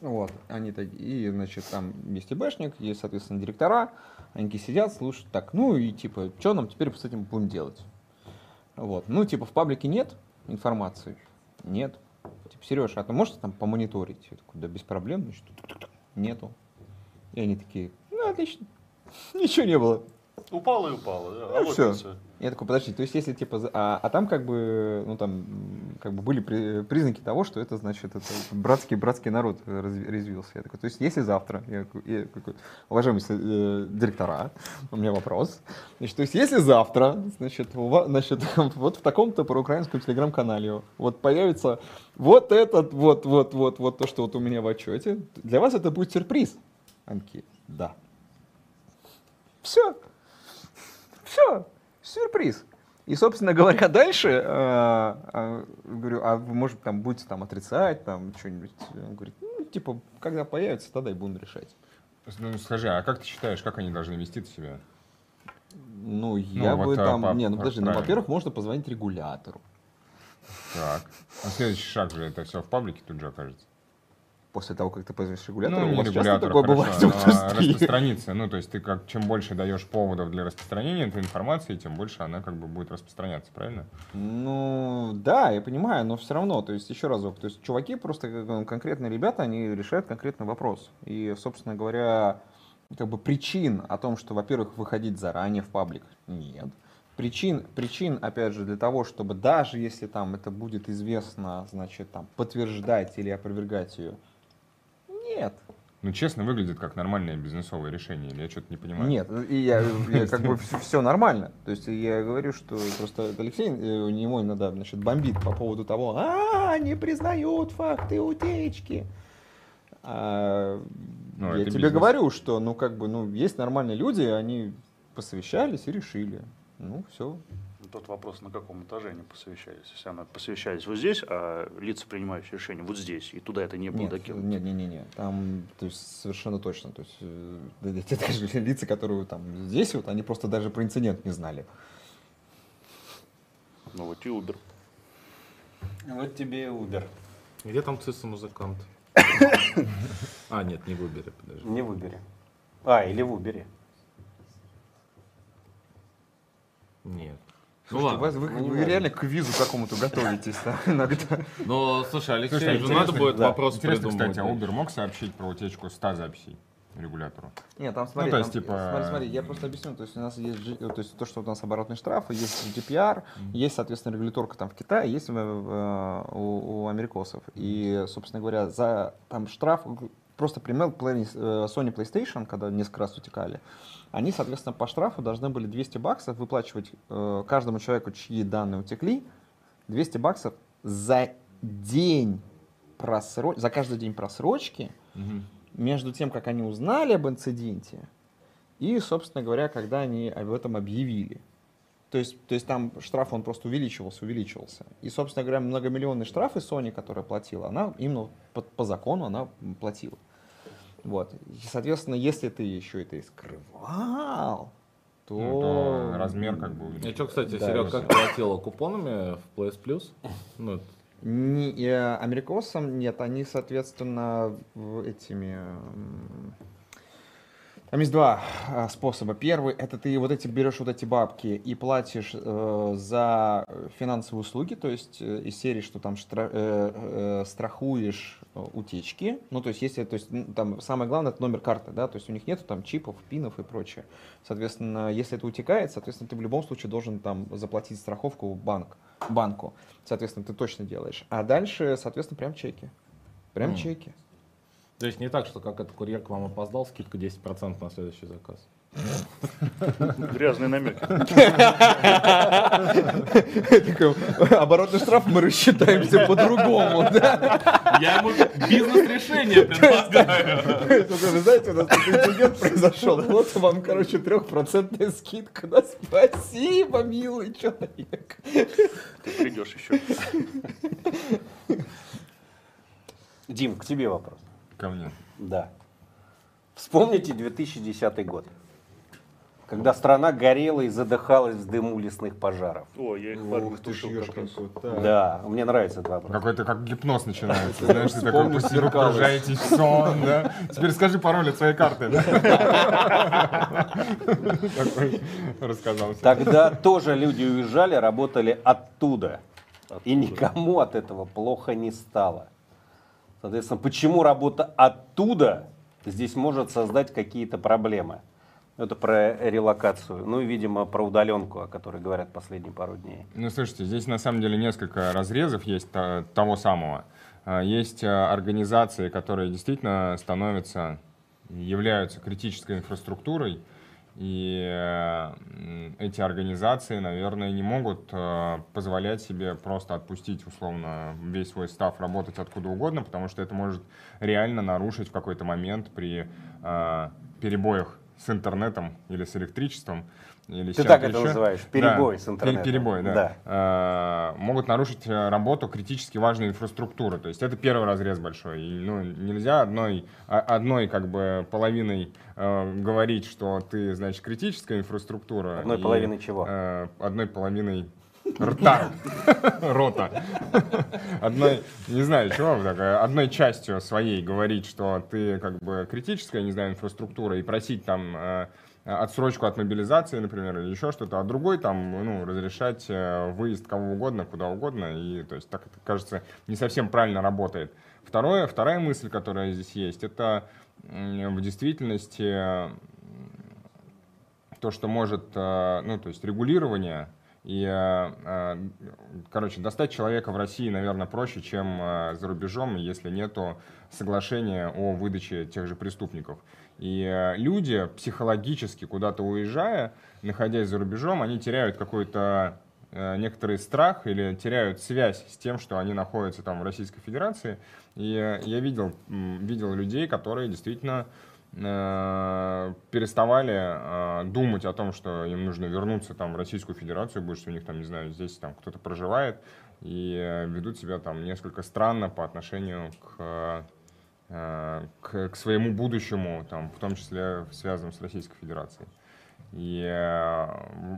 Вот, они так, и, значит, там есть ИБшник, есть, соответственно, директора, они такие сидят, слушают, так, ну и, типа, что нам теперь с этим будем делать? Вот, ну, типа, в паблике нет информации? Нет. Типа, Сереж, а ты можешь там помониторить? Я такой, да без проблем, значит, нету. И они такие, ну, отлично, ничего не было. Упало и упало, да. Ну, всё. Я такой, подожди, то есть если типа, а, а там как бы, ну там, как бы были при- признаки того, что это значит, это братский братский народ раз- резвился. Я такой, то есть если завтра, я, я такой, уважаемые э, директора, у меня вопрос, значит, то есть если завтра, значит, у вас, значит, вот в таком-то проукраинском телеграм-канале вот появится вот этот, вот, вот, вот, вот то, что вот у меня в отчете, для вас это будет сюрприз. Анки, да. Все. Все. Сюрприз. И, собственно говоря, дальше, э, э, говорю, а вы, может, там будете там отрицать, там что-нибудь. Он говорит, ну, типа, когда появится, тогда и будем решать. Ну, скажи, а как ты считаешь, как они должны вести себя? Ну, я вот, бы а, там, по- не, ну по- подожди, ну, правильно. во-первых, можно позвонить регулятору. Так. А следующий шаг же, это все в паблике тут же окажется. После того, как ты позвонишь регулятору, Ну, у вас часто такое хорошо, бывает? но выпуски? распространиться. Ну, то есть ты как, чем больше даешь поводов для распространения этой информации, тем больше она как бы будет распространяться, правильно? Ну, да, я понимаю, но все равно, то есть, еще разок, то есть, чуваки просто конкретные ребята, они решают конкретный вопрос. И, собственно говоря, как бы причин о том, что, во-первых, выходить заранее в паблик, нет. Причин, причин, опять же, для того, чтобы даже если там это будет известно, значит, там, подтверждать или опровергать ее, нет. Ну, честно, выглядит как нормальное бизнесовое решение, или я что-то не понимаю? Нет, и я, я как бы все, нормально. То есть я говорю, что просто Алексей, э, у него иногда значит, бомбит по поводу того, а, не признают факты утечки. А, Ну, я тебе бизнес. говорю, что ну как бы ну есть нормальные люди, они посовещались и решили. Ну все. Тот вопрос, на каком этаже они посовещались. Если они посовещались вот здесь, а лица, принимающие решения, вот здесь, и туда это не было Нет, докинуто. нет, нет, нет, нет. Там, то есть совершенно точно. То есть э, те даже лица, которые там здесь вот, они просто даже про инцидент не знали. Ну вот и Uber. Вот тебе и Uber. Где там цисса музыкант? А, нет, не в Uber, подожди. Не выбери. А, или в Uber. Нет. Слушайте, Ну у ладно. вас- вы, вы реально к квизу какому-то готовитесь да, иногда. Но, слушай, Алексей, Слушай, же надо будет да, вопрос Интересно, придумать. кстати, а Uber мог сообщить про утечку 100 записей регулятору? Нет, там смотри, то есть, там- типа- смотри, смотри, я просто объясню, то есть у нас есть, то есть то, что у нас оборотные штрафы, есть GDPR, есть, соответственно, регуляторка там в Китае, есть в- в- у, у америкосов. И, собственно говоря, за там штраф, просто пример э, Sony PlayStation, когда несколько раз утекали, они, соответственно, по штрафу должны были 200 баксов выплачивать э, каждому человеку, чьи данные утекли, 200 баксов за день просрочки, за каждый день просрочки, между тем, как они узнали об инциденте, и, собственно говоря, когда они об этом объявили. То есть, то есть там штраф, он просто увеличивался, увеличивался. И, собственно говоря, многомиллионные штрафы Sony, которая платила, она именно по, по закону она платила. Вот. И, соответственно, если ты еще это и скрывал, то... Ну, то размер как бы И увеличится. что, кстати, Да, Серег, и как платила купонами в PS Plus? Ну, Не, э, америкосам нет, они, соответственно, этими... Там есть два а, способа. Первый это ты вот эти берешь вот эти бабки и платишь э, за финансовые услуги, то есть э, из серии, что там штра- э, э, страхуешь э, утечки. Ну, то есть, если, то есть, там самое главное это номер карты, да, то есть у них нету там чипов, пинов и прочее. Соответственно, если это утекает, соответственно, ты в любом случае должен там заплатить страховку в банк, банку. Соответственно, ты точно делаешь. А дальше, соответственно, прям чеки. Прям чеки. То есть не так, что как этот курьер к вам опоздал, скидка 10% на следующий заказ. Грязные намеки. Такой, Оборотный штраф мы рассчитаемся по-другому, да? Я ему бизнес-решение предлагаю. Вы знаете, у нас тут инцидент произошел. Вот вам, короче, трехпроцентная скидка. Да спасибо, милый человек. Ты придешь еще. Дим, к тебе вопрос. Ко мне. Да. Вспомните 2010 год, когда страна горела и задыхалась в дыму лесных пожаров. О, я их тушил как раз. Да, мне нравится этот вопрос. Какой-то как гипноз начинается. Знаешь, ты такой сверкалось. погружаетесь в сон, да? Теперь скажи пароль от своей карты. да? Такой рассказал. всё. Тогда тоже люди уезжали, работали оттуда. И никому от этого плохо не стало. Соответственно, почему работа оттуда здесь может создать какие-то проблемы? Это про релокацию. Ну и, видимо, про удаленку, о которой говорят последние пару дней. Ну, слушайте, здесь на самом деле несколько разрезов есть то- того самого. А, Есть а, организации, которые действительно становятся, являются критической инфраструктурой, и эти организации, наверное, не могут э, позволять себе просто отпустить, условно, весь свой став работать откуда угодно, потому что это может реально нарушить в какой-то момент при э, перебоях с интернетом или с электричеством. Или с Ты так это еще. называешь, Да, перебой с пер- интернетом. Перебой, да. Да. Э, могут нарушить э, работу критически важной инфраструктуры. То есть это первый разрез большой. И, ну, нельзя одной, а- одной как бы половиной э, говорить, что ты, значит, критическая инфраструктура. Одной и, половиной чего? э, одной половиной рта, рота. Одной, не знаю, чего, так, э, одной частью своей говорить, что ты как бы критическая, не знаю, инфраструктура и просить там э, отсрочку от мобилизации, например, или еще что-то, а другой там, ну, разрешать э, выезд кого угодно, куда угодно, и то есть так это, кажется, не совсем правильно работает. Второе, вторая мысль, которая здесь есть, это в действительности м, то, что может, э, ну, то есть регулирование и, э, э, короче, достать человека в России, наверное, проще, чем э, за рубежом, если нету соглашения о выдаче тех же преступников. И э, люди психологически куда-то уезжая, находясь за рубежом, они теряют какой-то э, некоторый страх или теряют связь с тем, что они находятся там в Российской Федерации. И э, я видел, видел людей, которые действительно переставали думать о том, что им нужно вернуться там в Российскую Федерацию, будет, что у них там, не знаю, здесь там кто-то проживает, и ведут себя там несколько странно по отношению к, к, к своему будущему, там, в том числе связанным с Российской Федерацией. И э,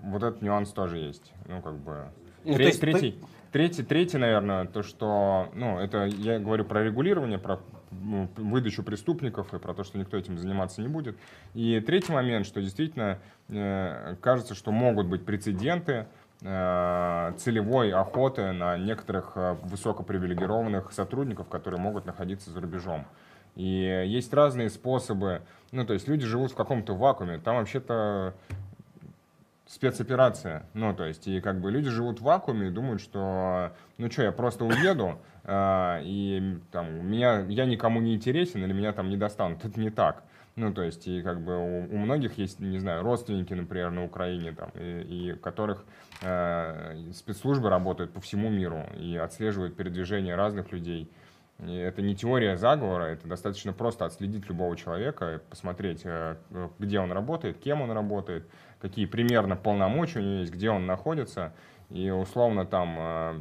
вот этот нюанс тоже есть. Ну, как бы... Ну, то Третий, есть ты- третий, третий, третий, наверное, то, что, ну, это я говорю про регулирование, про ну, выдачу преступников и про то, что никто этим заниматься не будет. И третий момент, что действительно э, кажется, что могут быть прецеденты э, целевой охоты на некоторых э, высокопривилегированных сотрудников, которые могут находиться за рубежом. И есть разные способы, ну, то есть люди живут в каком-то вакууме, там вообще-то спецоперация. Ну, то есть, и как бы люди живут в вакууме и думают, что, ну что, я просто уеду, э, и там, меня, я никому не интересен или меня там не достанут. Это не так. Ну, то есть, и как бы у, у многих есть, не знаю, родственники, например, на Украине, там, и, и которых э, спецслужбы работают по всему миру и отслеживают передвижение разных людей. И это не теория заговора, это достаточно просто отследить любого человека, посмотреть, э, где он работает, кем он работает, какие примерно полномочия у него есть, где он находится, и условно там э,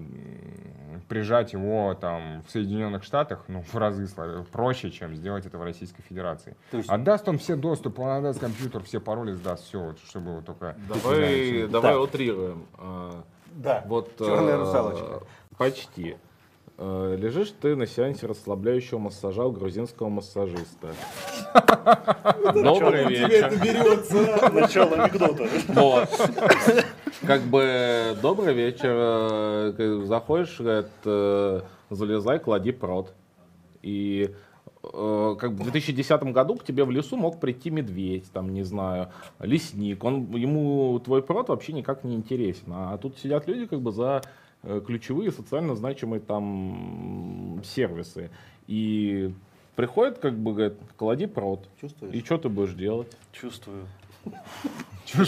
прижать его там в Соединенных Штатах, ну, в разы проще, чем сделать это в Российской Федерации. То есть- Отдаст он все доступы, он отдаст компьютер, все пароли сдаст, все, вот, чтобы вот только... Давай, давай утрируем. А, Да. Вот, Черная э, русалочка. Почти. Э, Лежишь ты на сеансе расслабляющего массажа у грузинского массажиста. Добрый вечер. берется. Начало анекдота. Как бы добрый вечер. э, Заходишь, говорят, э, залезай, клади прод. И э, как бы в 2010 году к тебе в лесу мог прийти медведь, там, не знаю, лесник. Он, ему твой прод вообще никак не интересен. А тут сидят люди как бы за ключевые социально значимые там сервисы. И приходит, как бы, говорит, клади прод. Чувствуешь? И что ты будешь делать? Чувствую.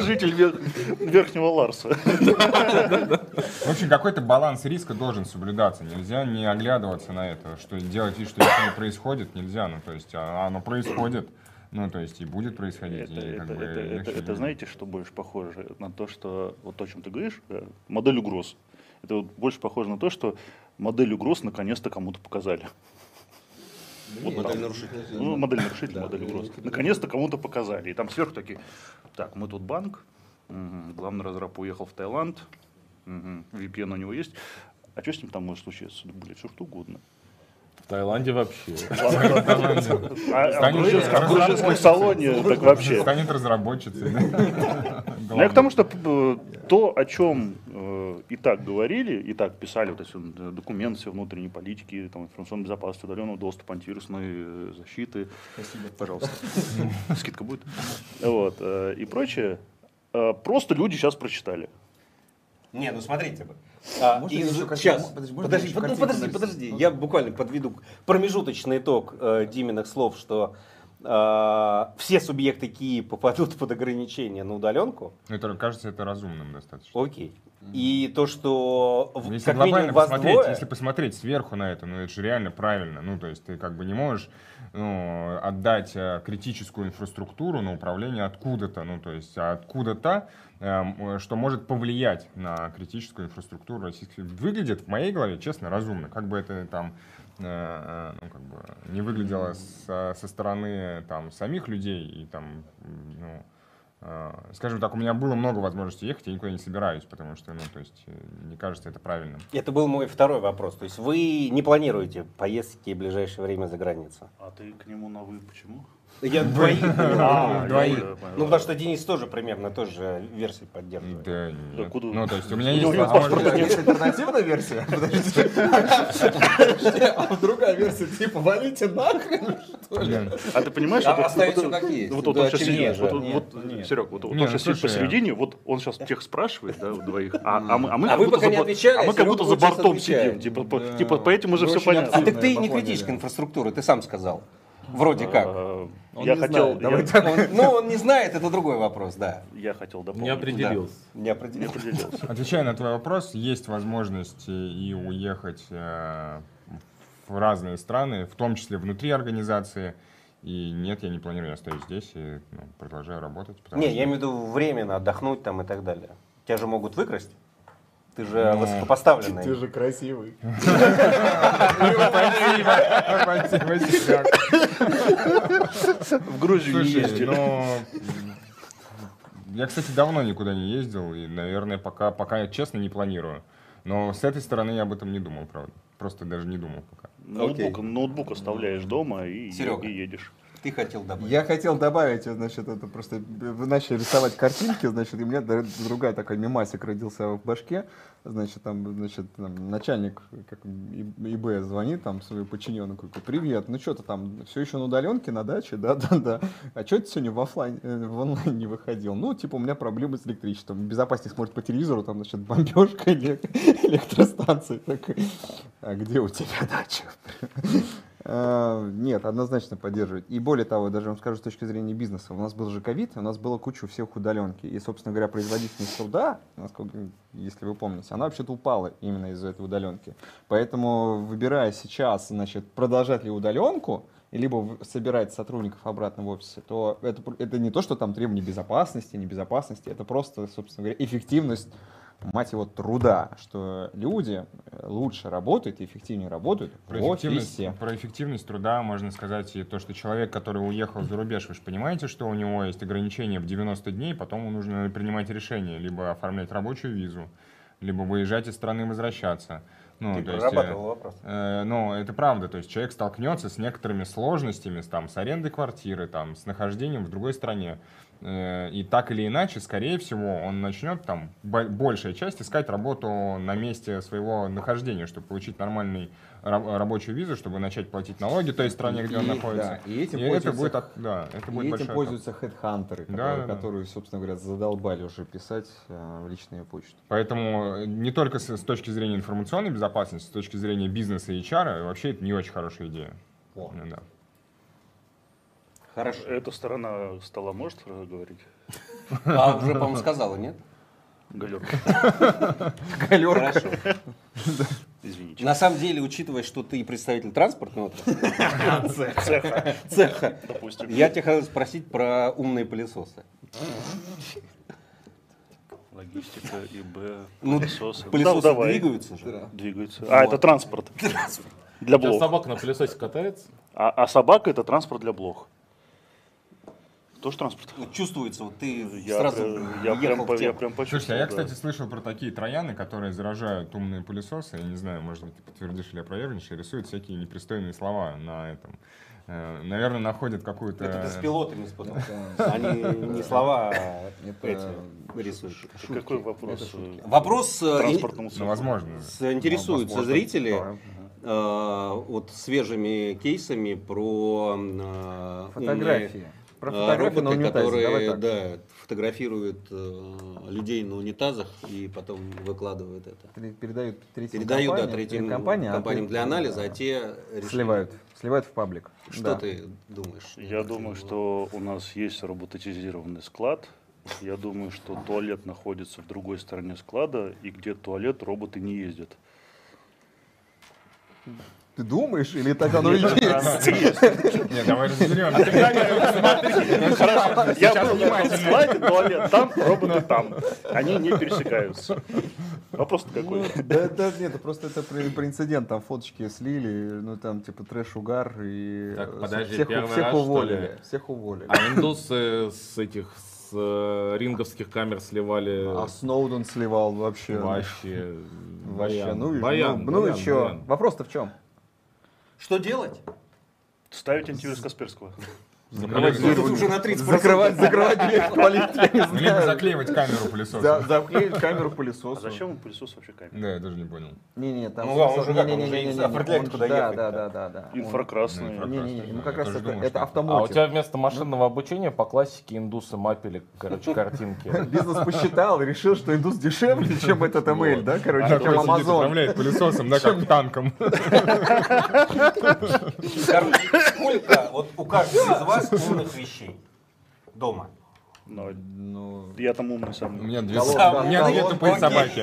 Житель Вер- Верхнего Ларса. В общем, какой-то баланс риска должен соблюдаться. Нельзя не оглядываться на это, что делать вид, что ничего не происходит, нельзя. Ну, то есть, а оно происходит, ну, то есть, и будет происходить. Это, и это, бы это, это- это знаете, что больше похоже на то, что вот то, о чем ты говоришь, э, модель угроз. Это вот больше похоже на то, что модель угроз наконец-то кому-то показали. Вот Модель так. нарушителя. Ну, модель нарушителя, модель угроз. Наконец-то кому-то показали. И там сверху такие, так, мы тут банк, главный разраб уехал в Таиланд, мгм, VPN у него есть. А что с ним там может случиться? Блин, все что угодно. В Таиланде вообще. А, а в грузинском- в грузинском салоне так вообще. Станет разработчицей. Ну, я к тому, что э, то, о чем э, и так говорили, и так писали вот эти э, документы все внутренней политики, там, информационной безопасности, удаленного доступа, антивирусной защиты. Спасибо. Пожалуйста. Скидка будет. Вот. И прочее. Просто люди сейчас прочитали. Не, ну смотрите бы. А, Можно из- еще? Сейчас, Подожди, можно подожди, еще под- ну, подожди, подожди. Я буквально подведу промежуточный итог э, Диминых слов, что э, все субъекты Кии попадут под ограничения на удаленку. Это, кажется, это разумным достаточно. Окей. И то, что в- Если как глобально минимум вас посмотреть, двое, если посмотреть сверху на это, ну это же реально правильно. Ну, то есть ты как бы не можешь ну, отдать э, критическую инфраструктуру на управление откуда-то, ну, то есть откуда-то, эм, э, что может повлиять на критическую инфраструктуру российской. Выглядит в моей голове, честно, разумно. Как бы это там э, э, ну, как бы не выглядело со, со стороны там самих людей и там, ну, э, скажем так, у меня было много возможностей ехать, я никуда не собираюсь, потому что, ну, то есть, э, не кажется это правильным. это был мой второй вопрос. То есть вы не планируете поездки в ближайшее время за границу? А ты к нему на вы почему? Я двоих. А, Двоих. Ну, потому что Денис тоже примерно тоже же версии поддерживает. Да, нет. Ну, то есть у меня есть альтернативная версия? Подождите. Подожди, А другая версия, типа, валите нахрен, что ли? А ты понимаешь, А оставить вот- всё как есть. Вот, он сейчас сидит. Серег, вот, он ну, сейчас сидит слушай, посередине, вот он сейчас тех спрашивает, да, у двоих, а, а мы, а мы как вы будто а мы как будто за бортом сидим, типа, по- типа поэтому же Вы все понятно. А так ты не поняли. критическая инфраструктура, ты сам сказал. Вроде как. А, Он Я не хотел, знает, давай я- так. Он- Ну, он не знает, это другой вопрос, да. я хотел Не дополнить. определился. Не Не определил. определился. Отвечая на твой вопрос, есть возможность и уехать э, в разные страны, в том числе внутри организации. И нет, я не планирую, я остаюсь здесь и ну, продолжаю работать. Не, что- я имею в виду временно отдохнуть там и так далее. Тебя же могут выкрасть. Ты же Ну, высокопоставленный. Ты же красивый. В Грузию не Слушай, ездили. ну, Я, кстати, давно никуда не ездил, и, наверное, пока, пока я честно не планирую. Но с этой стороны я об этом не думал, правда. Просто даже не думал пока. Ноутбук, ноутбук оставляешь дома и, и едешь. Ты хотел добавить. Я хотел добавить, значит, это просто вы начали рисовать картинки, значит, и у меня другая такой мемасик родился в башке, значит, там, значит, там, начальник как, ИБ звонит там своему подчиненному, говорит, привет, ну что ты там, все еще на удаленке, на даче, да, да, да, а что ты сегодня в, оффлайн, э, в онлайн не выходил? Ну, типа, у меня проблемы с электричеством, безопасник смотрит по телевизору, там, значит, бомбежка элек- электростанции, такой, а где у тебя дача? А, Нет, однозначно поддерживать. И более того, даже вам скажу с точки зрения бизнеса, у нас был же ковид, у нас было куча всех удаленки. И, собственно говоря, производительность труда, насколько, если вы помните, она вообще-то упала именно из-за этой удаленки. Поэтому, выбирая сейчас, значит, продолжать ли удаленку, либо собирать сотрудников обратно в офисе, то это, это не то, что там требования безопасности, небезопасности, это просто, собственно говоря, эффективность мать его, труда, что люди э, лучше работают и эффективнее работают Про в эффективность, офисе. про эффективность труда можно сказать и то, что человек, который уехал за рубеж, вы же понимаете, что у него есть ограничения в 90 дней, потом ему нужно принимать решение, либо оформлять рабочую визу, либо выезжать из страны и возвращаться. Ну, Ты то есть, э, прорабатывал вопрос. Э, ну, это правда. То есть человек столкнется с некоторыми сложностями, с, там, с арендой квартиры, там, с нахождением в другой стране. Э, и так или иначе, скорее всего, он начнет там бо- большая часть искать работу на месте своего нахождения, чтобы получить нормальный ра- рабочую визу, чтобы начать платить налоги той стране, где он И- находится. да, и этим это пользуются- будет, да, это И будет этим большая пользуются хедхантеры, Да, которые, да, да. которые, собственно говоря, задолбали уже писать э, в личную почту. Поэтому э, не только с, с точки зрения информационной безопасности, с точки зрения бизнеса и HR, вообще это не очень хорошая идея. О. Да. Хорошо. Эта сторона стола может говорить? А уже, по-моему, сказала, нет? Галерка, Хорошо. извините. На самом деле, учитывая, что ты представитель транспортного цеха, цеха, Допустим. я тебя хотел спросить про умные пылесосы. Логистика, ИБ, Ну, пылесосы. Пылесосы Да, давай. двигаются же. Двигаются. А, это транспорт. Для У тебя блох. собака на пылесосе катается? А, а собака это транспорт для блох. Тоже транспорт? Вот Чувствуется, вот ты Я, сразу прям- я, прям, я прям почувствовал. Слушайте, а я, да. кстати, слышал про такие трояны, которые заражают умные пылесосы. Я не знаю, может быть, ты подтвердишь или опровергнешь, и рисуют всякие непристойные слова на этом. Э, Наверное, находят какую-то... Это ты с пилотами спутал. Они не слова, а рисуют. Какой вопрос? э, Вопрос э, Транспортному Ну, возможно. с- интересуются Возможно, зрители вот свежими кейсами про Фотографии. Про э, фотографии на роботы, унитазе. которые Давай так. да, фотографируют э, людей на унитазах и потом выкладывают это. Пере- Передают третьим Передают да, компаниям, третьим компаниям, а компаниям для анализа, а те решили- Сливают. Сливают в паблик. Что Да. ты думаешь? Я думаю, что у нас есть роботизированный склад. Я думаю, что туалет находится в другой стороне склада, и где туалет роботы не ездят. Ты думаешь, или так оно и есть? Нет, давай разберем. Я был на этом складе, туалет там, роботы там. Они не пересекаются. Вопрос какой? Да, да, нет, это просто это про, про инцидент, там фоточки слили, ну там типа трэш-угар и Так, подожди, всех, раз, уволили, ли? всех уволили. А индусы с этих с э, ринговских камер сливали А Сноуден сливал вообще. вообще. Вообще, баян. ну и, Баян, ну, ну баян, и что? Вопрос-то в чем? Что делать? Ставить антивирус Касперского. Закрывать, Ну, тут уже на 30%. Закрывать, закрывать дверь в туалет, я не Либо знаю. заклеивать камеру пылесоса. Заклеить камеру А пылесоса. зачем ему пылесос вообще камера? Да, я даже не понял. Не-не, там Ну, он уже как, он уже определяет, куда да, ехать, Да, да. да, да, да. Инфракрасный. Не-не-не, ну как раз тоже это, что- А у автомотив. тебя вместо машинного обучения по классике индусы мапили, короче, картинки. Бизнес посчитал и решил, что индус дешевле, чем этот ML, да, короче, чем Amazon. управляет пылесосом, да, как танком. Сколько вот у каждого из вас умных вещей дома? Но Ну, я там умный У сам. меня две, с- у меня две тупые окей. собаки.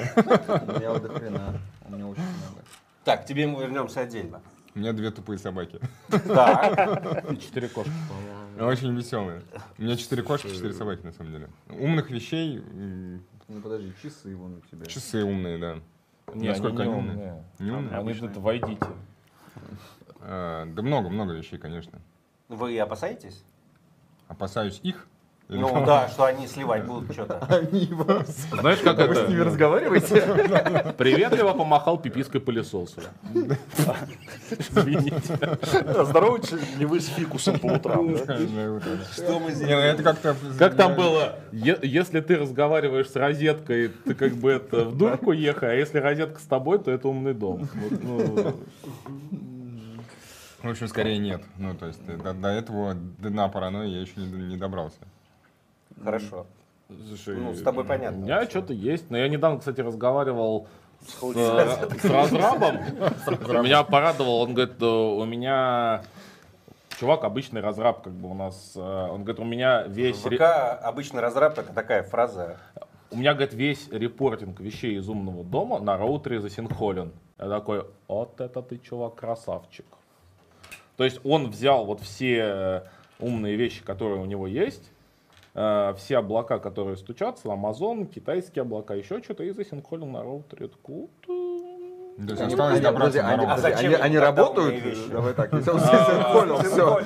у меня вот до хрена, у меня очень много. Так, тебе мы вернемся отдельно. У меня две тупые собаки. Так, Четыре кошки, по-моему. Очень веселые. У меня четыре кошки, четыре собаки, на самом деле. Умных вещей, Ну подожди, часы вон у тебя. часы умные, да. Не, Насколько они не умные? умные. Не умные? Они это войдите. А, Да много-много вещей, конечно. Вы опасаетесь? Опасаюсь их. Ну да, что они сливать будут что-то. Они вас... Знаешь, как Вы с ними это? разговариваете? Приветливо помахал пипиской пылесосу. Извините. Здороваете ли вы с фикусом по утрам? Что мы Не, ну это как-то... Как там было? Если ты разговариваешь с розеткой, ты как бы это в дурку ехай, а если розетка с тобой, то это умный дом. В общем, скорее нет. Ну, то есть э, до, до этого дна паранойи я еще не, не добрался. Хорошо. слушай, Ну, с тобой понятно. У меня что-то есть. Но я недавно, кстати, разговаривал с, э, с разрабом. Меня порадовал. Он говорит, э, у меня чувак обычный разраб, как бы у нас. э, Он говорит, у меня весь... ВК обычно разраб это такая фраза. У меня, говорит, весь репортинг вещей из умного дома на роутере засинхолен. Я такой, вот это ты, чувак, красавчик. То есть он взял вот все э, умные вещи, которые у него есть, э, все облака, которые стучатся, Amazon, китайские облака, еще что-то, и засинхолил на роутере. Я такой, «Вот, э, То есть осталось добраться они. А зачем они- они работают? Давай так, если он синхронил, все.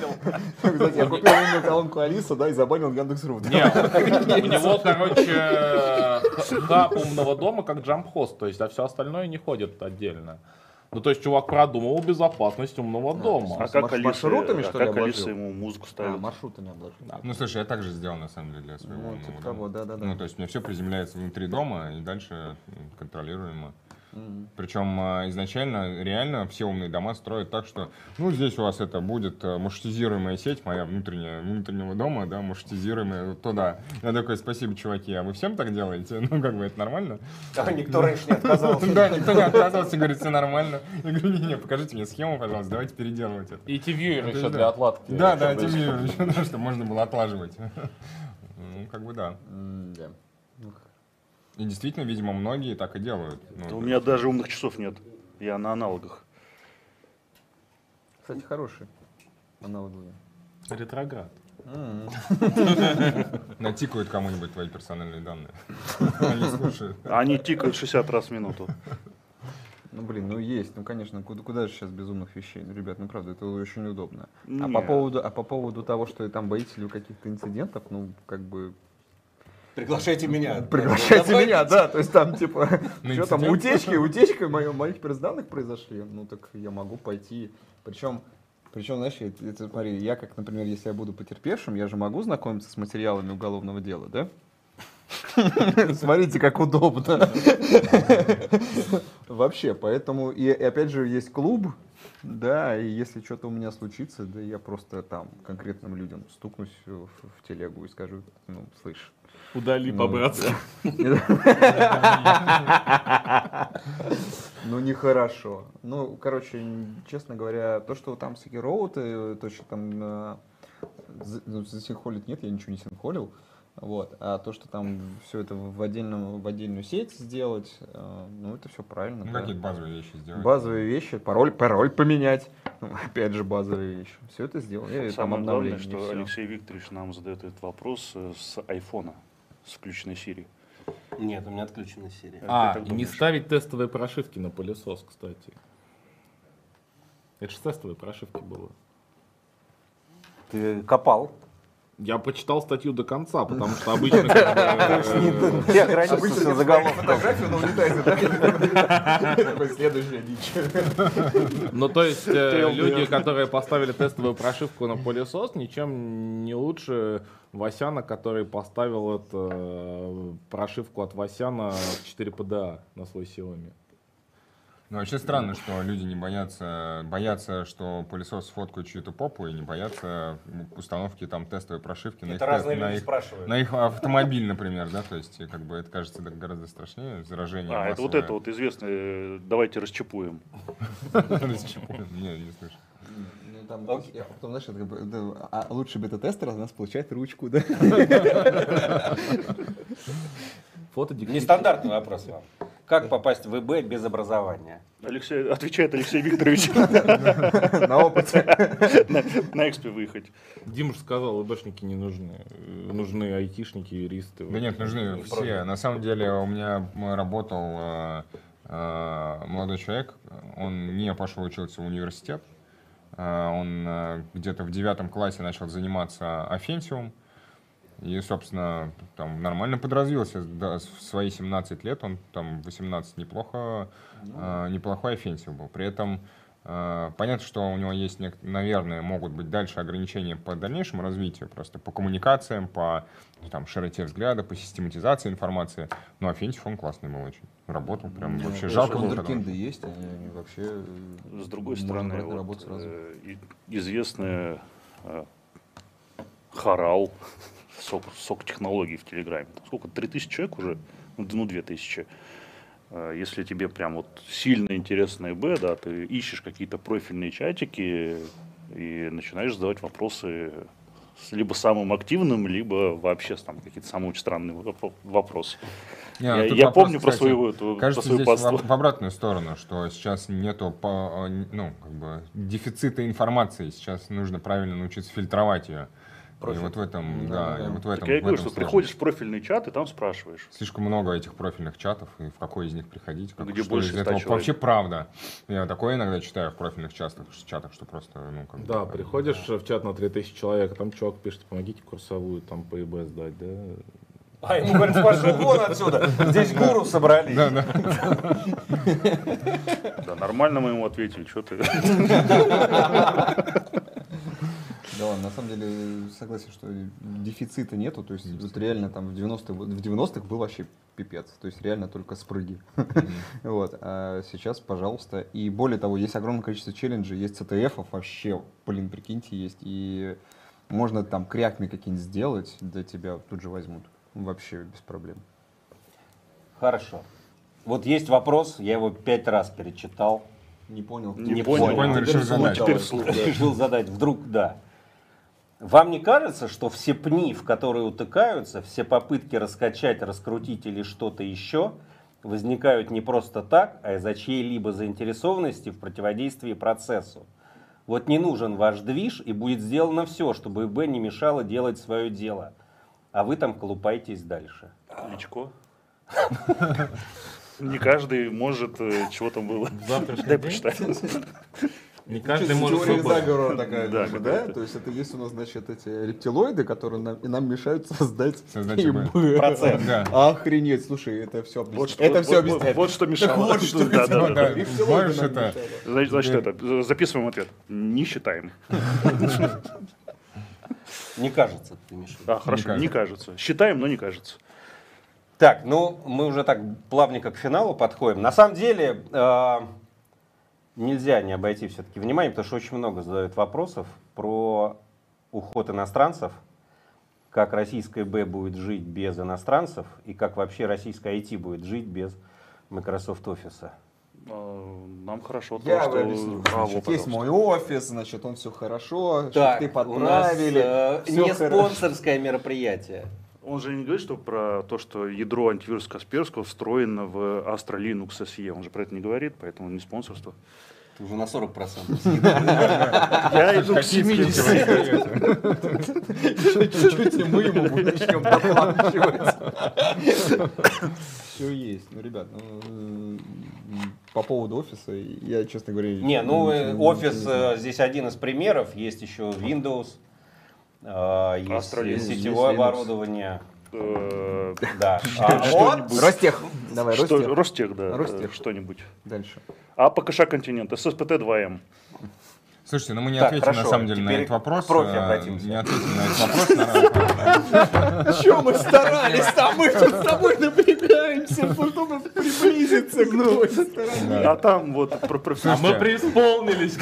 Кстати, я купил умную колонку Алиса, да, и забанил Яндекс.ру. Не, у него, короче, хаб умного дома как джамп-хост, то есть, а все остальное не ходит отдельно. Ну, то есть, чувак продумывал безопасность умного дома. А как Марш- Алиса, маршрутами, а что ли, как Алиса ему музыку А, ставит? маршруты не обложил. Ну, слушай, я так же сделал, на самом деле, для своего Ну, умного типа дома. того, да-да-да. Ну, то есть у меня все приземляется внутри дома, и дальше м, контролируемо. Причем а, изначально реально все умные дома строят так, что, ну, здесь у вас это будет э, маршрутизируемая сеть, моя внутренняя, внутреннего дома, да, маршрутизируемая туда. Я такой, спасибо, чуваки, а вы всем так делаете? Ну, как бы это нормально? А никто раньше не отказался. Да, никто не отказывался, говорит, все нормально. Я говорю, не-не, покажите мне схему, пожалуйста, давайте переделывать это. И Это еще да. для отладки. Да, да, не менее, еще, да, чтобы можно было отлаживать. Ну, как бы да. М-да. И действительно, видимо, многие так и делают. Ну, У меня даже умных часов нет. Я на аналогах. Кстати, хороший аналоговый. Ретроград. натикают кому-нибудь твои персональные данные. Они слушают. Они тикают 60 раз в минуту. Ну, блин, ну есть, ну, конечно, куда, куда же сейчас безумных вещей? Ну, ребят, ну, правда, это очень удобно. А по, поводу, а по поводу того, что там боитесь ли вы каких-то инцидентов, ну, как бы, Приглашайте меня. приглашайте меня, да, то есть там, типа, что там, утечки, утечка моих персданных произошли, ну, так я могу пойти, причем, причем, знаешь, это, это, смотри, я как, например, если я буду потерпевшим, я же могу знакомиться с материалами уголовного дела, да? Смотрите, как удобно. Вообще, поэтому, и, и опять же, есть клуб, да, и если что-то у меня случится, да я просто там конкретным людям стукнусь в, в телегу и скажу, ну, слышь, Удали Ну, по-братски. Ну, нехорошо. Ну, короче, честно говоря, то, что там всякие роуты, то, что там э, ну, засинхолить нет, я ничего не синхолил. Вот. А то, что там все это в, отдельном, в отдельную сеть сделать, э, ну, это все правильно. Ну, да. какие-то базовые вещи сделать. Базовые вещи, пароль, пароль поменять. Ну, опять же, базовые вещи. Все это сделал. И там Самое главное, что всё. Алексей Викторович нам задает этот вопрос э, с айфона, с включенной Siri. Нет, у меня отключена серия. А, как и не ставить тестовые прошивки на пылесос, кстати. Это же тестовые прошивки было. Ты копал. Я почитал статью до конца, потому что обычно... Ты ограничился заголовком. Фотографию на унитазе, да? Такой следующая дичь. Ну, то есть, э, люди, которые поставили тестовую прошивку на пылесос, ничем не лучше Васяна, который поставил э, прошивку от Васяна 4 PDA на свой Xiaomi. Ну, вообще странно, что люди не боятся, боятся, что пылесос сфоткает чью-то попу и не боятся установки там тестовой прошивки на их, Это разные на люди их, спрашивают. на их автомобиль, например, да, то есть как бы это кажется гораздо страшнее, заражение А, это вот массовое. это вот известное, давайте расчипуем. Не, не слышу. Ну, там, я потом, знаешь, это а лучший бета-тестер у нас получает ручку, да? Фото Нестандартный вопрос вам. Как попасть в ИБ без образования? Алексей, отвечает Алексей Викторович. На опыте. На экспе выехать. Дима же сказал, ИБшники не нужны. Нужны айтишники, юристы. Да нет, нужны все. На самом деле у меня работал э, э, молодой человек, он не пошел учиться в университет, Э, он где-то в девятом классе начал заниматься офенсиум, И, собственно, там нормально подразвился да, в свои 17 лет, он там 18 неплохо, э, неплохой offensive был. При этом э, понятно, что у него есть, нек- наверное, могут быть дальше ограничения по дальнейшему развитию, просто по коммуникациям, по ну, там, широте взгляда, по систематизации информации. Но offensive он классный был очень. Работал прям вообще Ну, жалко было. когда- Вундеркинды есть, они, они вообще... э, С другой стороны, вот, э, известная э, Харал, SOC, SOC технологий в Телеграме. Там сколько, 3000 человек уже? Ну, д- ну 2000. Э, Если тебе прям вот сильно интересно ИБ, да, ты ищешь какие-то профильные чатики и начинаешь задавать вопросы с либо самым активным, либо вообще там какие-то самые очень странные воп- вопросы. Не, ну я я вопрос, помню про свою, эту, про Кажется, свою здесь в, в обратную сторону, что сейчас нету по- э, ну, как бы дефицита информации, сейчас нужно правильно научиться фильтровать ее. И вот в этом, да, и вот в этом. Так я и в говорю, этом что сложность. приходишь в профильный чат и там спрашиваешь. Слишком много этих профильных чатов, и в какой из них приходить, как, Где что больше из 100 этого человек. вообще правда. Я такое иногда читаю в профильных чатах, чатах что просто, ну, как бы, Да, приходишь в чат на 3000 человек, а там чувак пишет, помогите курсовую там по ИБ сдать, да? А ему говорят, пошел вон отсюда. Здесь гуру собрались. Да, да. Да, нормально мы ему ответили, что ты. Да ладно, на самом деле согласен, что дефицита нету, то есть вот реально там в 90-х, в 90-х был вообще пипец, то есть реально только спрыги. Вот, а сейчас, пожалуйста, и более того, есть огромное количество челленджей, есть CTF-ов вообще, блин, прикиньте, есть, и можно там крякми какие-нибудь сделать, для тебя тут же возьмут, вообще без проблем. Хорошо. Вот есть вопрос, я его пять раз перечитал. Не понял. Не понял. понял, решил задать. давай. Теперь вслух. Решил задать, вдруг да. Вам не кажется, что все пни, в которые утыкаются, все попытки раскачать, раскрутить или что-то еще, возникают не просто так, а из-за чьей-либо заинтересованности в противодействии процессу? Вот не нужен ваш движ, и будет сделано все, чтобы ИБ не мешало делать свое дело. А вы там колупаетесь дальше. Личко. Не каждый может, э, чего там было. Завтрашний Дай день почитать. Не каждый может Теория выбрать. заговора такая, Да, какая-то. да? То есть это есть у нас, значит, эти рептилоиды, которые нам, и нам мешают создать Создать ИБ. Процесс. Да. Охренеть, слушай, это все Вот объясняет. что, Это вот- все вот- объясняет. Вот что мешало. вот что Да, это. да, да, да. Да, Рептилоиды знаешь, это-. Значит, значит, это, записываем ответ. Не считаем. Не кажется, ты виду? Да, хорошо, не кажется. Считаем, но не кажется. Так, ну мы уже так плавненько к финалу подходим. На самом деле э, нельзя не обойти все-таки внимание, потому что очень много задают вопросов про уход иностранцев, как российская Б будет жить без иностранцев и как вообще российская IT будет жить без Microsoft Office. А, Нам хорошо Я вам что... объясню. А, Значит, вот, есть пожалуйста. мой офис, значит, он все хорошо, Так, шрифты у нас подправили. э, не хорошо. спонсорское мероприятие. Он же не говорит, что про то, что ядро антивируса Касперского встроено в Astra Linux SE. Он же про это не говорит, поэтому не спонсорство. Ты уже на 40%. Я иду к Российские 70. противоречия. Чуть-чуть, и мы ему начнем доплачивать. Все есть. Ну, ребят, ну, по поводу офиса, я, честно говоря... Не, ну э, офис не э, здесь один из примеров. Есть еще Windows, э, есть сетевое оборудование. Да. А Ростех. Давай, Ростех. Ростех, да. Ростех. Что-нибудь. Дальше. А ПКШ Континент, ССПТ-2М. Слушайте, ну мы не Так, ответим хорошо, на самом деле на теперь этот вопрос. профи э, обратимся. Не ответим на этот вопрос. Че мы старались, там мы тут с тобой напрягаемся, чтобы приблизиться к той стороне. А там вот про, про А мы преисполнились.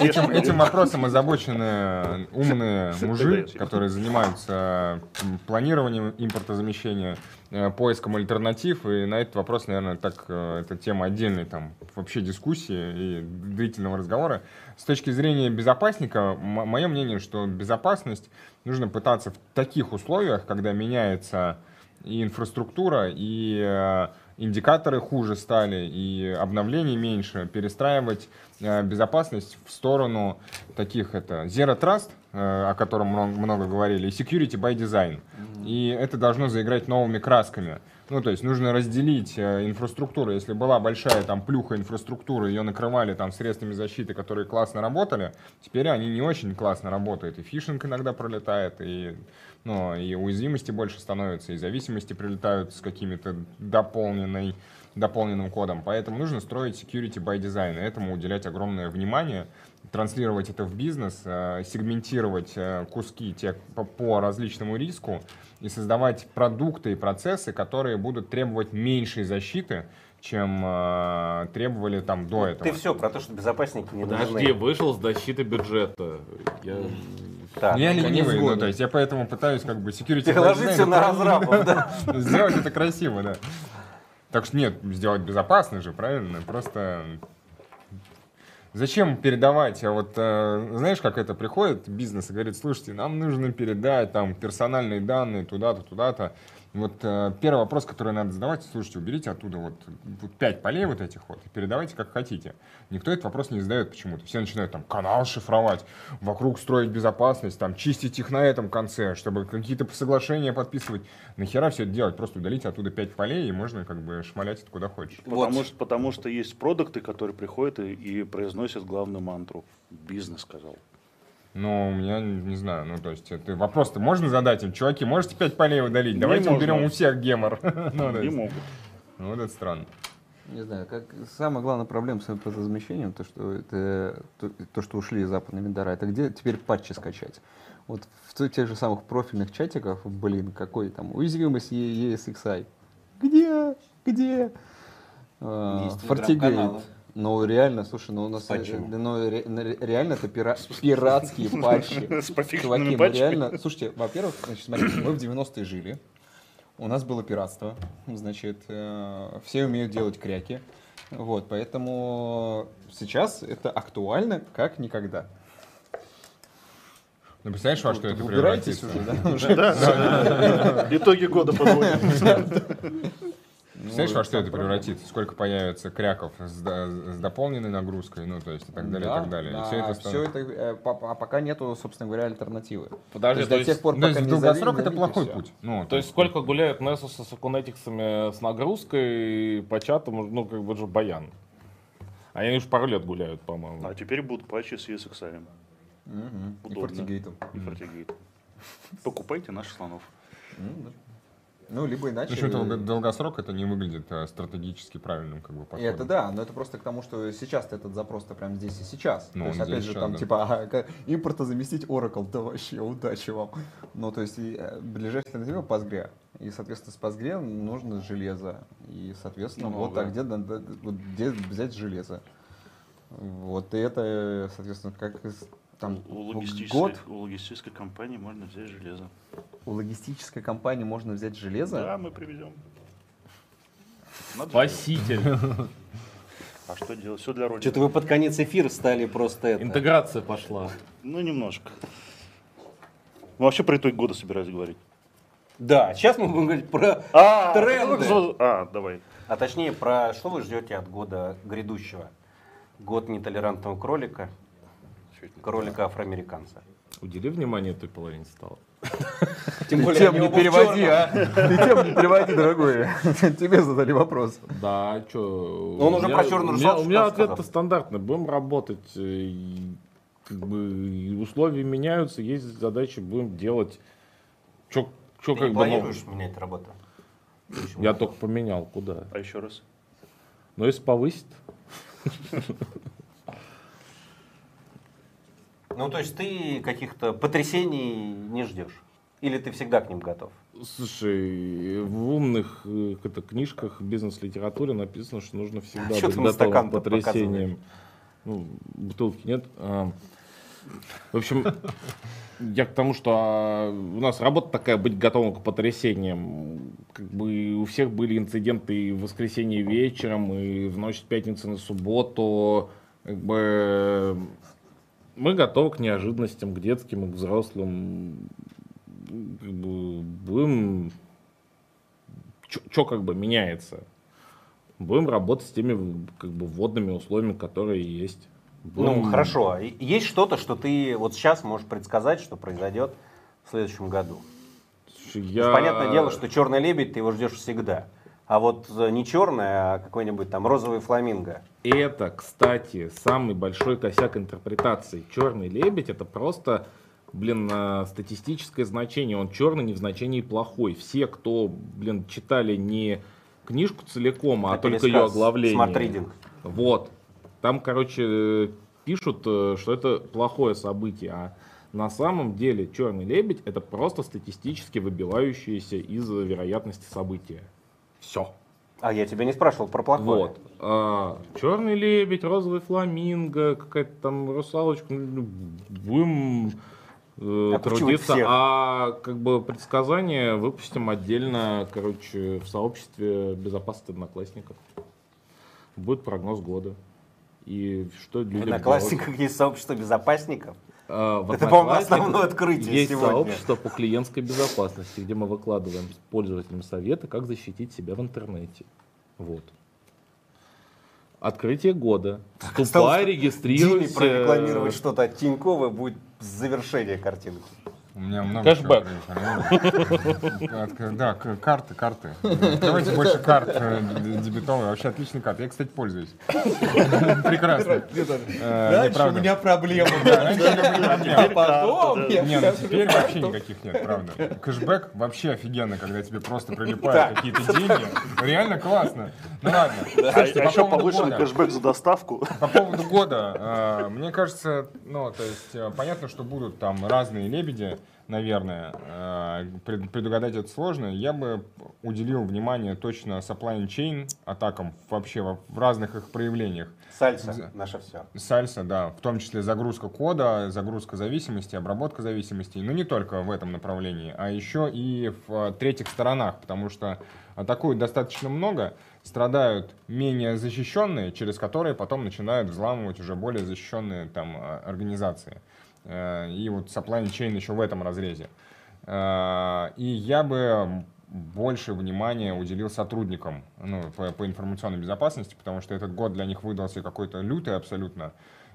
Этим, этим вопросом озабочены умные мужи, которые занимаются планированием импортозамещения, э, поиском альтернатив. И на этот вопрос, наверное, так, э, это тема отдельной там, вообще дискуссии и длительного разговора. С точки зрения безопасника, мое мнение, что безопасность нужно пытаться в таких условиях, когда меняется и инфраструктура, и э, индикаторы хуже стали, и обновлений меньше, перестраивать э, безопасность в сторону таких это Zero Trust, э, о котором много, много говорили, и Security by Design. И это должно заиграть новыми красками. Ну, то есть нужно разделить э, инфраструктуру. Если была большая там плюха инфраструктуры, ее накрывали там средствами защиты, которые классно работали, теперь они не очень классно работают. И фишинг иногда пролетает, и, ну, и уязвимости больше становятся, и зависимости прилетают с какими-то дополненной дополненным кодом. Поэтому нужно строить security by design, и этому уделять огромное внимание, транслировать это в бизнес, э, сегментировать э, куски те по, по различному риску и создавать продукты и процессы, которые будут требовать меньшей защиты, чем э, требовали там до этого. Ты все про то, что безопасники не Подожди, нужны. вышел с защиты бюджета. Я... Так, я конец ленивый, ну, то есть я поэтому пытаюсь как бы security Переложить все на разрабов, да. Сделать это красиво, да. Так что нет, сделать безопасно же, правильно? Просто зачем передавать? А вот э, знаешь, как это приходит бизнес и говорит, слушайте, нам нужно передать там персональные данные туда-то, туда-то. Вот э, первый вопрос, который надо задавать, слушайте, уберите оттуда вот, вот пять полей вот этих вот и передавайте как хотите. Никто этот вопрос не задает почему-то. Все начинают там канал шифровать, вокруг строить безопасность, там чистить их на этом конце, чтобы какие-то соглашения подписывать. Нахера все это делать? Просто удалите оттуда пять полей и можно как бы шмалять это куда хочешь. Потому, что, потому что есть продукты, которые приходят и, и произносят главную мантру. Бизнес сказал. Но у меня, не знаю, ну то есть это вопрос-то можно задать им, чуваки, можете пять полей удалить? Давайте можно. уберем у всех гемор. Ну, Не есть, могут. ну, вот это странно. Не знаю, как самая главная проблема с размещением, то, что это то, то, что ушли западные вендора, это где теперь патчи скачать. Вот в те- тех же самых профильных чатиках, блин, какой там уязвимость ESXi. Где? Где? А, телеграм-каналы. Ну реально, слушай, ну у нас э, ну, ре- ре- реально это пира- пиратские патчи. С Чуваки, патчами. реально, слушайте, во-первых, значит, смотрите, мы в 90-е жили, у нас было пиратство, значит, э, все умеют делать кряки, вот, поэтому сейчас это актуально как никогда. Ну, представляешь, во что это превратится? уже, да? Итоги года подводим. Представляешь, во что это превратится? Сколько появится кряков с, с дополненной нагрузкой, ну, то есть и так далее, и Да, так далее. И да, все это станет- это, э, а пока нету, собственно говоря, альтернативы. Подожди, то то есть до есть, тех пор, Ну, пока то есть не в долгосрок это плохой путь. Ну, то есть сколько гуляют Nessus с Акунетиксами с нагрузкой по чатам, ну как бы же баян. Они уж пару лет гуляют, по-моему. А теперь будут патчи с ESXi. Мгм. И Удобно. фортигейтом. И FortiGate. Покупайте наших слонов. Ну, либо иначе... Почему-то в долгосрок это не выглядит э, стратегически правильным как бы И подходом. Это да, но это просто к тому, что сейчас этот запрос-то прям здесь и сейчас. Ну, то есть, опять же, сейчас, там да. типа ага, ка- импорта заместить Oracle, да вообще, удачи вам. Ну, то есть, и, э, ближайшая альтернатива Postgre. И, соответственно, с Postgre нужно железо. И, соответственно, Ну, вот да. а где, где взять железо? Вот и это, соответственно, как там у, год логистической, у логистической компании можно взять железо. у логистической компании можно взять железо. Да, мы привезем. Надо Спаситель. А что делать? Все для родины. Что-то вы под конец эфира стали просто это. Интеграция пошла. Ну, немножко. Мы вообще про итог года собирались говорить. Да, сейчас мы будем говорить про А, тренды. А, давай. А точнее, про что вы ждете от года грядущего? Год нетолерантного кролика, кролика афроамериканца. Удели внимание той половине стола. Тем более, тем не переводи, а! Ты тем не переводи, дорогой. Тебе задали вопрос. Да, что? Он уже про черную у меня, русалку у меня что-то ответ сказал. стандартный. Будем работать. э, Как бы условия меняются, есть задачи, будем делать. Что Ты как не бы, ну, планируешь менять работу? я только поменял, куда? А еще раз. Но если повысить, Ну, то есть ты каких-то потрясений не ждешь? Или ты всегда к ним готов? Слушай, в умных это, книжках бизнес-литературе написано, что нужно всегда Чё быть готовым к потрясениям. Ну, бутылки нет. А, в общем, я к тому, что а, у нас работа такая, быть готовым к потрясениям. Как бы у всех были инциденты и в воскресенье вечером, и в ночь с пятницы на субботу. Как бы мы готовы к неожиданностям, к детским и к взрослым. Как бы будем... Что как бы меняется? Будем работать с теми как бы вводными условиями, которые есть. Ну, Будем- хорошо. а Есть что-то, что ты вот сейчас можешь предсказать, что произойдет в следующем году? Я... Понятное дело, что черный лебедь ты его ждешь всегда. А вот э, не черный, а какой-нибудь там розовый фламинго. Это, кстати, самый большой косяк интерпретации. Черный лебедь это просто, блин, э, статистическое значение. Он черный не в значении плохой. Все, кто, блин, читали не книжку целиком, а Это только ее оглавление. Smart Reading. Вот. Там, короче, э, пишут, что это плохое событие, а на самом деле черный лебедь это просто статистически выбивающееся из вероятности события. Все. А я тебя не спрашивал про плохое. Вот. черный лебедь, розовый фламинго, какая-то там русалочка. ну, Будем э, трудиться. А как бы предсказания выпустим отдельно, короче, в сообществе безопасности одноклассников. Будет прогноз года. И что В людям Одноклассниках есть сообщество безопасников. А, в Это, по-моему, основное открытие Есть сегодня. сообщество по клиентской безопасности, где мы выкладываем пользователям советы, как защитить себя в интернете. Вот. Открытие года. Вступай, Диме регистрируйся. прорекламировать что-то от Тинькова будет завершение картинки. У меня много Кэшбэк. Да, карты, карты. Давайте больше карт э, дебетовые. Вообще отличный карт. Я, кстати, пользуюсь. Прекрасно. Э, раньше у меня проблемы. А потом... Не, ну теперь вообще никаких нет, правда. Кэшбэк вообще офигенно, когда тебе просто прилипают какие-то деньги. Реально классно. Ну ладно. А, а по еще года. кэшбэк за доставку. По поводу года, э, мне кажется, ну, то есть, понятно, что будут там разные лебеди, наверное, э, пред- предугадать это сложно. Я бы уделил внимание точно supply chain атакам вообще во- в разных их проявлениях. Сальса, наше все. Сальса, да, в том числе загрузка кода, загрузка зависимости, обработка зависимостей, но не только в этом направлении, а еще и в э, третьих сторонах, потому что атакуют достаточно много, страдают менее защищенные, через которые потом начинают взламывать уже более защищенные там э, организации. Э, И вот supply chain еще в этом разрезе. Э, И я бы больше внимания уделил сотрудникам ну, по, по информационной безопасности, потому что этот год для них выдался какой-то лютый абсолютно.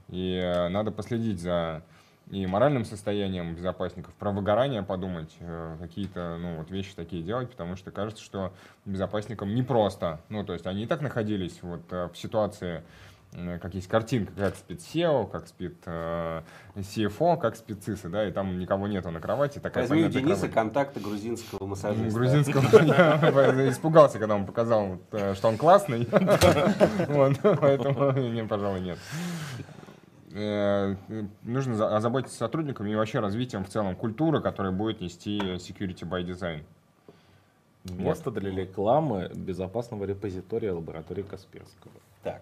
И э, надо последить за и моральным состоянием безопасников, про выгорание подумать, какие-то ну, вот вещи такие делать, потому что кажется, что безопасникам непросто. Ну, то есть они и так находились вот в ситуации, как есть картинка, как спит SEO, как спит э, CFO, как спит ЦИСы, да, и там никого нету на кровати. Такая Возьми у Дениса кровать. контакты грузинского массажиста. Грузинского я испугался, когда он показал, э, что он классный. Поэтому мне, пожалуй, нет. Э, Нужно за- озаботиться сотрудниками и вообще развитием в целом культуры, которая будет нести security by design. Место для рекламы безопасного репозитория лаборатории Касперского. Так.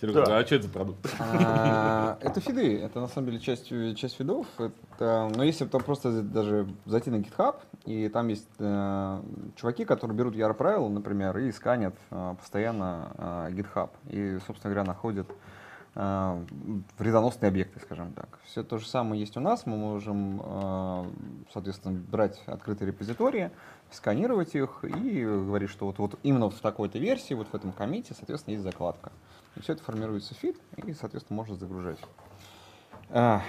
Серега, а что это за продукт? А, Это фиды, это на самом деле часть, часть фидов. Это, но если там просто даже зайти на GitHub, и там есть э, чуваки, которые берут яр правила, например, и сканят э, постоянно э, GitHub. И, собственно говоря, находят э, вредоносные объекты, скажем так. Все то же самое есть у нас. Мы можем, э, соответственно, брать открытые репозитории, сканировать их и говорить, что вот, вот именно в такой-то версии, вот в этом комите, соответственно, есть закладка. И все это формируется в фид, и, соответственно, можно загружать. А,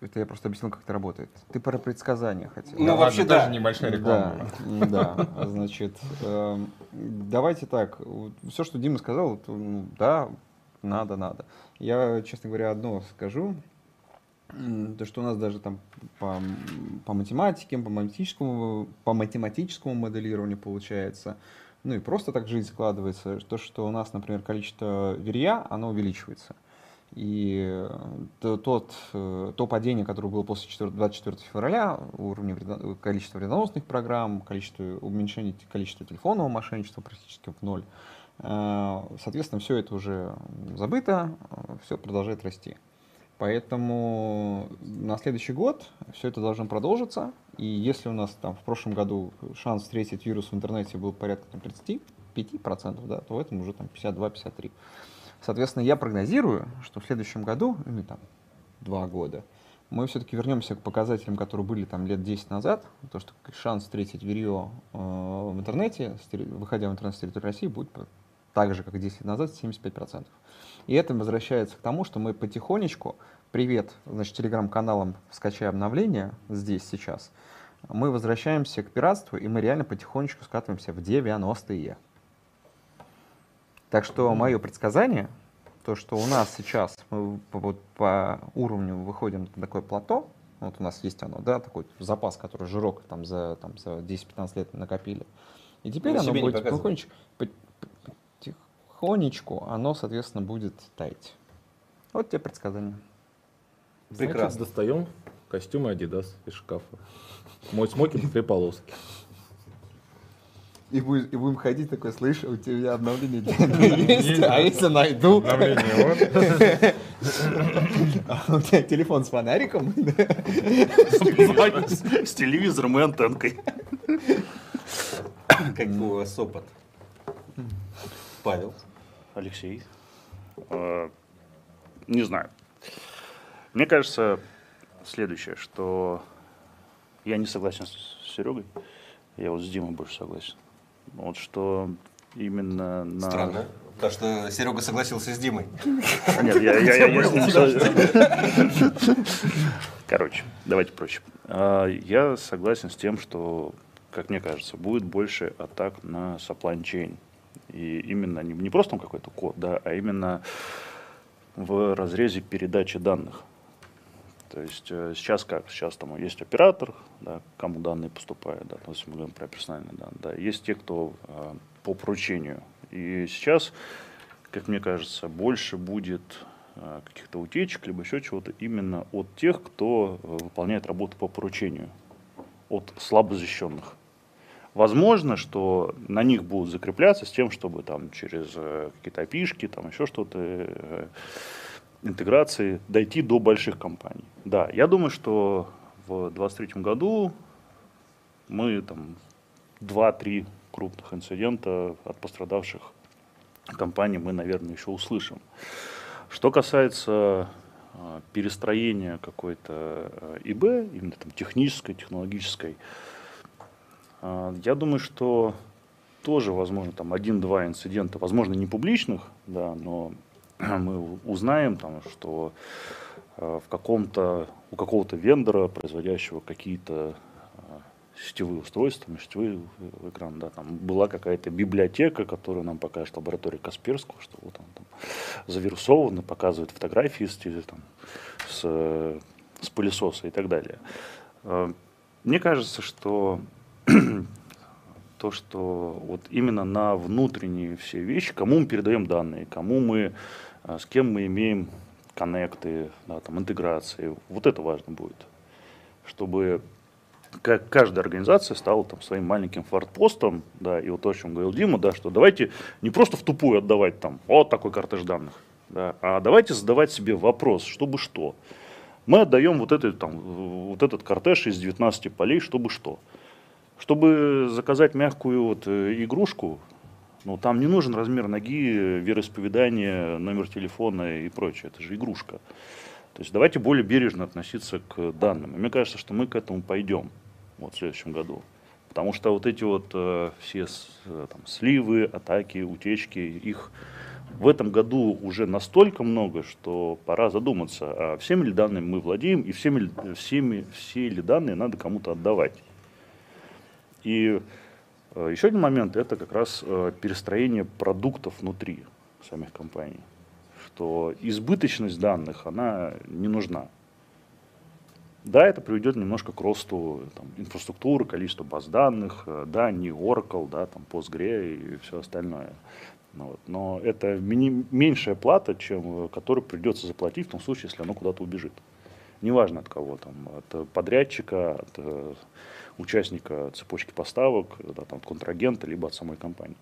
это я просто объяснил, как это работает. Ты про предсказания хотел. Ну, Да вообще, ладно, да. небольшая реклама. Да, да. Значит, эм, давайте так. Все, что Дима сказал, это, ну, да, надо, надо. Я, честно говоря, одно скажу. То, что у нас даже там по, по математике, по математическому, по математическому моделированию получается, ну и просто так жизнь складывается, то, что у нас, например, количество верья, оно увеличивается. И э, то- тот, э, то падение, которое было после 4 24 февраля, уровня вредо- количества вредоносных программ, количество уменьшение количества телефонного мошенничества практически в ноль, э, соответственно, все это уже забыто, все продолжает расти. Поэтому на следующий год все это должно продолжиться. И если у нас там в прошлом году шанс встретить вирус в интернете был порядка там, 35%, да, то в этом уже там 52-53%. Соответственно, я прогнозирую, что в следующем году, или там два года, мы все-таки вернемся к показателям, которые были там лет 10 назад, то, что шанс встретить вирье э, в интернете, выходя в интернет с территории России, будет так же, как 10 лет назад, 75%. И это возвращается к тому, что мы потихонечку, привет, значит, телеграм-каналам скачай обновления здесь, сейчас, мы возвращаемся к пиратству, и мы реально потихонечку скатываемся в 90-е. Так что мое предсказание, то, что у нас сейчас мы вот по уровню выходим на такое плато, вот у нас есть оно, да, такой запас, который жирок там за, там, за 10-15 лет накопили. И теперь Вы оно себе не будет потихонечку, по- по- потихонечку, оно, соответственно, будет таять. Вот тебе предсказание. Значит, Прекрасно. достаем костюмы Adidas из шкафа. Мой смокинг три полоски. И, будем, ходить такой, слышь, у тебя обновление есть, а если найду, Обновление, вот. а у тебя телефон с фонариком, С телевизором и антенкой. Как у вас опыт? Павел. Алексей. Э, Не знаю. Мне кажется, следующее, что я не согласен с Серегой. Я вот с Димой больше согласен. Вот что именно на... Странно. Потому что Серега согласился с Димой. А, Нет, я, я, я, я с ним со- Короче, давайте проще. А, Я согласен с тем, что, как мне кажется, будет больше атак на supply chain. И именно не, не просто там какой-то код, да, а именно в разрезе передачи данных. То есть э, сейчас как? Сейчас там есть оператор, да, кому данные поступают, да, то есть мы говорим про персональные данные, да, есть те, кто э, по поручению. И сейчас, как мне кажется, больше будет э, каких-то утечек, либо еще чего-то именно от тех, кто э, выполняет работу по поручению, от слабо защищенных. Возможно, что на них будут закрепляться с тем, чтобы там через э, какие-то опишки, там еще что-то, э, интеграции дойти до больших компаний. Да, я думаю, что в 2023 году мы там 2-3 крупных инцидента от пострадавших компаний мы, наверное, еще услышим. Что касается э, перестроения какой-то ИБ, именно там технической, технологической, я думаю, что тоже, возможно, там один-два инцидента, возможно, не публичных, да, но мы узнаем, там, что э, в каком-то, у какого-то вендора, производящего какие-то э, сетевые устройства, сетевые э, экраны, да, там была какая-то библиотека, которую нам покажет лаборатория Касперского, что вот он там завирусован, показывает фотографии с, там, с, э, с пылесоса и так далее. Мне кажется, что то, что вот именно на внутренние все вещи, кому мы передаем данные, кому мы, э, с кем мы имеем коннекты, да, там, интеграции, вот это важно будет. Чтобы как каждая организация стала там своим маленьким фортпостом, да, и вот то, о чем говорил Дима, да, что давайте не просто в тупую отдавать там вот такой картеж данных, да, а давайте задавать себе вопрос, чтобы что. Мы отдаем вот, этот, там, вот этот картеж из 19 полей, чтобы что. Чтобы заказать мягкую вот, э, игрушку, ну, там не нужен размер ноги, э, вероисповедание, номер телефона и прочее. Это же игрушка. То есть давайте более бережно относиться к данным. И мне кажется, что мы к этому пойдем вот, в следующем году. Потому что вот эти вот э, все э, там, сливы, атаки, утечки, их в этом году уже настолько много, что пора задуматься, а всеми ли данными мы владеем и всеми, ли- всеми, все ли данные надо кому-то отдавать. И э, еще один момент – это как раз э, перестроение продуктов внутри самих компаний. Что избыточность данных, она не нужна. Да, это приведет немножко к росту там, инфраструктуры, количества баз данных, э, да, не Oracle, да, там Postgre и все остальное. Ну вот. Но это меньшая плата, чем которую придется заплатить в том случае, если оно куда-то убежит. Неважно от кого, там, от подрядчика, от участника цепочки поставок, да, там, от контрагента, либо от самой компании.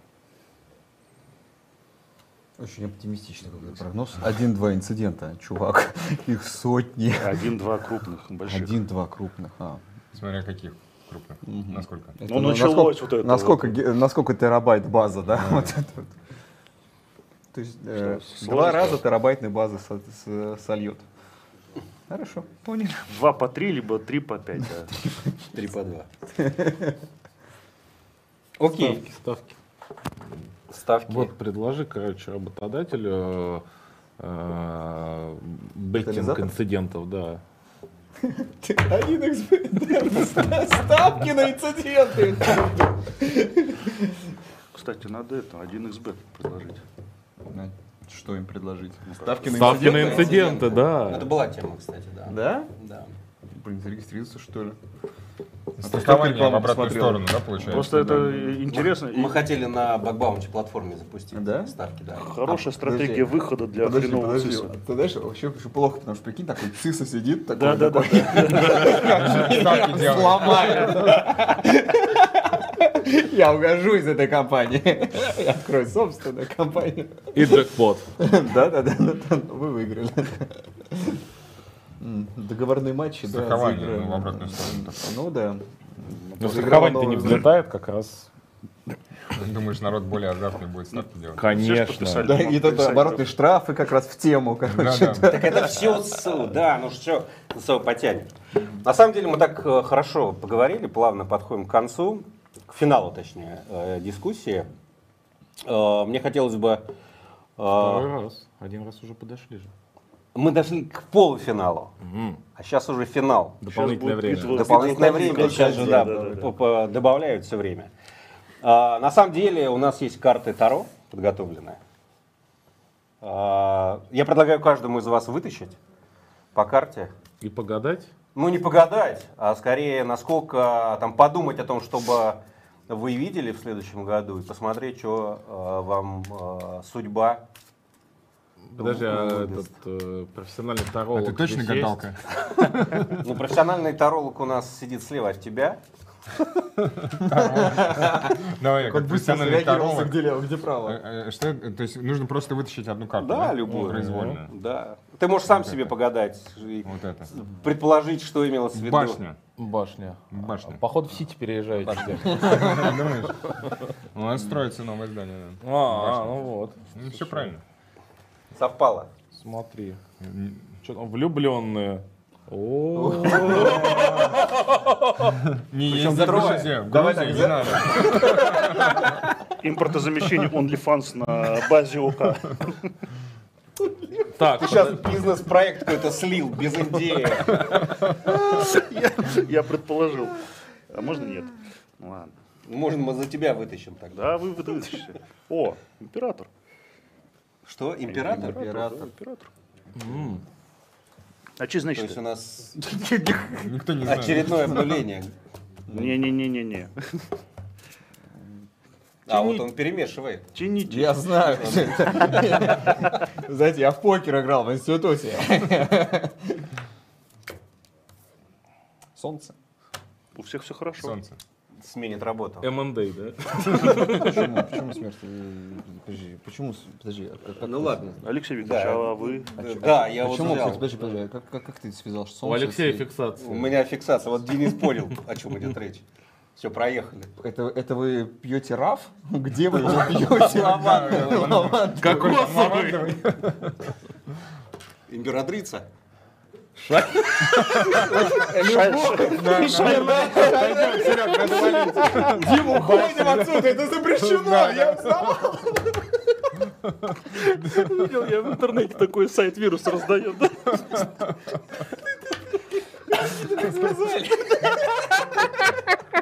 Очень оптимистичный какой-то прогноз. Один-два инцидента, чувак. Их сотни. Один-два крупных, больших. Один-два крупных. А. Смотря каких крупных. Насколько? Это Ну, на- началось насколько, вот это Насколько, вот. насколько терабайт база, да? Вот это вот. То есть э, два раза терабайтной базы со- с- сольет. Хорошо, понял. Два по три, либо три по пять. да. Три по два. Окей. Ставки, ставки. Ставки. Вот предложи, короче, работодателю э, э, беттинг инцидентов, да. Один xbet. Ставки на инциденты. Кстати, надо это, 1xbet предложить. Что им предложить? Ставки на Ставки на инциденты? инциденты, Это да. была тема, кстати, да. Да? Да. Блин, зарегистрироваться что ли? Страхование в обратную посмотрел? сторону, да, получается? Просто это интересно. и Мы хотели на бакбаунти платформе запустить Да? ставки, да. Хорошая стратегия подожди. выхода для Подожди, хренового подожди. циса. Ты знаешь, вообще очень плохо, потому что прикинь, такой циса сидит, такой, Да, да, да. Ставки делают. сломает. Я угожу из этой компании. Я открою собственную компанию. И джекпот. Да, да, да, да, вы выиграли. Договорные матчи, да, Страхование заиграем. ну, в обратную сторону. Ну да. Но страхование-то не взлетает как раз. Думаешь, народ более азартный будет ставки делать? Конечно. Да, и тут оборотные штрафы как раз в тему, Да, короче. да. Так это все, да, ну что, все потянет. На самом деле мы так э, хорошо поговорили, плавно подходим к концу, к финалу, точнее, э, дискуссии. Э, Мне хотелось бы... э, Второй раз. Один раз уже подошли же. Мы дошли к полуфиналу, Мгм. а сейчас уже финал. Дополнительное время. битва. Дополнительное время, сейчас же, да, да, да, да. добавляют все время. А, На самом деле у нас есть карты Таро подготовленные. А, Я предлагаю каждому из вас вытащить по карте. И погадать? Ну, не погадать, а скорее, насколько там подумать о том, чтобы вы видели в следующем году и посмотреть, что э, вам э, судьба. Подожди, а Ну, этот э, профессиональный таролог Это точно гадалка? Ну, профессиональный таролог у нас сидит слева от тебя. Давай, как профессиональный таролог. где лево, где право. Э, э, Что, то есть нужно просто вытащить одну карту, Да, любую. Произвольно. Да. Ты можешь сам себе погадать и Вот это. предположить, что имелось в виду. Башня. Башня. Башня. Походу в Сити переезжаете. Думаешь? У нас строится новое здание. да. А, а, ну вот. Ну, все правильно. Совпало. Смотри. Что там, влюбленные. О, Не Причем ездить в. Грузии, не надо. Импортозамещение OnlyFans на базе ОК. Так, Ты сейчас бизнес-проект какой-то слил без идеи. Я предположил. А можно нет? Ну Ладно. Может, мы за тебя вытащим тогда. Да, вы вытащите. О, император. Что, император? Да, император. А что То значит? есть у нас Никто не знает. очередное обнуление. Не-не-не-не-не. А вот он перемешивает. Тяните. Я знаю. Знаете, я в покер играл в институте. Солнце. У всех все хорошо. Солнце. Сменит работу. МНД, да? Почему? Почему смерть? Подожди, почему? Подожди. а как- Ну ладно. Алексей Викторович, а вы? Да, я вот Почему? Подожди, подожди, а как, ты связал солнце? У Алексея фиксация. У меня фиксация. Вот Денис понял, о чем идет речь. Все, проехали. Это, это вы пьете раф? Где вы его пьете? Лаванду. Кокосовый. Императрица. Дим, уходим отсюда, это запрещено, я знал. Видел, я в интернете такой сайт вирус раздает.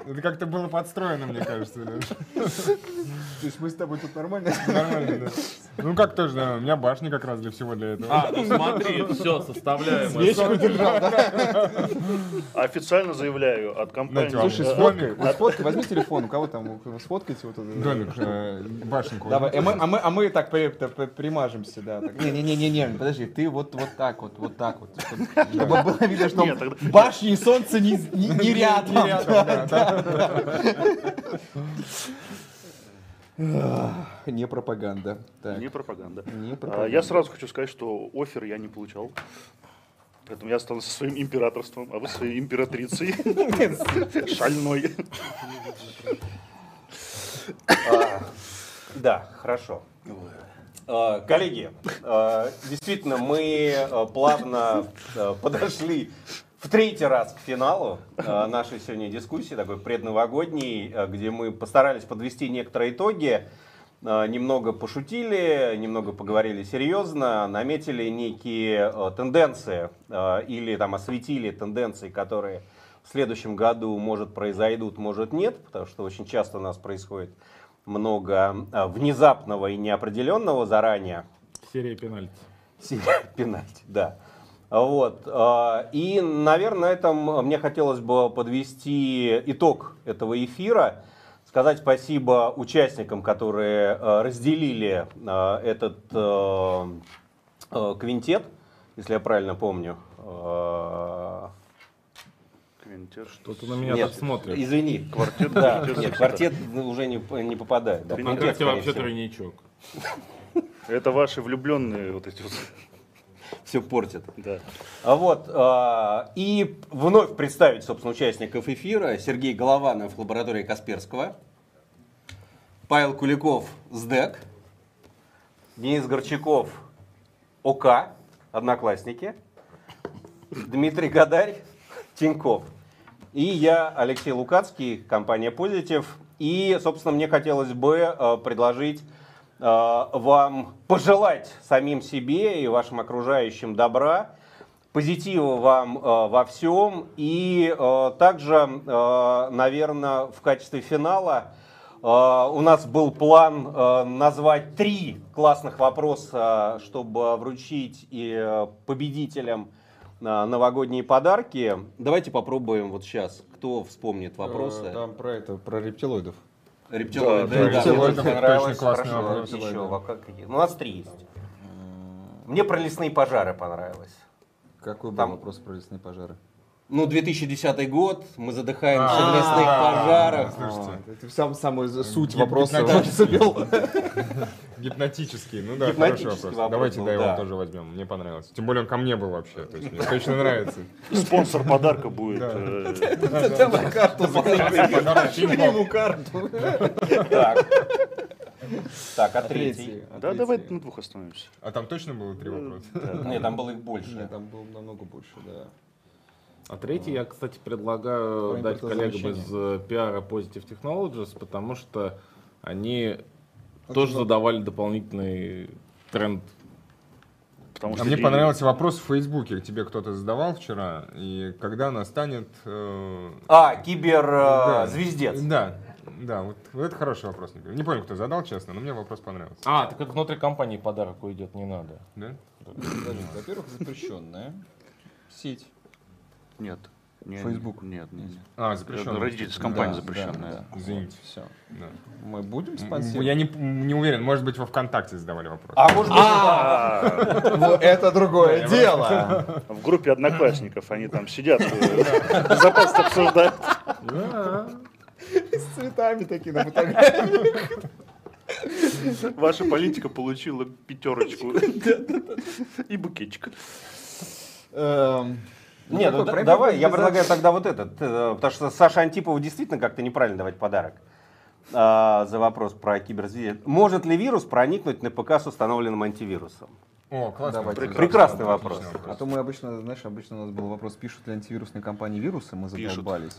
Это как-то было подстроено, мне кажется. То есть мы с тобой тут нормально? Нормально, да. Ну как тоже, да, у меня башня как раз для всего для этого. А, ну смотри, все, составляем. Официально заявляю от компании. Вам Слушай, сфоткай, вот сфоткай, возьми телефон, у кого там, сфоткайте вот это. Домик, э, башенку. Давай, а мы, а мы, а мы так примажемся, да. так. Не-не-не-не, подожди, ты вот, вот так вот, вот так вот. Чтобы было видно, что Нет, тогда- башни и солнце не, не, не рядом. Не рядом, да, да. Не пропаганда. Так. Не пропаганда. Не А, пропаганда. Я сразу хочу сказать, что офер я не получал. Поэтому я останусь со своим императорством, а вы своей императрицей. Шальной. А, Да, хорошо. А, Коллеги, действительно, мы плавно подошли в третий раз к финалу а, нашей сегодня дискуссии, такой предновогодней, а, где мы постарались подвести некоторые итоги. э, немного пошутили, немного поговорили серьезно, наметили некие э, тенденции э, или там осветили тенденции, которые в следующем году, может, произойдут, может, нет, потому что очень часто у нас происходит много э, внезапного и неопределенного заранее. Серия пенальти. Серия пенальти, да. Вот. э, И, наверное, на этом мне хотелось бы подвести итог этого эфира. Сказать спасибо участникам, которые э, разделили э, этот квинтет, если я правильно помню. Квинтет. Что ты на меня Нет, так смотришь? Извини. Квартет, Да, квартет, нет, квартет уже не, не попадает. Да, квинтет, вообще тройничок. Это ваши влюбленные вот эти вот. Все портит. Да. А Вот, а, и вновь представить, собственно, участников эфира. Сергей Голованов, лаборатория Касперского. Павел Куликов, СДЭК. Денис Горчаков, ОК, Одноклассники. Дмитрий Гадарь, Тиньков. И я, Алексей Лукацкий, компания Positive. И, собственно, мне хотелось бы э, предложить вам пожелать самим себе и вашим окружающим добра, позитива вам э, во всем. И э, также, э, наверное, в качестве финала э, у нас был план э, назвать три классных вопроса, чтобы вручить и э, победителям э, новогодние подарки. Давайте попробуем вот сейчас. Кто вспомнит вопросы? Э, Там про это, про рептилоидов. Рептилоиды, Да, да, рептилоиды мне понравилось. Хорошо, еще? Ну, у нас три есть. Мне про лесные пожары понравилось. Какой был вопрос про лесные пожары? Ну, 2010 год, мы задыхаемся в А, лесных пожарах. Слушайте, Это сам, самую суть Гип- вопроса гипнотический. Гипнотический, ну да, Гипнотический хороший вопрос. вопрос Давайте был, да, его да. тоже возьмем, мне понравилось. Тем более он ко мне был вообще, то есть мне точно нравится. Спонсор подарка будет. Э, Давай карту ему карту. Так. Так, а третий? а Да, давай на двух остановимся. А там точно было три вопроса? Нет, там было их больше. Нет, там было намного больше, да. А третий я, кстати, предлагаю дать коллегам из э, пиара Positive Technologies, потому что они А тоже задавали дополнительный тренд. Потому А что мне и- понравился вопрос в Фейсбуке, тебе кто-то задавал вчера, и когда настанет... э, А, кибер э, да. звездец. Да, да, вот, вот это хороший вопрос. Не помню, кто задал, честно, но мне вопрос понравился. А, так это внутри компании подарок уйдет, не надо. Да? Подожди, Во-первых, запрещенная сеть. Нет. Не- Facebook. Нет, нет, нет. А, Это запрещенный. родительская компания Да, запрещенная. да, да. Извините. Все. Да. Мы будем спонсировать? Я не, не уверен, может быть, во ВКонтакте задавали вопрос. А может быть, А, Вот это другое дело. В группе одноклассников они там сидят, безопасность обсуждают. С цветами такие на фотографии. Ваша политика получила пятерочку. И букетчик. Нет, ну, такой да- давай, я предлагаю тогда вот этот, э, потому что Саша Антипова действительно как-то неправильно давать подарок а, за вопрос про киберзвезд. Может ли вирус проникнуть на ПК с установленным антивирусом? О, классно. Давайте. Прекрасный вопрос. А то мы обычно, знаешь, обычно у нас был вопрос, пишут ли антивирусные компании вирусы, мы Пишут. задолбались.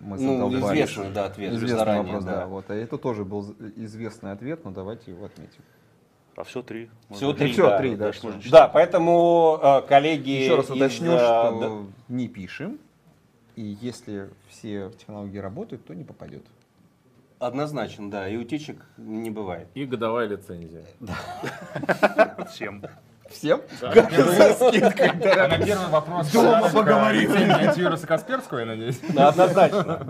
Мы Ну, известный, да, ответ. Известный заранее, вопрос, да. да. Вот. А это тоже был известный ответ, но давайте его отметим. А все три. Все Можно три, Всё да. три, да. Можно. Да, поэтому э, коллеги... Еще раз из, уточню, э, что да- не пишем. И если все технологии работают, то не попадет. Однозначно, да, и утечек не бывает. И годовая лицензия. Всем. Всем? А на первый вопрос Дома поговорить. антивируса Касперского, я надеюсь. Да, однозначно.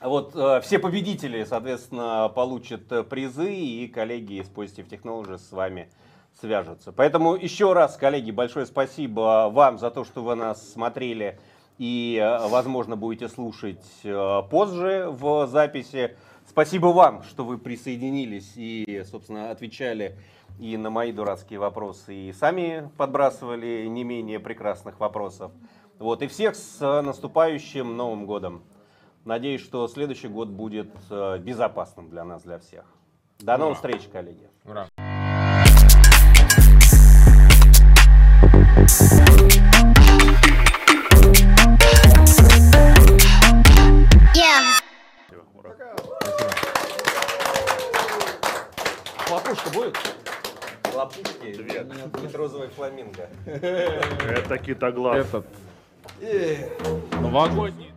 Вот э, все победители, соответственно, получат э, призы, и коллеги из Positive Technologies с вами свяжутся. Поэтому еще раз, коллеги, большое спасибо вам за то, что вы нас смотрели и, э, возможно, будете слушать э, позже в записи. Спасибо вам, что вы присоединились и, собственно, отвечали и на мои дурацкие вопросы, и сами подбрасывали не менее прекрасных вопросов. Вот, и всех с наступающим Новым годом. Надеюсь, что следующий год будет э, безопасным для нас, для всех. До новых встреч, коллеги. Ура. Ура. хлопушка будет? Лопушки. Две. Нет, нет розовый фламинго. Это китоглав. Этот. Новогодний.